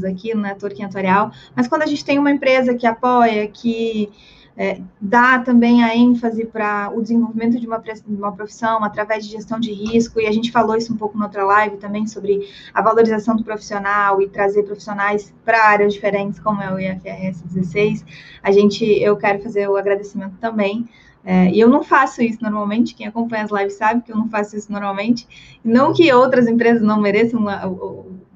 aqui no Network Atorial, mas quando a gente tem uma empresa que apoia, que é, dá também a ênfase para o desenvolvimento de uma, uma profissão através de gestão de risco, e a gente falou isso um pouco na outra live também, sobre a valorização do profissional e trazer profissionais para áreas diferentes, como é o IFRS 16. A gente, eu quero fazer o agradecimento também é, e eu não faço isso normalmente, quem acompanha as lives sabe que eu não faço isso normalmente. Não que outras empresas não mereçam,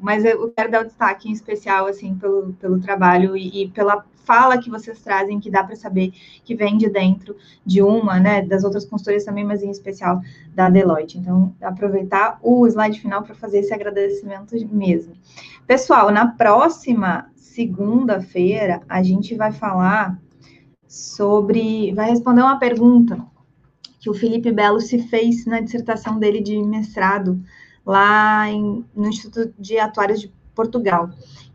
mas eu quero dar um destaque em especial, assim, pelo, pelo trabalho e, e pela fala que vocês trazem, que dá para saber que vem de dentro de uma, né, das outras consultorias também, mas em especial da Deloitte. Então, aproveitar o slide final para fazer esse agradecimento mesmo. Pessoal, na próxima segunda-feira, a gente vai falar sobre. vai responder uma pergunta que o Felipe Belo se fez na dissertação dele de mestrado lá em, no Instituto de Atuários de Portugal,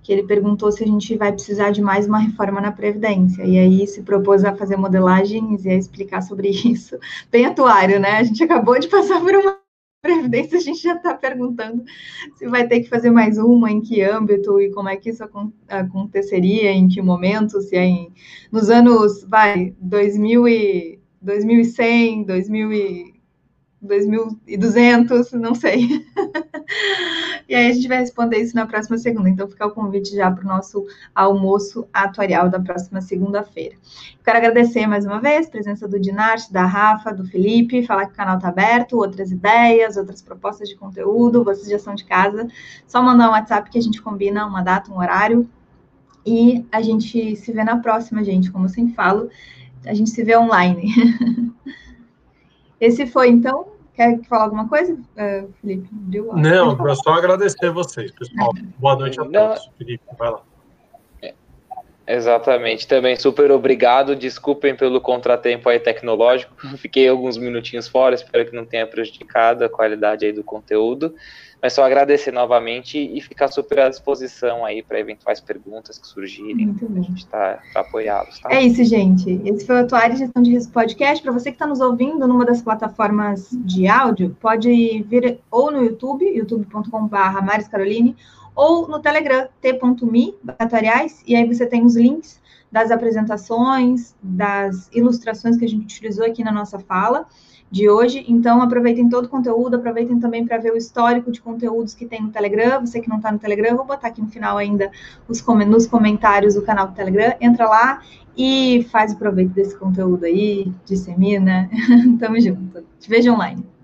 que ele perguntou se a gente vai precisar de mais uma reforma na Previdência, e aí se propôs a fazer modelagens e a explicar sobre isso. Bem atuário, né? A gente acabou de passar por uma Previdência, a gente já está perguntando se vai ter que fazer mais uma, em que âmbito e como é que isso aconteceria, em que momento, se é em, nos anos, vai, 2000 e, 2100, 2000 e, 2.200, não sei. e aí a gente vai responder isso na próxima segunda. Então fica o convite já para o nosso almoço atuarial da próxima segunda-feira. Quero agradecer mais uma vez a presença do Dinarte, da Rafa, do Felipe, falar que o canal está aberto, outras ideias, outras propostas de conteúdo, vocês já são de casa. Só mandar um WhatsApp que a gente combina uma data, um horário. E a gente se vê na próxima, gente. Como eu sempre falo, a gente se vê online. Esse foi, então, Quer falar alguma coisa, uh, Felipe? Não, só agradecer a vocês, pessoal. Boa noite a todos. Felipe, vai lá. É, exatamente, também super obrigado. Desculpem pelo contratempo aí tecnológico. Fiquei alguns minutinhos fora, espero que não tenha prejudicado a qualidade aí do conteúdo. Mas só agradecer novamente e ficar super à disposição aí para eventuais perguntas que surgirem. A gente está tá apoiados. Tá? É isso, gente. Esse foi o Atuário Gestão de Risco Podcast. Para você que está nos ouvindo numa das plataformas de áudio, pode vir ou no YouTube, youtube.com.br Maris Caroline, ou no Telegram, t.me, atuariais, e aí você tem os links das apresentações, das ilustrações que a gente utilizou aqui na nossa fala de hoje. Então, aproveitem todo o conteúdo, aproveitem também para ver o histórico de conteúdos que tem no Telegram. Você que não está no Telegram, vou botar aqui no final ainda os, nos comentários o canal do Telegram. Entra lá e faz o proveito desse conteúdo aí, dissemina. Tamo junto. Te vejo online.